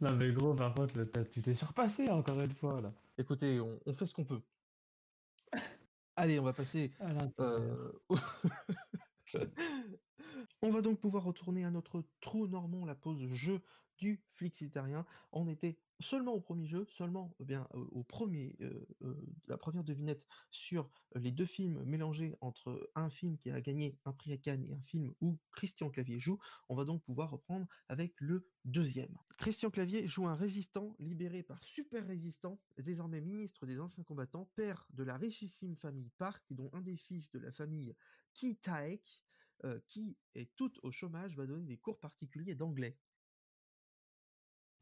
non mais gros, par contre, là, tu t'es surpassé encore une fois là. Écoutez, on, on fait ce qu'on peut. Allez, on va passer. À l'intérieur. euh, au- on va donc pouvoir retourner à notre trou normand, la pause jeu du Flixitarien. On était seulement au premier jeu, seulement eh bien euh, au premier, euh, euh, la première devinette sur les deux films mélangés entre un film qui a gagné un prix à Cannes et un film où Christian Clavier joue. On va donc pouvoir reprendre avec le deuxième. Christian Clavier joue un résistant libéré par Super Résistant, désormais ministre des anciens combattants, père de la richissime famille Park, dont un des fils de la famille Ki Taek, euh, qui est toute au chômage, va donner des cours particuliers d'anglais.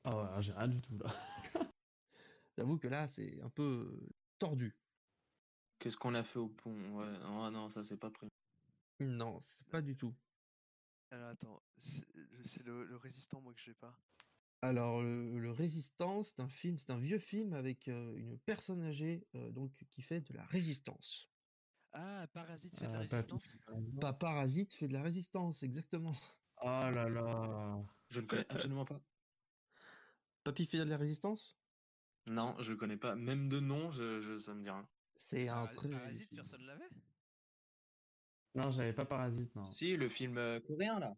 Ah ouais, j'ai rien du tout là. J'avoue que là, c'est un peu euh, tordu. Qu'est-ce qu'on a fait au pont? Ouais, oh non, ça c'est pas pris. Non, c'est pas du tout. Alors attends, c'est c'est le, le résistant moi que j'ai pas. Alors, le, le Résistant, c'est un film, c'est un vieux film avec euh, une personne âgée euh, donc qui fait de la résistance. Ah, Parasite fait de la Euh, Papy. résistance? Pas Parasite fait de la résistance, exactement. Oh là là. Je ne connais absolument pas. Papy fait de la résistance? Non, je connais pas. Même de nom, je, je, ça me dit rien. C'est un très. Parasite, personne l'avait Non, j'avais pas Parasite, non. Si, le film euh, coréen, là.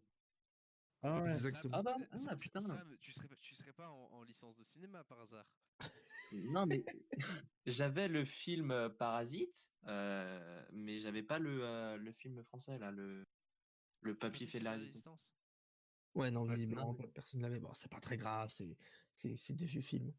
Ah ouais. Exactement. Ah bah, ah, Sam, putain. Sam, tu serais pas, tu serais pas en, en licence de cinéma par hasard? Non, mais j'avais le film euh, Parasite, euh, mais j'avais pas le, euh, le film français, là, le, le Papy fait de la résistance. Ouais, non, visiblement, personne ne l'avait. Bon, c'est pas très grave, c'est des vieux films.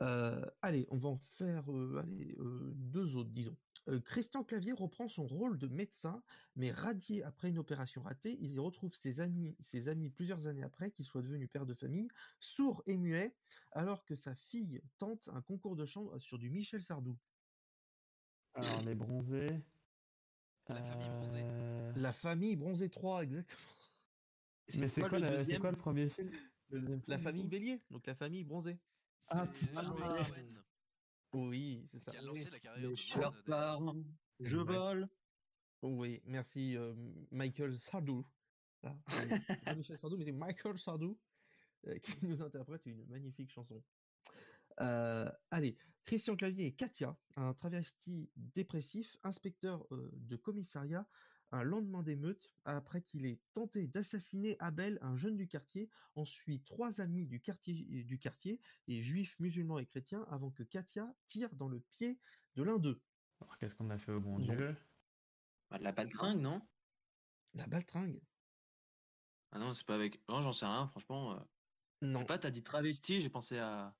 Euh, allez, on va en faire euh, allez, euh, deux autres, disons. Euh, Christian Clavier reprend son rôle de médecin, mais radié après une opération ratée, il y retrouve ses amis, ses amis plusieurs années après qu'il soit devenu père de famille, sourd et muet, alors que sa fille tente un concours de chant sur du Michel Sardou. Alors, les bronzés. La famille bronzée. La famille Bronzé 3, exactement. Mais c'est quoi quoi, le la- c'est deuxième? quoi le premier film? La famille Bélier, donc la famille Bronzé. Ah, Oui, c'est ça. qui a lancé la carrière Mes de chers Moine, d'ailleurs. parents, je vole. Oui, merci euh, Michael Sardou. C'est pas Michel Sardou, mais c'est Michael Sardou euh, qui nous interprète une magnifique chanson. Euh, allez, Christian Clavier et Katia, un travesti dépressif, inspecteur euh, de commissariat, un lendemain d'émeute, après qu'il ait tenté d'assassiner Abel, un jeune du quartier, on suit trois amis du quartier, du quartier, et juifs, musulmans et chrétiens, avant que Katia tire dans le pied de l'un d'eux. Alors, qu'est-ce qu'on a fait au bon Non. Dieu? Bah, de la baltringue, non? La baltringue Ah non, c'est pas avec. Non, j'en sais rien, franchement. euh, Non, pas, t'as dit travesti, j'ai pensé à.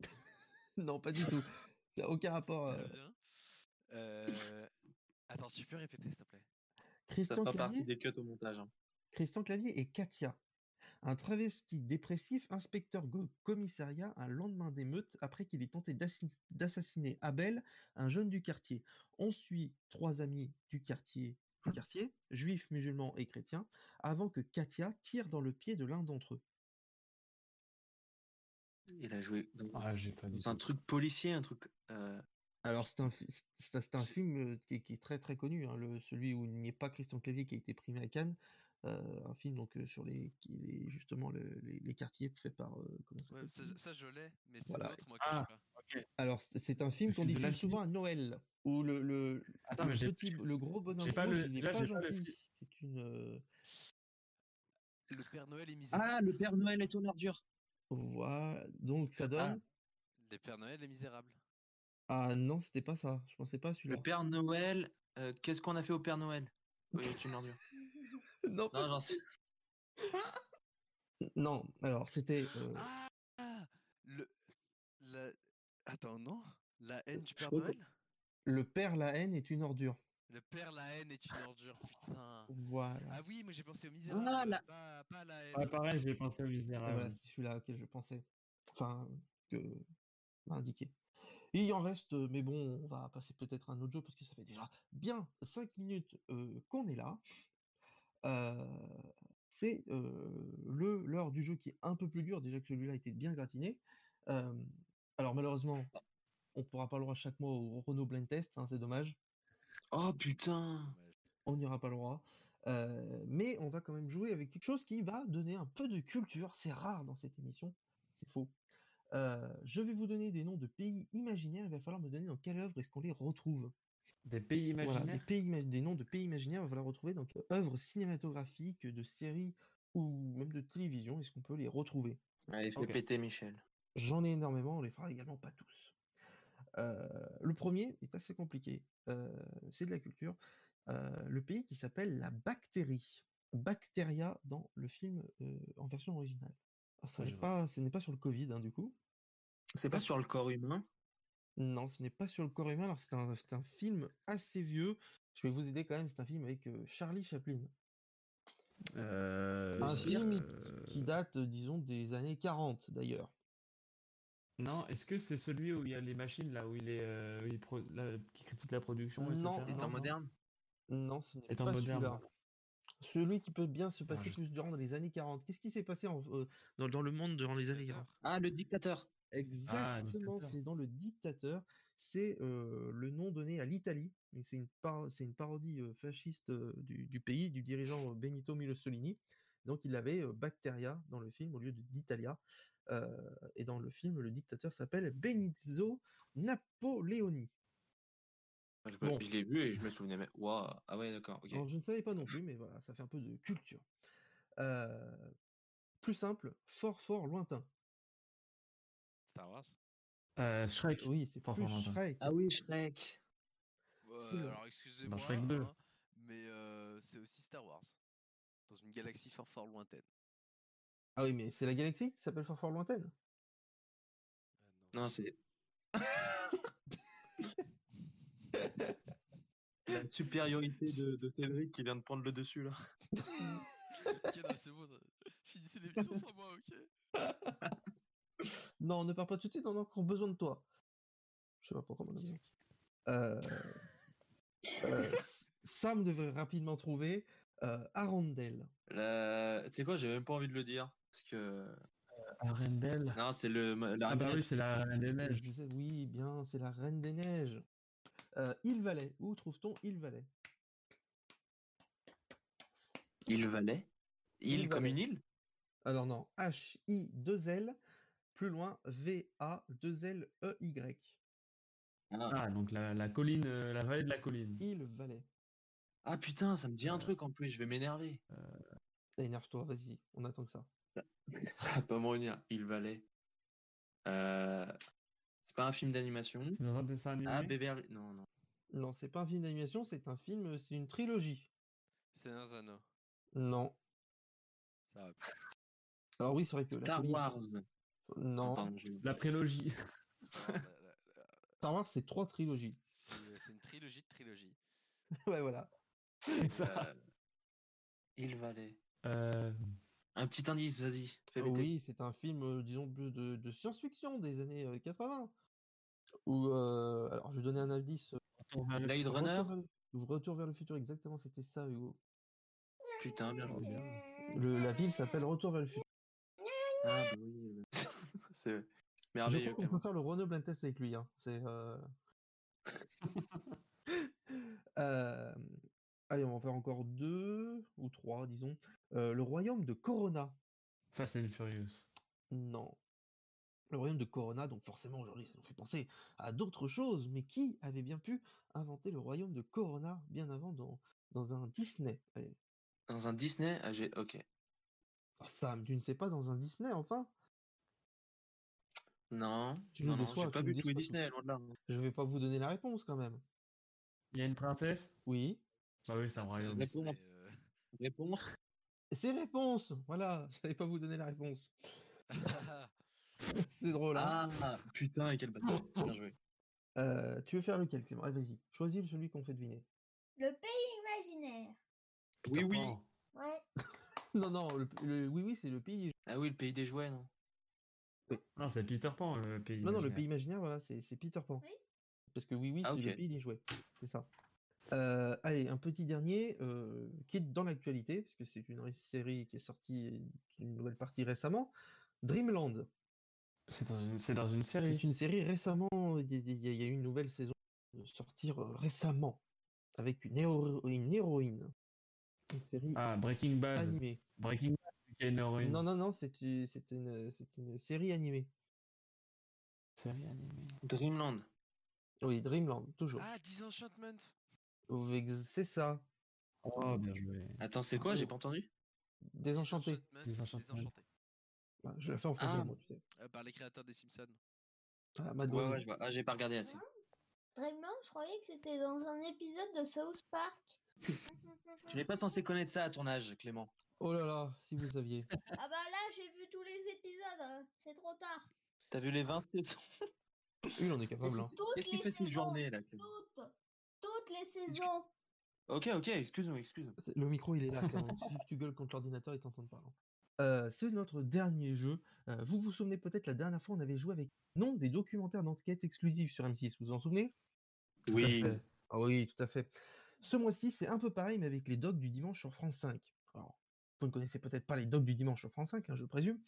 non, pas du tout. Ça n'a aucun rapport. Euh. Euh, Attends, tu peux répéter s'il te plaît? Christian Clavier partie des cuts au montage. hein. Christian Clavier et Katia. Un travesti dépressif, inspecteur commissariat, un lendemain d'émeute après qu'il ait tenté d'assassiner Abel, un jeune du quartier. On suit trois amis du quartier, du quartier, juifs, musulmans et chrétiens, avant que Katia tire dans le pied de l'un d'entre eux. Il a joué dans, Ah, pas dans un truc policier, un truc. euh, Alors c'est un, c'est un- film qui est, qui est très très connu, hein, le, celui où il n'y a pas Christian Clavier qui a été primé à Cannes, euh, un film donc euh, sur les, qui est justement le- les, les quartiers fait par euh, comment ça Ouais, s'appelle? ça, ça, je l'ai, mais c'est Voilà. l'autre moi que Ah, je sais pas. Alors, c'est un film qu'on diffuse souvent à Noël, où le, le, Attends, le petit, gros bonhomme pas rouge, le- il est là, pas le gentil. C'est une. Le Père Noël est misérable. Ah, le Père Noël est une ordure. Voilà. Donc ça Ah. donne. Le Père Noël est misérable. Ah, non, c'était pas ça. Je pensais pas à Le celui-là. Père Noël. euh, Qu'est-ce qu'on a fait au Père Noël? Oui, c'est une ordure. non, Non, j'en sais. non. Alors, c'était. euh, Ah Le. La... Attends, non? La haine du Père Noël? Le père la haine est une ordure. Le Père la haine est une ordure, putain. Voilà. Ah oui, moi j'ai pensé au misérable, Ah, la- pas, la haine. Ouais, pareil, j'ai pensé au Misérable. voilà, c'est celui-là auquel je pensais. Enfin, que m'a indiqué. Il en reste, mais bon, on va passer peut-être à un autre jeu parce que ça fait déjà bien 5 minutes euh, qu'on est là. Euh, c'est euh, le l'heure du jeu qui est un peu plus dur, déjà que celui-là était bien gratiné. Euh, alors malheureusement, on pourra pas le droit chaque mois au Renault Blind Test, hein, c'est dommage. Oh putain. On n'y aura pas le droit. Euh, mais on va quand même jouer avec quelque chose qui va donner un peu de culture. C'est rare dans cette émission. C'est faux. Euh, je vais vous donner des noms de pays imaginaires. Il va falloir me donner dans quelle œuvre est-ce qu'on les retrouve. Des pays Voilà, imaginaires? des, pays, des noms de pays imaginaires. Il va falloir retrouver donc œuvres cinématographiques, de séries ou même de télévision. Est-ce qu'on peut les retrouver? Allez, fais Ok. péter Michel. J'en ai énormément. On les fera également pas tous. Euh, le premier est assez compliqué. Euh, c'est de la culture. Le pays qui s'appelle la bactérie. Bacteria dans le film en version originale. Ah, n'est pas, ce n'est pas sur le Covid, hein, du coup? C'est pas sur le corps humain? Non, ce n'est pas sur le corps humain. Alors, c'est un, film assez vieux. Je vais vous aider quand même. C'est un film avec euh, Charlie Chaplin. Euh, Un film euh, qui date, euh, disons, des années 40, d'ailleurs. Non, est-ce que c'est celui où il y a les machines là où il est, euh, où il pro- là, qui critique la production, Non, etc. non, Étant non. moderne Non, ce n'est pas celui-là. Celui qui peut bien se passer je- plus durant les années 40. Qu'est-ce qui s'est passé en- euh, dans, dans le monde durant les années 40 Ah, le dictateur. Exactement, dictateur. c'est dans le dictateur. C'est euh, le nom donné à l'Italie. C'est une, par- c'est une parodie euh, fasciste euh, du, du pays, du dirigeant euh, Benito Mussolini. Donc il avait euh, Bacteria dans le film au lieu de d'Italia. Euh, et dans le film, le dictateur s'appelle Benizzo Napoleoni. Je, Bon. je l'ai vu et je me souvenais même. Waouh, ah ouais, d'accord, je ne savais pas non plus, mais voilà, ça fait un peu de culture. Euh, plus simple, fort, fort, lointain. Star Wars? Euh, Shrek. Oui, c'est Fort, plus fort lointain. Shrek. Ah oui, Shrek. Ouais, alors excusez-moi, Dans Shrek 2. hein, mais euh, c'est aussi Star Wars. Dans une galaxie fort fort lointaine. Ah oui, mais c'est la galaxie qui s'appelle fort, fort, lointaine? Non, c'est. La supériorité de, de Cédric qui vient de prendre le dessus là. ok, non, c'est bon. Finissez l'émission sans moi, ok Non, ne pars pas tout de suite, on a encore besoin de toi. Je sais pas pourquoi on a besoin. Euh, euh, Sam devrait rapidement trouver euh, Arundel. La... Tu sais quoi, j'ai même pas envie de le dire. Parce que. Arendelle. Non, c'est le. La Ah bah Reine oui, c'est la Reine des Neiges. Je disais, oui, bien, c'est la Reine des Neiges. Euh, Île Valais. Où trouve-t-on Île Valais Île Valais Île Île comme Valais. une île? Alors non, H-I-2-L, plus loin, V-A-2-L-E-Y. Ah, donc la, la colline, euh, la vallée de la colline. Île Valais. Ah putain, ça me dit un truc en plus, je vais m'énerver. Énerve-toi, vas-y, on attend que ça. Ça va pas me revenir. Île Valais. Euh... C'est pas un film d'animation. C'est un dessin animé. Ah, Beverly. Non, non. Non, c'est pas un film d'animation, c'est un film, c'est une trilogie. C'est un Zano. Non. Ça va. Alors oui, c'est vrai que la Star Wars. Non. Ah, La prélogie. Star Wars, c'est trois trilogies. C'est une trilogie de trilogie. ouais, voilà. C'est ça. Euh, Île Valais. Euh, Un petit indice, vas-y. Oui, c'est un film, disons, plus de, de science-fiction des années euh, 80. Ou, euh, alors, je vais donner un indice. Retour Blade. Runner? Retour vers, le- Retour vers le futur, exactement, c'était ça, Hugo. Putain, bien joué. Le- la ville s'appelle Retour vers le futur. Ah, bah oui. c'est Je merveilleux. crois qu'on quand peut faire le Renault blind test avec lui. Hein. C'est. euh, euh, Allez, on va en faire encore deux ou trois, disons. Euh, le royaume de Corona. Fast and Furious. Non. Le royaume de Corona, donc forcément aujourd'hui ça nous fait penser à d'autres choses, mais qui avait bien pu inventer le royaume de Corona bien avant dans, dans un Disney Allez? Dans un Disney, ah, j'ai. Ok. Ah, Sam, tu ne sais pas dans un Disney enfin? Non, Tu nous non, non, déçois, j'ai pas nous vu tous les déçois, Disney, loin de là. Je vais pas vous donner la réponse quand même. Il y a une princesse? Oui. Bah oui, c'est un royaume. Réponse? Euh, Réponse. C'est réponse Voilà, j'allais pas vous donner la réponse. C'est drôle, hein Ah, putain, et quel bâtard. Bien joué. Euh, Tu veux faire lequel, Clément? Allez, vas-y. Choisis celui qu'on fait deviner. Le pays imaginaire. Oui, oui. Ouais. non, non, le, le- oui, oui, c'est le pays. Ah oui, le pays des jouets, non? Non, c'est Peter Pan, le pays. Non, non, le imaginaire. pays imaginaire, voilà, c'est c'est Peter Pan. Oui. Parce que oui, oui, Ah, c'est le pays des jouets. C'est ça. Euh, allez, un petit dernier euh, qui est dans l'actualité, parce que c'est une série qui est sortie, une nouvelle partie récemment. Dreamland. C'est dans, une... c'est dans une série? C'est une série récemment, il y, y a une nouvelle saison de sortir euh, récemment, avec une, héro- une héroïne. Une série Ah, Breaking Bad. animée. Breaking Bad, une héroïne. Non, non, non, c'est une, une, c'est une série animée. Série animée. Dreamland. Oui, Dreamland, toujours. Ah, Disenchantment C'est ça. Oh, bien joué. Attends, c'est quoi? J'ai pas entendu Désenchanté. Désenchanté. Désenchanté. Ah, Je la fais en français, Ah. moi, tu sais. Euh, par les créateurs des Simpsons. Ah, Mad Ouais, ouais, je vois. Ah, j'ai pas regardé assez. Dreamland, je croyais que c'était dans un épisode de South Park. Tu n'es pas censé connaître ça à ton âge, Clément. Oh là là, si vous saviez. ah bah là, j'ai vu tous les épisodes. C'est trop tard. T'as vu les 20 saisons? Oui, on est capable. hein. Qu'est-ce qu'il les fait cette journée, là Clément? Toutes. Toutes les saisons. Ok, ok, excuse-moi, excuse. C'est- Le micro, il est là. Quand même. Si tu gueules contre l'ordinateur, il t'entend pas. hein. Euh, c'est notre dernier jeu. Euh, vous vous souvenez peut-être la dernière fois, on avait joué avec non des documentaires d'enquête exclusifs sur M6. Vous vous en souvenez? Oui. Ah oui, tout à fait. Ce mois-ci, c'est un peu pareil, mais avec les docs du dimanche sur France 5. Alors, vous ne connaissez peut-être pas les docs du dimanche sur France 5, hein, je présume,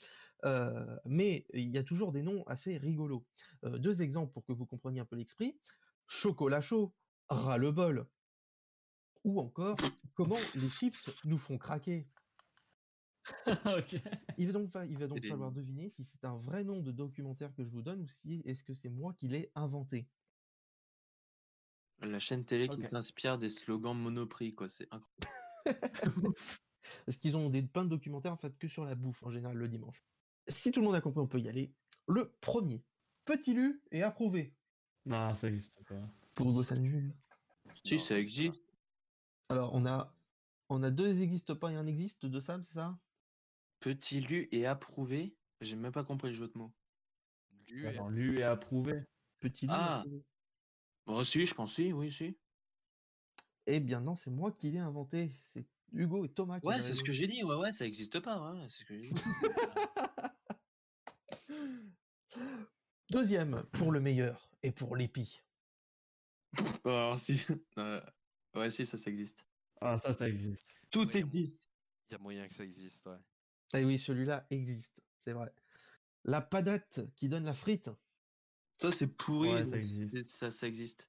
Euh, mais il y a toujours des noms assez rigolos. Euh, deux exemples pour que vous compreniez un peu l'esprit. Chocolat chaud, ras le bol. Ou encore, comment les chips nous font craquer? ok. Il va donc, il va falloir deviner si c'est un vrai nom de documentaire que je vous donne ou si est-ce que c'est moi qui l'ai inventé. La chaîne télé qui Ok. s'inspire des slogans Monoprix, quoi. C'est incroyable. Parce qu'ils ont des plein de documentaires en fait que sur la bouffe en général le dimanche. Si tout le monde a compris, on peut y aller. Le premier, petit lu et approuvé. Non, ça existe pas. Pour Hugo Sanchez. Si, ça existe. Alors on a, on a deux n'existent pas et un existe de Sam, c'est ça? Petit lu et approuvé. J'ai même pas compris le jeu de mots. Lu et- Attends, lu et approuvé. Petit lu. et Ah. approuvé. Bon, si, je pense si, oui, si. Eh bien non, c'est moi qui l'ai inventé. C'est Hugo et Thomas qui Ouais, c'est ce que j'ai dit. Ouais, ouais, ça existe pas. Ouais, c'est ce que j'ai dit. Deuxième, pour le meilleur et pour l'épi. Bon, alors si. Euh, ouais, si, ça, ça existe. Ah, ça, ça existe. Tout Ouais, existe. Il y a moyen que ça existe, ouais. Eh oui, celui-là existe, c'est vrai. La padate qui donne la frite. Ça, c'est pourri. Ouais, ça existe. c'est- Ça, ça existe.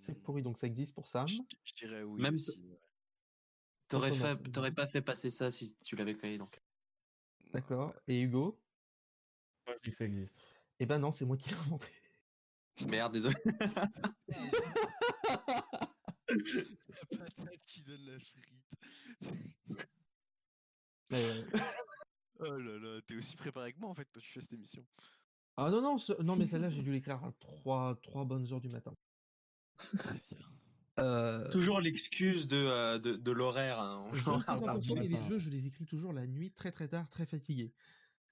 C'est pourri, donc ça existe pour Sam. Je, je dirais oui Même aussi. ouais. T'aurais pas fait passer ça si tu l'avais créé, donc. D'accord. Et Hugo? Moi, je dis que ça existe. Eh ben non, c'est moi qui l'ai inventé. Merde, désolé. La patate qui donne la frite. Mais- oh là là, t'es aussi préparé que moi en fait quand tu fais cette émission. Ah non, non, ce- non mais celle-là, j'ai dû l'écrire à 3, trois bonnes heures du matin. Très bien. Euh, Toujours l'excuse de, euh, de, de l'horaire. hein. je sais les jeux, je les écris toujours la nuit, très très tard, très fatigué.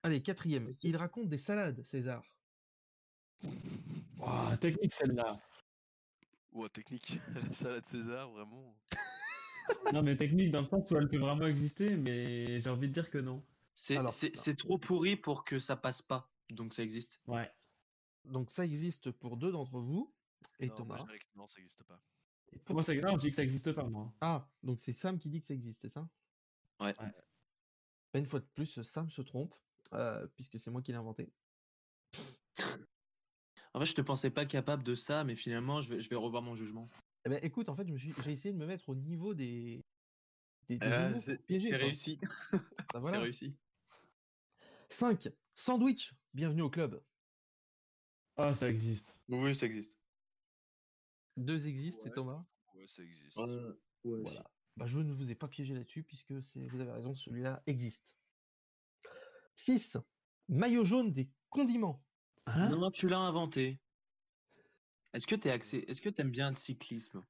Allez, quatrième. Il raconte des salades, César. Ouah, technique celle-là. Ouah, technique. La salade César, vraiment. Non, mais technique dans le sens où elle peut vraiment exister, mais j'ai envie de dire que non. C'est trop pourri pour que ça passe pas. Donc ça existe. Ouais. Donc ça existe pour deux d'entre vous et non, moi, Thomas. je que non, ça existe pas. Et pour- Moi, c'est grave, je dis que ça existe pas, moi. Ah, donc c'est Sam qui dit que ça existe, c'est ça? Ouais. Ouais. Une fois de plus, Sam se trompe, euh, puisque c'est moi qui l'ai inventé. En fait, je te pensais pas capable de ça, mais finalement, je vais, je vais revoir mon jugement. Eh ben, écoute, en fait, j'ai essayé de me mettre au niveau des, des, des Euh, c'est réussi. Bah, C'est réussi. 5. Sandwich. Bienvenue au club. Ah, ça existe. Oui, ça existe. Deux existent, Ouais. et Thomas? Ouais, ça existe. Ouais, Voilà. Bah, je ne vous ai pas piégé là-dessus, puisque vous avez raison, celui-là existe. 6. Maillot jaune des condiments. Hein Non, tu l'as inventé. Est-ce que t'es axé Est-ce que t'aimes bien le cyclisme?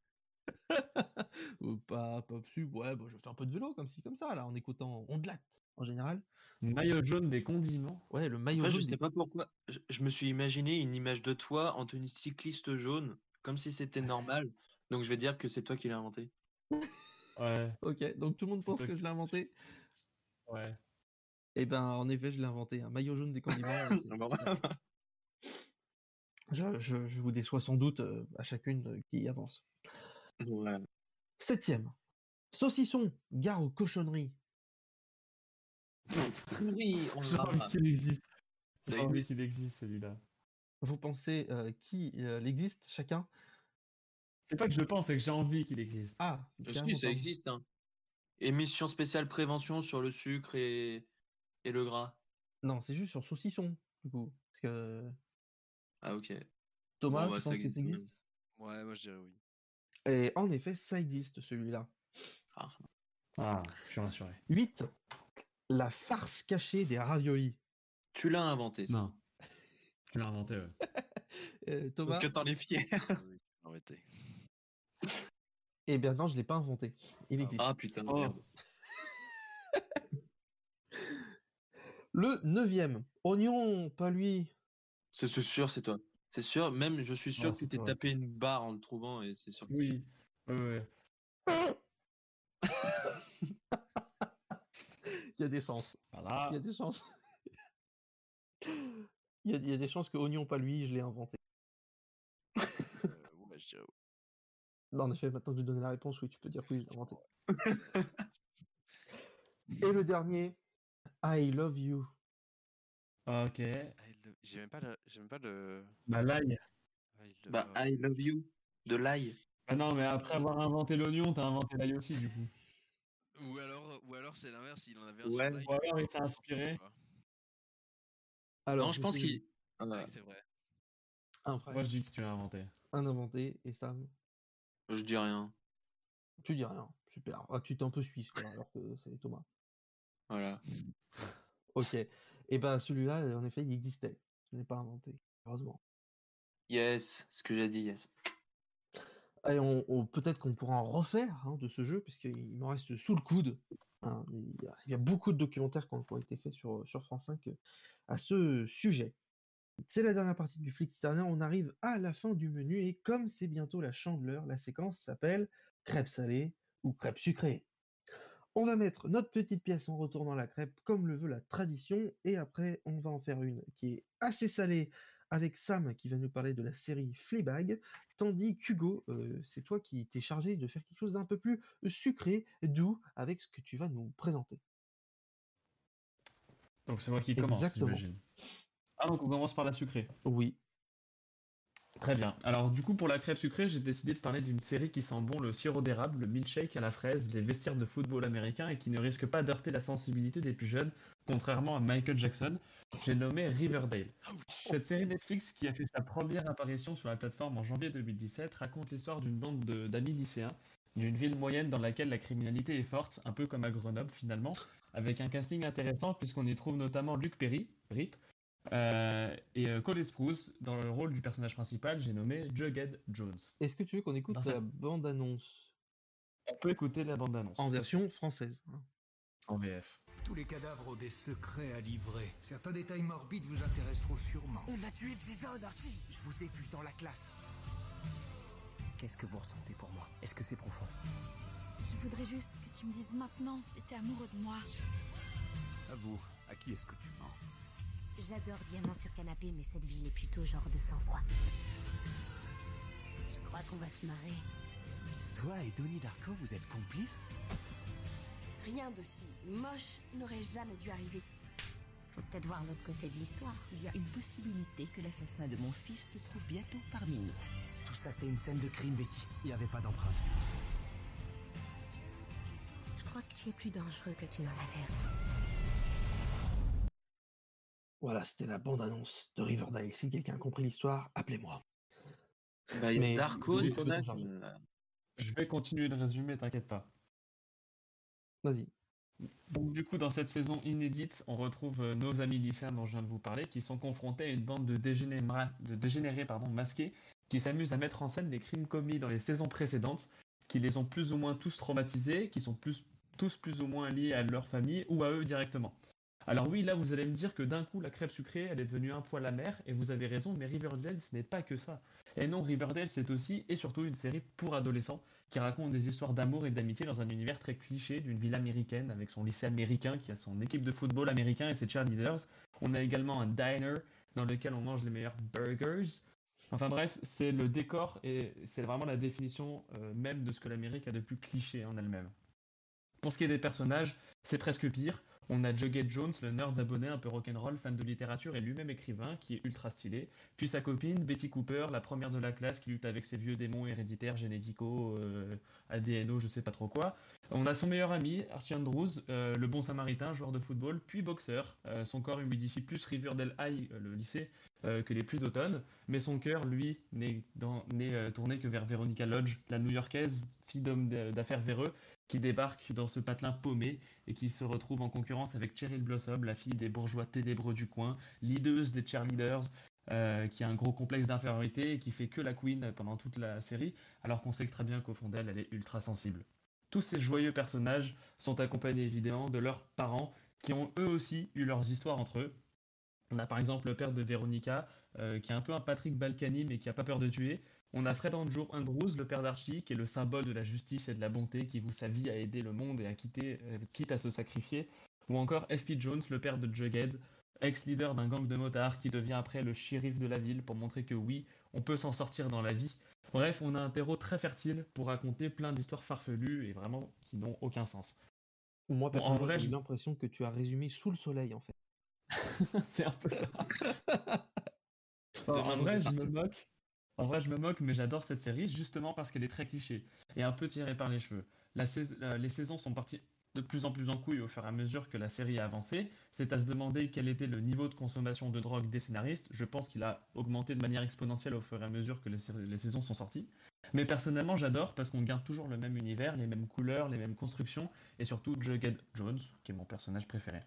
Pas, pas dessus. Ouais, bah, je fais un peu de vélo, comme ci, comme ça, là, en écoutant Ondelat, en général. Maillot jaune des condiments. Ouais, le maillot Après, je jaune. sais des- pas pourquoi. Je, je me suis imaginé une image de toi en tenue cycliste jaune, comme si c'était normal. Donc je vais dire que c'est toi qui l'as inventé. Ouais, Ok, donc tout le monde pense que je l'ai inventé. ouais. Eh ben, en effet, je l'ai inventé. Un maillot jaune des condiments. c'est- Ah bah voilà. Je, je- je vous déçois sans doute euh, à chacune euh, qui avance. Ouais. Septième. Saucisson, gare aux cochonneries. Oui, on J'ai l'a. envie qu'il existe. Ça J'ai envie existe. qu'il existe, celui-là. Vous pensez euh, qui euh, existe chacun? C'est pas que je pense, c'est que j'ai envie qu'il existe. Ah, Si, carrément ça pas. existe. Hein. Émission spéciale prévention sur le sucre et, et le gras. Non, c'est juste sur saucisson, du coup. Parce que Ah ok. Thomas, Bon, bah, tu ça penses que existe ça quand même. existe Ouais, moi je dirais oui. Et en effet, ça existe, celui-là. Ah. Ah, je suis rassuré. 8. La farce cachée des raviolis. Tu l'as inventé. ça. Non. Tu l'as inventé, ouais. Euh, Thomas Parce que t'en es fier. oui, arrêtez. Eh bien non, je l'ai pas inventé. Il existe. Ah putain. Oh. merde. Le neuvième. Oignon, pas lui. C'est sûr, c'est toi. C'est sûr, même je suis sûr Ah, que tu t'es tapé une barre en le trouvant et c'est sûr. que- Oui. Ouais. Il y a des chances. Voilà. Il y a des chances. Il y a, il y a des chances que Oignon, pas lui, je l'ai inventé. Euh, ouais, je dirais oui. Non, en effet, maintenant que j'ai donné la réponse, oui, tu peux dire que oui, je l'ai inventé. Et le dernier, I love you. Ah, Ok. J'ai même pas le. J'ai même pas le. Bah, l'ail. Ah, Bah, I love you. De l'ail. Ah non, mais après avoir inventé l'oignon, t'as inventé l'ail aussi, du coup. Ou alors, ou alors c'est l'inverse, il en avait un Ouais. sur. Ou alors il s'est inspiré. Alors, non, je pense qu'il. Ouais, c'est vrai. Un frère, Moi je dis que tu l'as inventé. un inventé, et Sam, Je dis rien. tu dis rien. Super. Ah, tu t'es un peu suisse, quoi, alors que c'est Thomas. Voilà. Ok. Et ben celui-là, en effet, il existait. Je n'ai pas inventé, heureusement. Yes, ce que j'ai dit, yes. Et on, on- peut-être qu'on pourra en refaire hein, de ce jeu, puisqu'il m'en reste sous le coude. hein. il, y a, il y a beaucoup de documentaires qui ont, été faits sur, sur France 5 euh, à ce sujet. C'est la dernière partie du Flick Citadin. On arrive à la fin du menu, et comme c'est bientôt la chandeleur, la séquence s'appelle crêpes salées ou crêpes sucrées. On va mettre notre petite pièce en retournant la crêpe comme le veut la tradition, et après on va en faire une qui est assez salée avec Sam qui va nous parler de la série Fleabag, tandis qu'Hugo, euh, c'est toi qui t'es chargé de faire quelque chose d'un peu plus sucré, doux, avec ce que tu vas nous présenter. Donc c'est moi qui commence, Exactement. j'imagine. Ah donc on commence par la sucrée. Oui. Très bien. Alors du coup pour la crêpe sucrée, j'ai décidé de parler d'une série qui sent bon le sirop d'érable, le milkshake à la fraise, les vestiaires de football américain et qui ne risque pas d'heurter la sensibilité des plus jeunes, contrairement à Michael Jackson. J'ai nommé Riverdale. Cette série Netflix qui a fait sa première apparition sur la plateforme en janvier 2017 raconte l'histoire d'une bande de- d'amis lycéens d'une ville moyenne dans laquelle la criminalité est forte, un peu comme à Grenoble finalement, avec un casting intéressant puisqu'on y trouve notamment Luc Perry, RIP, euh, et euh, Cole Sprouse dans le rôle du personnage principal, j'ai nommé Jughead Jones. Est-ce que tu veux qu'on écoute Dans la cette- bande-annonce? On peut écouter la bande-annonce. en version française hein En VF. Tous les cadavres ont des secrets à livrer. Certains détails morbides vous intéresseront sûrement. On a tué Jason, Archie Je vous ai vu dans la classe. Qu'est-ce que vous ressentez pour moi? Est-ce que c'est profond? Je voudrais juste que tu me dises maintenant si t'es amoureux de moi. Avoue, à qui est-ce que tu mens? J'adore Diamant sur canapé, mais cette ville est plutôt genre de sang-froid. Je crois qu'on va se marrer. Toi et Donnie Darko, vous êtes complices Rien d'aussi moche n'aurait jamais dû arriver. Faut peut-être voir l'autre côté de l'histoire. Il y a une possibilité que l'assassin de mon fils se trouve bientôt parmi nous. Tout ça, c'est une scène de crime, Betty. Il n'y avait pas d'empreinte. Je crois que tu es plus dangereux que tu n'en as l'air. Voilà, c'était la bande-annonce de Riverdale. Si quelqu'un a compris l'histoire, appelez-moi. Bah, Mais- Darko Oui, je vais continuer de résumer, t'inquiète pas. Vas-y. Donc du coup, dans cette saison inédite, on retrouve euh, nos amis lycéens dont je viens de vous parler, qui sont confrontés à une bande de dégénérés, ma- de dégénérés pardon, masqués, qui s'amusent à mettre en scène les crimes commis dans les saisons précédentes, qui les ont plus ou moins tous traumatisés, qui sont plus, tous plus ou moins liés à leur famille ou à eux directement. Alors oui, là vous allez me dire que d'un coup la crêpe sucrée elle est devenue un poil amer, et vous avez raison, mais Riverdale ce n'est pas que ça. Et non, Riverdale c'est aussi et surtout une série pour adolescents qui raconte des histoires d'amour et d'amitié dans un univers très cliché d'une ville américaine avec son lycée américain qui a son équipe de football américain et ses cheerleaders. On a également un diner dans lequel on mange les meilleurs burgers. Enfin bref, c'est le décor et c'est vraiment la définition euh, même de ce que l'Amérique a de plus cliché en elle-même. Pour ce qui est des personnages, c'est presque pire. On a Jughead Jones, le nerd abonné un peu rock'n'roll, fan de littérature et lui-même écrivain, qui est ultra stylé. Puis sa copine, Betty Cooper, la première de la classe, qui lutte avec ses vieux démons héréditaires, généticaux, euh, ADNO, je sais pas trop quoi. On a son meilleur ami, Archie Andrews, euh, le bon samaritain, joueur de football, puis boxeur. Euh, son corps humidifie plus Riverdale High, euh, le lycée, que les pluies d'automne, mais son cœur, lui, n'est tourné que vers Veronica Lodge, la new-yorkaise, fille d'homme d'a- d'affaires véreux, qui débarque dans ce patelin paumé et qui se retrouve en concurrence avec Cheryl Blossom, la fille des bourgeois ténébreux du coin, leaduse des cheerleaders, euh, qui a un gros complexe d'infériorité et qui fait que la queen pendant toute la série, alors qu'on sait très bien qu'au fond d'elle, elle est ultra sensible. Tous ces joyeux personnages sont accompagnés évidemment de leurs parents qui ont eux aussi eu leurs histoires entre eux. On a par exemple le père de Veronica, euh, qui est un peu un Patrick Balkany mais qui a pas peur de tuer. On a Fred Andrew Andrews, le père d'Archie, qui est le symbole de la justice et de la bonté, qui voue sa vie à aider le monde et à quitter, euh, quitte à se sacrifier. Ou encore F.P. Jones, le père de Jughead, ex-leader d'un gang de motards qui devient après le shérif de la ville pour montrer que oui, on peut s'en sortir dans la vie. Bref, on a un terreau très fertile pour raconter plein d'histoires farfelues et vraiment qui n'ont aucun sens. Moi, Bon, en personnellement, vrai, j'ai je- l'impression que tu as résumé sous le soleil, en fait. c'est un peu ça. en, en vrai, je me moque. En vrai, je me moque, mais j'adore cette série justement parce qu'elle est très cliché et un peu tirée par les cheveux. Les saisons sont parties de plus en plus en couille au fur et à mesure que la série a avancé. C'est à se demander quel était le niveau de consommation de drogue des scénaristes. Je pense qu'il a augmenté de manière exponentielle au fur et à mesure que les, les saisons sont sorties. Mais personnellement, j'adore parce qu'on garde toujours le même univers, les mêmes couleurs, les mêmes constructions, et surtout Jughead Jones, qui est mon personnage préféré.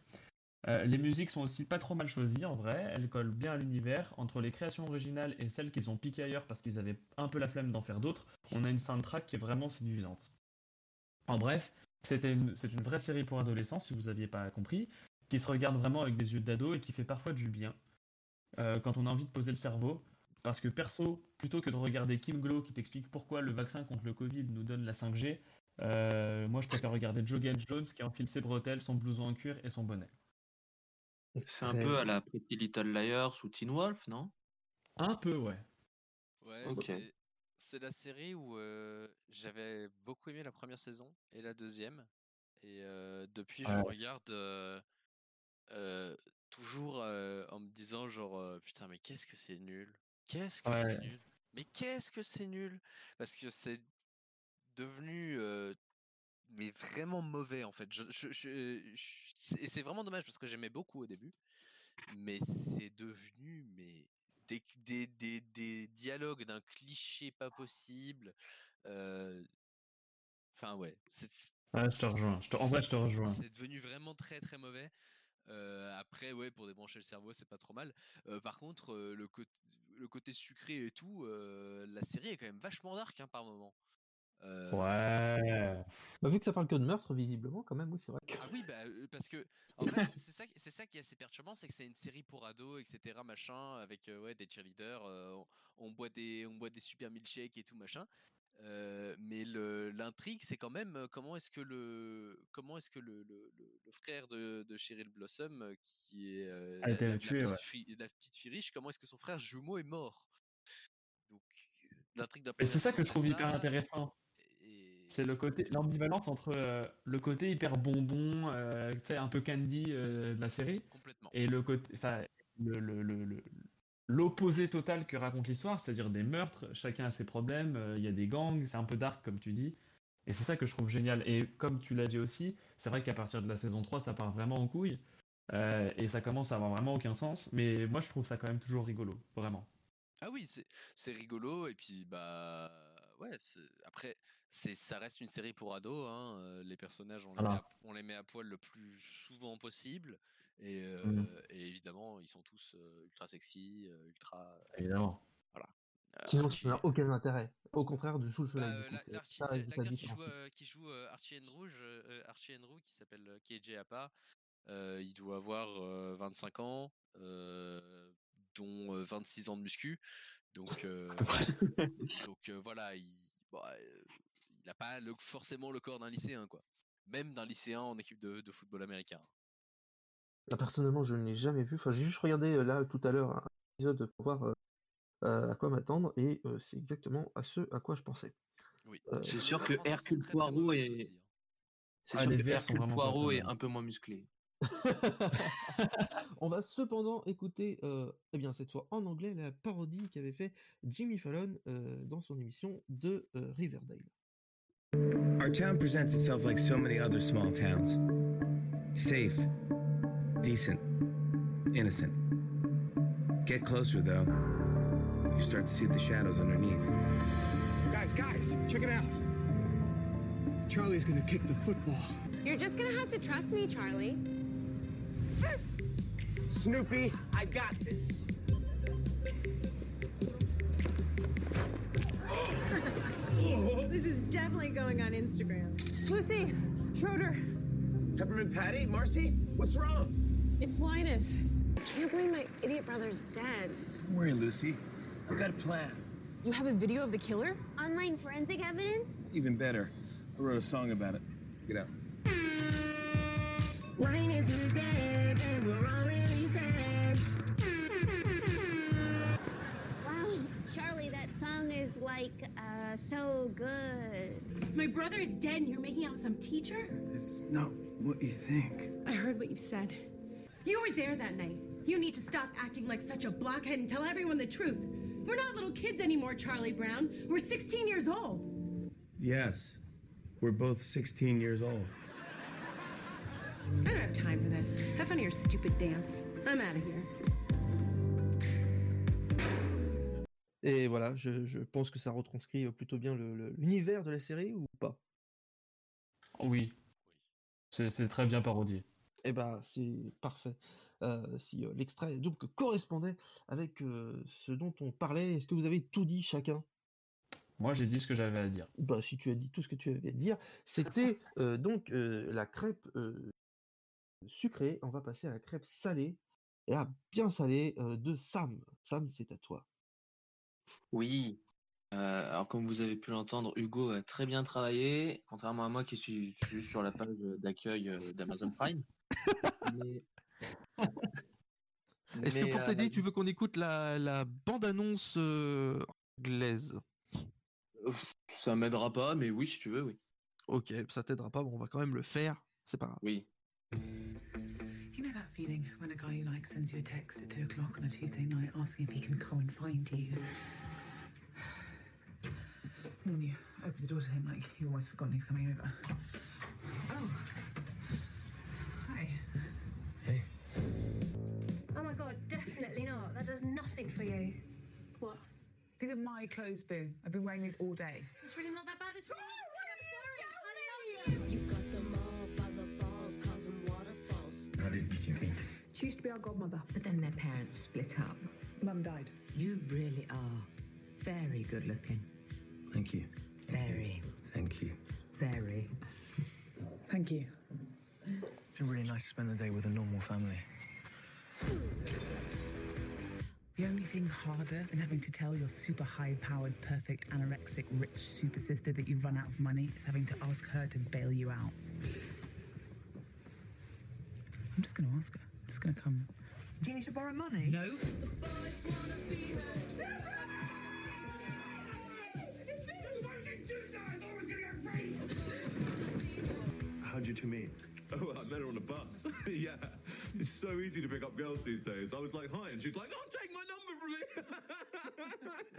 Euh, les musiques sont aussi pas trop mal choisies en vrai, elles collent bien à l'univers. Entre les créations originales et celles qu'ils ont piquées ailleurs parce qu'ils avaient un peu la flemme d'en faire d'autres, on a une soundtrack qui est vraiment séduisante. En bref, c'est une vraie série pour adolescents, si vous aviez pas compris, qui se regarde vraiment avec des yeux d'ado et qui fait parfois du bien euh, quand on a envie de poser le cerveau. Parce que perso, plutôt que de regarder Kim Glow qui t'explique pourquoi le vaccin contre le Covid nous donne la 5G, euh, moi je préfère regarder Jogan Jones qui enfile ses bretelles, son blouson en cuir et son bonnet. C'est un peu à la Pretty Little Liars ou Teen Wolf, non? Un peu, ouais. Ouais, Ok. c'est- la série où euh, j'avais beaucoup aimé la première saison et la deuxième. Et euh, depuis, je regarde euh, euh, toujours euh, en me disant genre euh, putain mais qu'est-ce que c'est nul, qu'est-ce que c'est nul, mais qu'est-ce que c'est nul? Parce que c'est devenu euh, mais vraiment mauvais en fait. Je, je- je- je- c'est- et c'est vraiment dommage parce que j'aimais beaucoup au début, mais c'est devenu mais des, des, des, des dialogues d'un cliché pas possible. euh, Enfin ouais, Ouais, je te rejoins. Je te- En vrai, je te rejoins. c'est devenu vraiment très très mauvais. Euh, après, ouais, pour débrancher le cerveau, c'est pas trop mal. Euh, par contre, le, côté, le côté sucré et tout, la série est quand même vachement dark hein, par moment. Euh, Ouais. Bah, vu que ça parle que de meurtre, visiblement, quand même, oui, c'est vrai. que- Ah oui, bah, euh, parce que en fait, c'est- ça, c'est ça qui est assez perturbant, c'est que c'est une série pour ados, etc., machin, avec euh, ouais des cheerleaders, euh, on, on boit des, on boit des super milkshakes et tout machin. Euh, mais le- l'intrigue, c'est quand même comment est-ce que le, comment est-ce que le, le, le- le frère de, de Cheryl Blossom, qui est euh, A été la, la tué, petite ouais. fille, la petite fille riche, comment est-ce que son frère jumeau est mort? Donc l'intrigue d'un Et c'est ça que je trouve hyper intéressant. C'est le côté, l'ambivalence entre euh, le côté hyper bonbon, euh, tu sais, un peu candy euh, de la série, et le côté, enfin, le, l'opposé total que raconte l'histoire, c'est-à-dire des meurtres, chacun a ses problèmes, euh, il y a des gangs, c'est un peu dark comme tu dis, et c'est ça que je trouve génial. Et comme tu l'as dit aussi, c'est vrai qu'à partir de la saison 3, ça part vraiment en couille, et ça commence à avoir vraiment aucun sens, mais moi je trouve ça quand même toujours rigolo, vraiment. Ah oui, c'est rigolo et puis bah ouais, c'est- après ça reste une série pour ados hein, euh, les personnages on les, met à, on les met à poil le plus souvent possible et, euh, et évidemment ils sont tous euh, ultra sexy, euh, ultra Évidemment. voilà. Euh, Sinon, ça n'a aucun intérêt. Au contraire, du sous le bah, soleil. euh, la- la- la l'acteur qui euh, qui joue euh, Archie Andrew, euh, Archie Andrew qui s'appelle euh, Jay Appa, euh, il doit avoir euh, 25 ans, euh, dont euh, 26 ans de muscu. Donc, euh, donc euh, voilà, il, bah, euh, il a pas le- forcément le corps d'un lycéen, quoi. Même d'un lycéen en équipe de, de football américain. Là, personnellement, je ne l'ai jamais vu. Enfin, j'ai juste regardé là tout à l'heure un épisode pour voir euh, à quoi m'attendre et euh, c'est exactement à ce à quoi je pensais. Oui. Euh, C'est sûr que Hercule Poirot est. C'est Ah, Hercule Poirot est un peu moins musclé. On va cependant écouter, euh, eh bien cette fois en anglais, la parodie qu'avait fait Jimmy Fallon euh, dans son émission de euh, Riverdale. Our town presents itself like so many other small towns safe, decent, innocent. Get closer, though. You start to see the shadows underneath. Guys, guys, check it out. Charlie's gonna kick the football. You're just gonna have to trust me, Charlie. Snoopy, I got this. this is definitely going on Instagram. Lucy, Schroeder. Peppermint Patty, Marcy, what's wrong? It's Linus. I can't believe my idiot brother's dead. Don't worry, Lucy. We got a plan. You have a video of the killer? Online forensic evidence? Even better. I wrote a song about it. Get out. Linus is dead and we're all really sad. Wow, Charlie, that song is like uh, so good. My brother is dead and you're making out with some teacher? It's not what you think. I heard what you said. You were there that night. You need to stop acting like such a blockhead and tell everyone the truth. We're not little kids anymore, Charlie Brown. We're 16 years old. Yes, we're both 16 years old. Have time for this. Have fun at your stupid dance. I'm out of here. Et voilà, je, je pense que ça retranscrit plutôt bien le- le- l'univers de la série ou pas? Oui. C'est c'est très bien parodié. Eh ben, c'est parfait. Euh, si euh, l'extrait donc correspondait avec euh, ce dont on parlait, est-ce que vous avez tout dit chacun? Moi, j'ai dit ce que j'avais à dire. Bah, si tu as dit tout ce que tu avais à dire, c'était euh, donc euh, la crêpe euh, sucrée. On va passer à la crêpe salée. Et là, bien salée euh, de Sam. Sam, c'est à toi. Oui. Euh, alors comme vous avez pu l'entendre, Hugo a très bien travaillé, contrairement à moi qui suis, sur la page d'accueil euh, d'Amazon Prime. Mais- Est-ce que pour euh, t'aider, tu veux qu'on écoute la, la bande-annonce anglaise? Ça m'aidera pas, mais oui, si tu veux, oui. Ok, ça t'aidera pas, bon, on va quand même le faire. C'est pas grave. Oui. You know that feeling when a guy you like sends you a text at 2 o'clock on a Tuesday night asking if he can come and find you? And then you open the door to him like you've almost forgotten he's coming over. Oh. Hi. Hey. Oh my god, definitely not. That does nothing for you. What? These are my clothes, Boo. I've been wearing these all day. It's really not that bad. It's You She used to be our godmother. But then their parents split up. Mum died. You really are very good looking. Thank you. Very, Thank you. very. Thank you. It's been really nice to spend the day with a normal family. The only thing harder than having to tell your super high powered, perfect, anorexic, rich super sister that you've run out of money is having to ask her to bail you out. I'm just going to ask her. Just going to come. Do you need to borrow money? No. How'd you two meet? Oh, I met her on a bus. yeah, it's so easy to pick up girls these days. I was like, hi, and she's like, oh, take my number from me.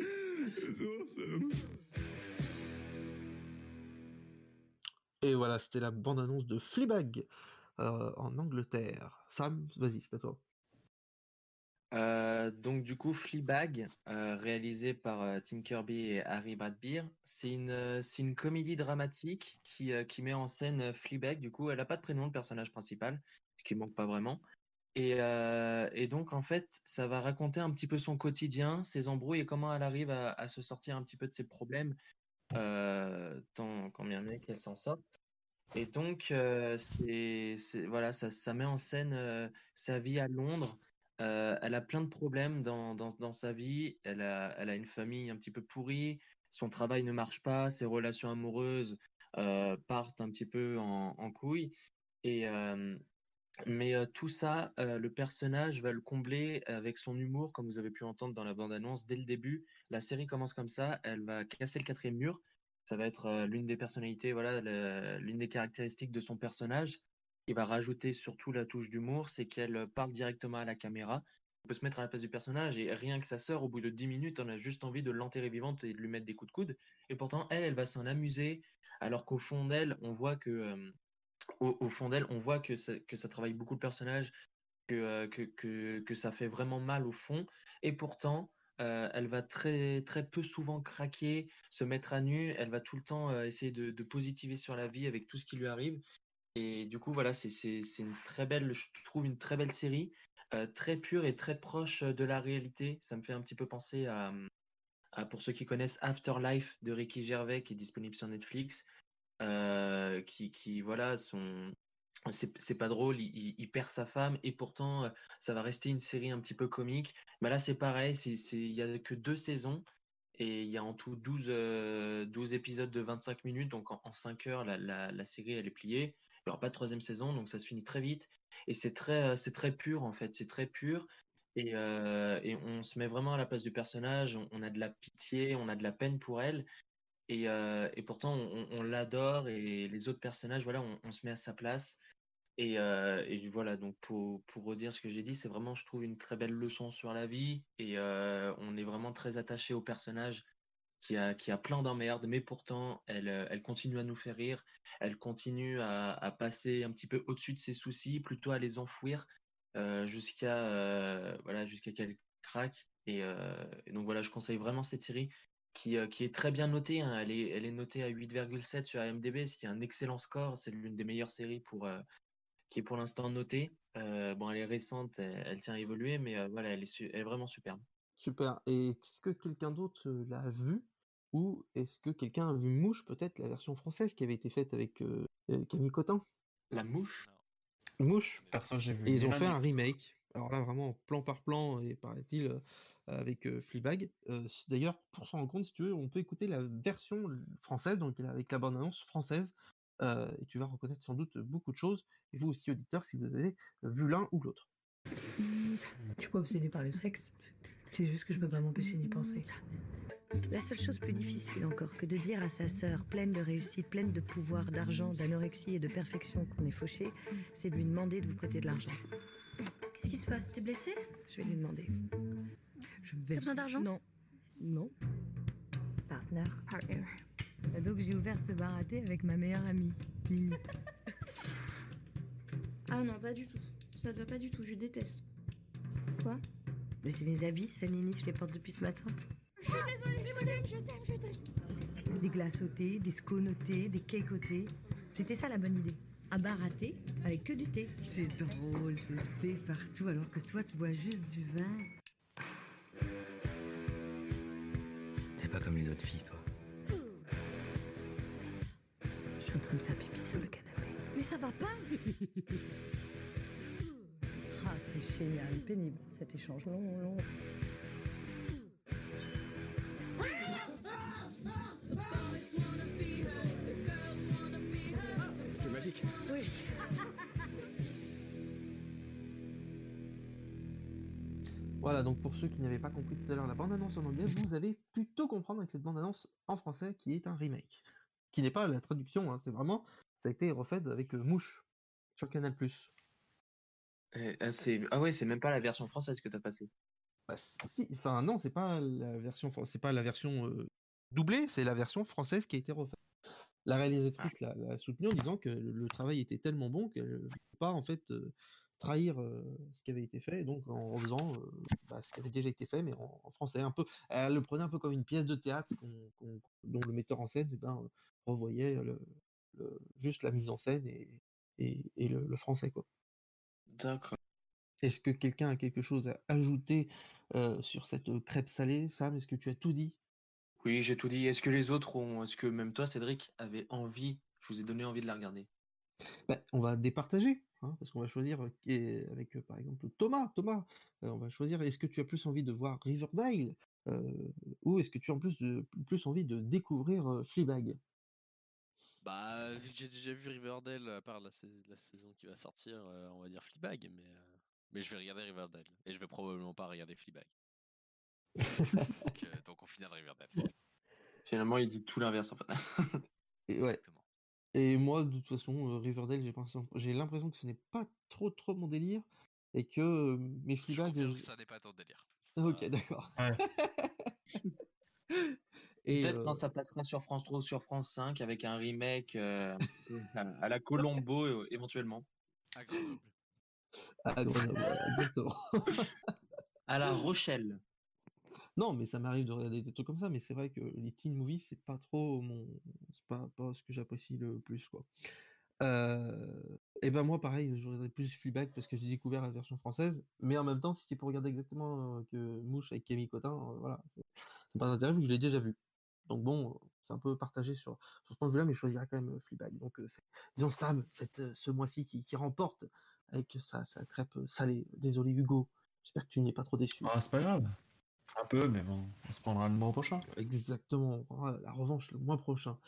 it's awesome. Et voilà, c'était la bande-annonce de Fleabag euh, en Angleterre. Sam, vas-y, c'est à toi. Euh, donc du coup, Fleabag, euh, réalisé par euh, Tim Kirby et Harry Bradbeer, c'est une, euh, une comédie dramatique qui, euh, qui met en scène euh, Fleabag. Du coup, elle n'a pas de prénom, le personnage principal, ce qui manque pas vraiment. Et, euh, et donc, en fait, ça va raconter un petit peu son quotidien, ses embrouilles et comment elle arrive à, se sortir un petit peu de ses problèmes, euh, tant quand bien qu'elle s'en sort. Et donc, euh, voilà, ça, met en scène euh, sa vie à Londres. Euh, elle a plein de problèmes dans, dans, dans sa vie. Elle a, elle a une famille un petit peu pourrie. Son travail ne marche pas. Ses relations amoureuses partent un petit peu en, en couille. Et, mais tout ça, le personnage va le combler avec son humour, comme vous avez pu entendre dans la bande-annonce dès le début. La série commence comme ça. Elle va casser le quatrième mur. Ça va être euh, l'une des personnalités, voilà, l'une des caractéristiques de son personnage qui va rajouter surtout la touche d'humour, c'est qu'elle parle directement à la caméra. On peut se mettre à la place du personnage et rien que sa sœur, au bout de 10 minutes, on a juste envie de l'enterrer vivante et de lui mettre des coups de coude. Et pourtant, elle, elle va s'en amuser, alors qu'au fond d'elle, on voit que, euh, au, fond d'elle, on voit que ça, travaille beaucoup le personnage, euh, que, que ça fait vraiment mal au fond. Et pourtant, elle va très, très peu souvent craquer, se mettre à nu. Elle va tout le temps essayer de, positiver sur la vie avec tout ce qui lui arrive. Et du coup, voilà, c'est une très belle, je trouve une très belle série, très pure et très proche de la réalité. Ça me fait un petit peu penser à, à, pour ceux qui connaissent Afterlife de Ricky Gervais, qui est disponible sur Netflix, qui, qui, voilà, son, c'est pas drôle, il, perd sa femme et pourtant ça va rester une série un petit peu comique. Mais là, c'est pareil, il y a que deux saisons et il y a en tout 12, euh, 12 épisodes de 25 minutes, donc en, en 5 heures, la, la, série elle est pliée. Il n'y aura pas de troisième saison, donc ça se finit très vite. Et c'est très, c'est très pur en fait, c'est très pur. Et, et on se met vraiment à la place du personnage, on, a de la pitié, on a de la peine pour elle. Et, et pourtant, on, l'adore et les autres personnages, voilà, on se met à sa place. Et, euh, voilà, donc pour, redire ce que j'ai dit, c'est vraiment, je trouve, une très belle leçon sur la vie. Et euh, on est vraiment très attaché au personnage qui a, qui a plein d'emmerdes, mais pourtant, elle, euh, elle continue à nous faire rire. Elle continue à, à passer un petit peu au-dessus de ses soucis, plutôt à les enfouir jusqu'à voilà, jusqu'à qu'elle craque. Et, donc voilà, je conseille vraiment cette série qui, qui est très bien notée. hein. Elle, est, elle est notée à 8,7 sur IMDb, ce qui est un excellent score. C'est l'une des meilleures séries pour, qui est pour l'instant notée. Euh, bon, elle est récente, elle, elle tient à évoluer, mais euh, voilà, elle est, su- elle est vraiment superbe. Super. Et est-ce que quelqu'un d'autre euh, l'a vu ou est-ce que quelqu'un a vu Mouche, peut-être la version française qui avait été faite avec euh, Camille Cotin? La mouche? Mouche. Perso, j'ai vu. Et ils ont fait un remake. Alors là, vraiment plan par plan, et paraît-il, euh, avec euh, Fleabag. Euh, D'ailleurs, pour s'en rendre compte, si tu veux, on peut écouter la version française, donc avec la bande-annonce française, euh, et tu vas reconnaître sans doute beaucoup de choses. Et vous aussi, auditeurs, si vous avez vu l'un ou l'autre. Je suis pas obsédée par le sexe. C'est juste que je peux pas m'empêcher d'y penser. La seule chose plus difficile encore que de dire à sa sœur, pleine de réussite, pleine de pouvoir, d'argent, d'anorexie et de perfection qu'on est fauché, c'est de lui demander de vous prêter de l'argent. Qu'est-ce qui se passe? T'es blessé Je vais lui demander. Je vais... T'as besoin d'argent? Non. Non. Partner. Partner. Donc j'ai ouvert ce bar à thé avec ma meilleure amie, Mimi. Ah non, pas du tout. Ça ne va pas du tout, je déteste. Quoi? Mais c'est mes habits, ça Nini, je les porte depuis ce matin. Je suis désolée, je t'aime, je t'aime, je t'aime. Des glaces au thé, des scones au thé, des cakes au thé. C'était ça la bonne idée. Un bar à thé avec que du thé. C'est drôle, ce thé partout alors que toi tu bois juste du vin. T'es pas comme les autres filles, toi. Faire pipi sur le canapé. Mais ça va pas Ah, c'est génial, pénible cet échange long, long. C'était magique. Oui. Voilà, donc pour ceux qui n'avaient pas compris tout à l'heure la bande-annonce en anglais, vous avez plutôt comprendre avec cette bande-annonce en français qui est un remake. Qui n'est pas la traduction, hein, c'est vraiment, ça a été refait avec euh, Mouche sur Canal+. Eh, ah, ah ouais, c'est même pas la version française que t'as passée. Bah, si, enfin non, c'est pas la version, c'est pas la version euh, doublée, c'est la version française qui a été refaite. La réalisatrice l'a l'a soutenue en disant que le, le travail était tellement bon qu'elle ne pas en fait euh, trahir ce qui avait été fait, et donc en faisant bah, ce qui avait déjà été fait, mais en, en français un peu. Elle le prenait un peu comme une pièce de théâtre dont le metteur en scène eh ben, revoyait le, le- juste la mise en scène et, et, et le, le français quoi. D'accord. Est-ce que quelqu'un a quelque chose à ajouter euh, sur cette crêpe salée, Sam Est-ce que tu as tout dit? Oui, j'ai tout dit. Est-ce que les autres ont, est-ce que même toi, Cédric, avait envie, je vous ai donné envie de la regarder? Bah, on va départager, hein, parce qu'on va choisir avec par exemple Thomas. Thomas, on va choisir. Est-ce que tu as plus envie de voir Riverdale euh, ou est-ce que tu as en plus de plus envie de découvrir Fleabag? Bah, vu que j'ai déjà vu Riverdale, à part la, sais- la saison qui va sortir, euh, on va dire Fleabag, mais, euh, mais je vais regarder Riverdale. Et je vais probablement pas regarder Fleabag. donc, donc on finit de Riverdale. Finalement, il dit tout l'inverse en fait. Et ouais. Et moi, de toute façon, euh, Riverdale, j'ai l'impression que ce n'est pas trop trop mon délire et que euh, mes Je Fleabag. confirme euh, que ça n'est pas ton délire. Ok, d'accord. Et, Peut-être euh, quand ça passera sur France 3 ou sur France 5 avec un remake euh, à, la Colombo euh, éventuellement. À Grenoble. à Grenoble, exactement. À La Rochelle. Non, mais ça m'arrive de regarder des trucs comme ça, mais c'est vrai que les teen movies, c'est pas trop mon, c'est pas, pas ce que j'apprécie le plus, quoi. Euh, et ben moi, pareil, je regarderais plus Fleabag parce que j'ai découvert la version française, mais en même temps, si c'est pour regarder exactement que Mouche avec Camille Cotin, euh, voilà, c'est pas d'intérêt vu que je l'ai déjà vu. Donc bon, c'est un peu partagé sur, ce point de vue-là, mais je choisirais quand même Fleabag. Donc disons Sam, cette, ce mois-ci qui, qui remporte avec sa, sa crêpe salée. Désolé Hugo, j'espère que tu n'es pas trop déçu. Ah, c'est pas grave. Un peu, mais bon, on se prendra le mois prochain. Exactement, on prendra la revanche le mois prochain.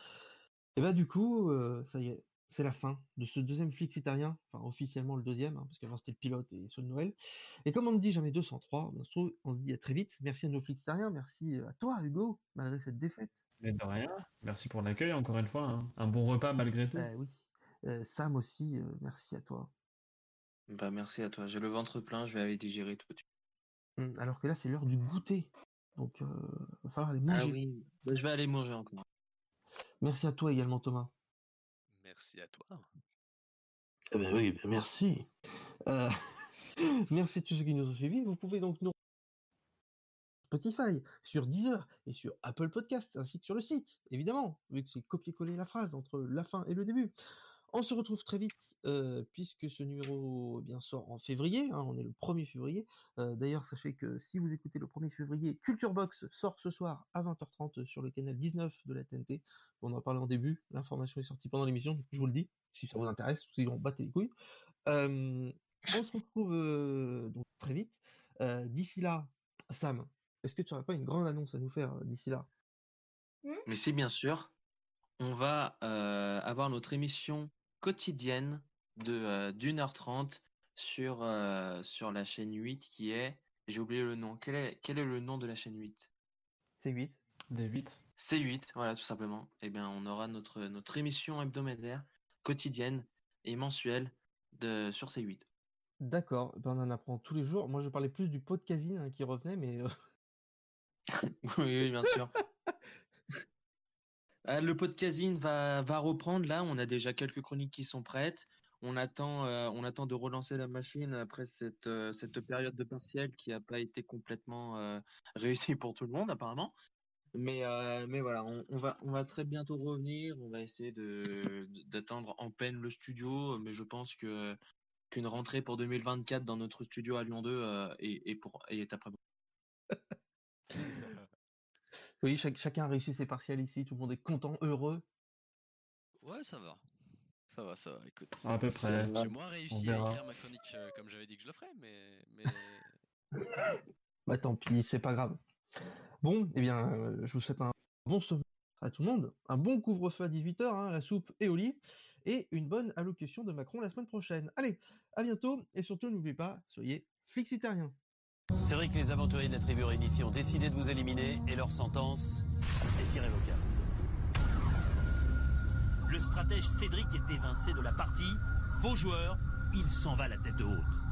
Et bah du coup, euh, ça y est, c'est la fin de ce deuxième Flixitarien, enfin officiellement le deuxième, hein, parce qu'avant c'était le pilote et ceux de Noël. Et comme on ne dit jamais 203, on se trouve- on se dit à très vite. Merci à nos Flixitariens, merci à toi Hugo, malgré cette défaite. Mais de rien. Merci pour l'accueil, encore une fois. hein. Un bon repas malgré tout. Euh, oui. Euh, Sam aussi, euh, merci à toi. Bah merci à toi. J'ai le ventre plein, je vais aller digérer tout de suite. Hum, Alors que là, c'est l'heure du goûter. Donc, euh, va falloir aller Ah manger. oui, bah, je vais aller manger encore. Merci à toi également, Thomas. Merci à toi. Eh ben oui, ben merci. Euh, merci à tous ceux qui nous ont suivis. Vous pouvez donc nous Spotify, sur Deezer et sur Apple Podcasts, ainsi que sur le site, évidemment, vu que c'est copier-coller la phrase entre la fin et le début. On se retrouve très vite, euh, puisque ce numéro eh bien, sort en février, hein, on est le 1er février. Euh, D'ailleurs, sachez que si vous écoutez le 1er février, Culture Box sort ce soir à 20h30 sur le canal 19 de la TNT. On en a parlé en début, l'information est sortie pendant l'émission, je vous le dis, si ça vous intéresse, sinon battez les couilles. Euh, on se retrouve euh, donc très vite. Euh, d'ici là, Sam, est-ce que tu n'aurais pas une grande annonce à nous faire euh, d'ici là? Mais si, bien sûr, on va euh, avoir notre émission quotidienne de euh, d'une heure trente sur, euh, sur la chaîne 8 qui est, j'ai oublié le nom, quel est, quel est le nom de la chaîne 8 C'est 8. Des 8. C8, voilà, tout simplement. Eh bien, on aura notre, notre émission hebdomadaire, quotidienne et mensuelle de, sur C8. D'accord, ben on en apprend tous les jours. Moi, je parlais plus du podcasting hein, qui revenait, mais euh, oui, oui, bien sûr. Euh, le podcasting va, va reprendre. Là, on a déjà quelques chroniques qui sont prêtes. On attend, euh, de relancer la machine après cette, euh, période de partiel qui n'a pas été complètement euh, réussie pour tout le monde, apparemment. Mais, voilà, on, va, très bientôt revenir. On va essayer de, d'atteindre en peine le studio. Mais je pense qu'une rentrée pour 2024 dans notre studio à Lyon 2 euh, est, est, pour, est après. oui, chaque- chacun a réussi ses partiels ici, tout le monde est content, heureux. Ouais, ça va. Ça va, ça va, écoute. À peu près. J'ai moins réussi à écrire ma chronique euh, comme j'avais dit que je le ferais, mais. mais... Bah tant pis, c'est pas grave. Bon, eh bien, euh, je vous souhaite un bon sommeil à tout le monde, un bon couvre-feu à 18h, la soupe et au lit, et une bonne allocution de Macron la semaine prochaine. Allez, à bientôt, et surtout n'oubliez pas, soyez flexitariens. C'est vrai que les aventuriers de la tribu réunifiée ont décidé de vous éliminer et leur sentence est irrévocable. Le stratège Cédric est évincé de la partie. Vos joueurs, il s'en va la tête haute.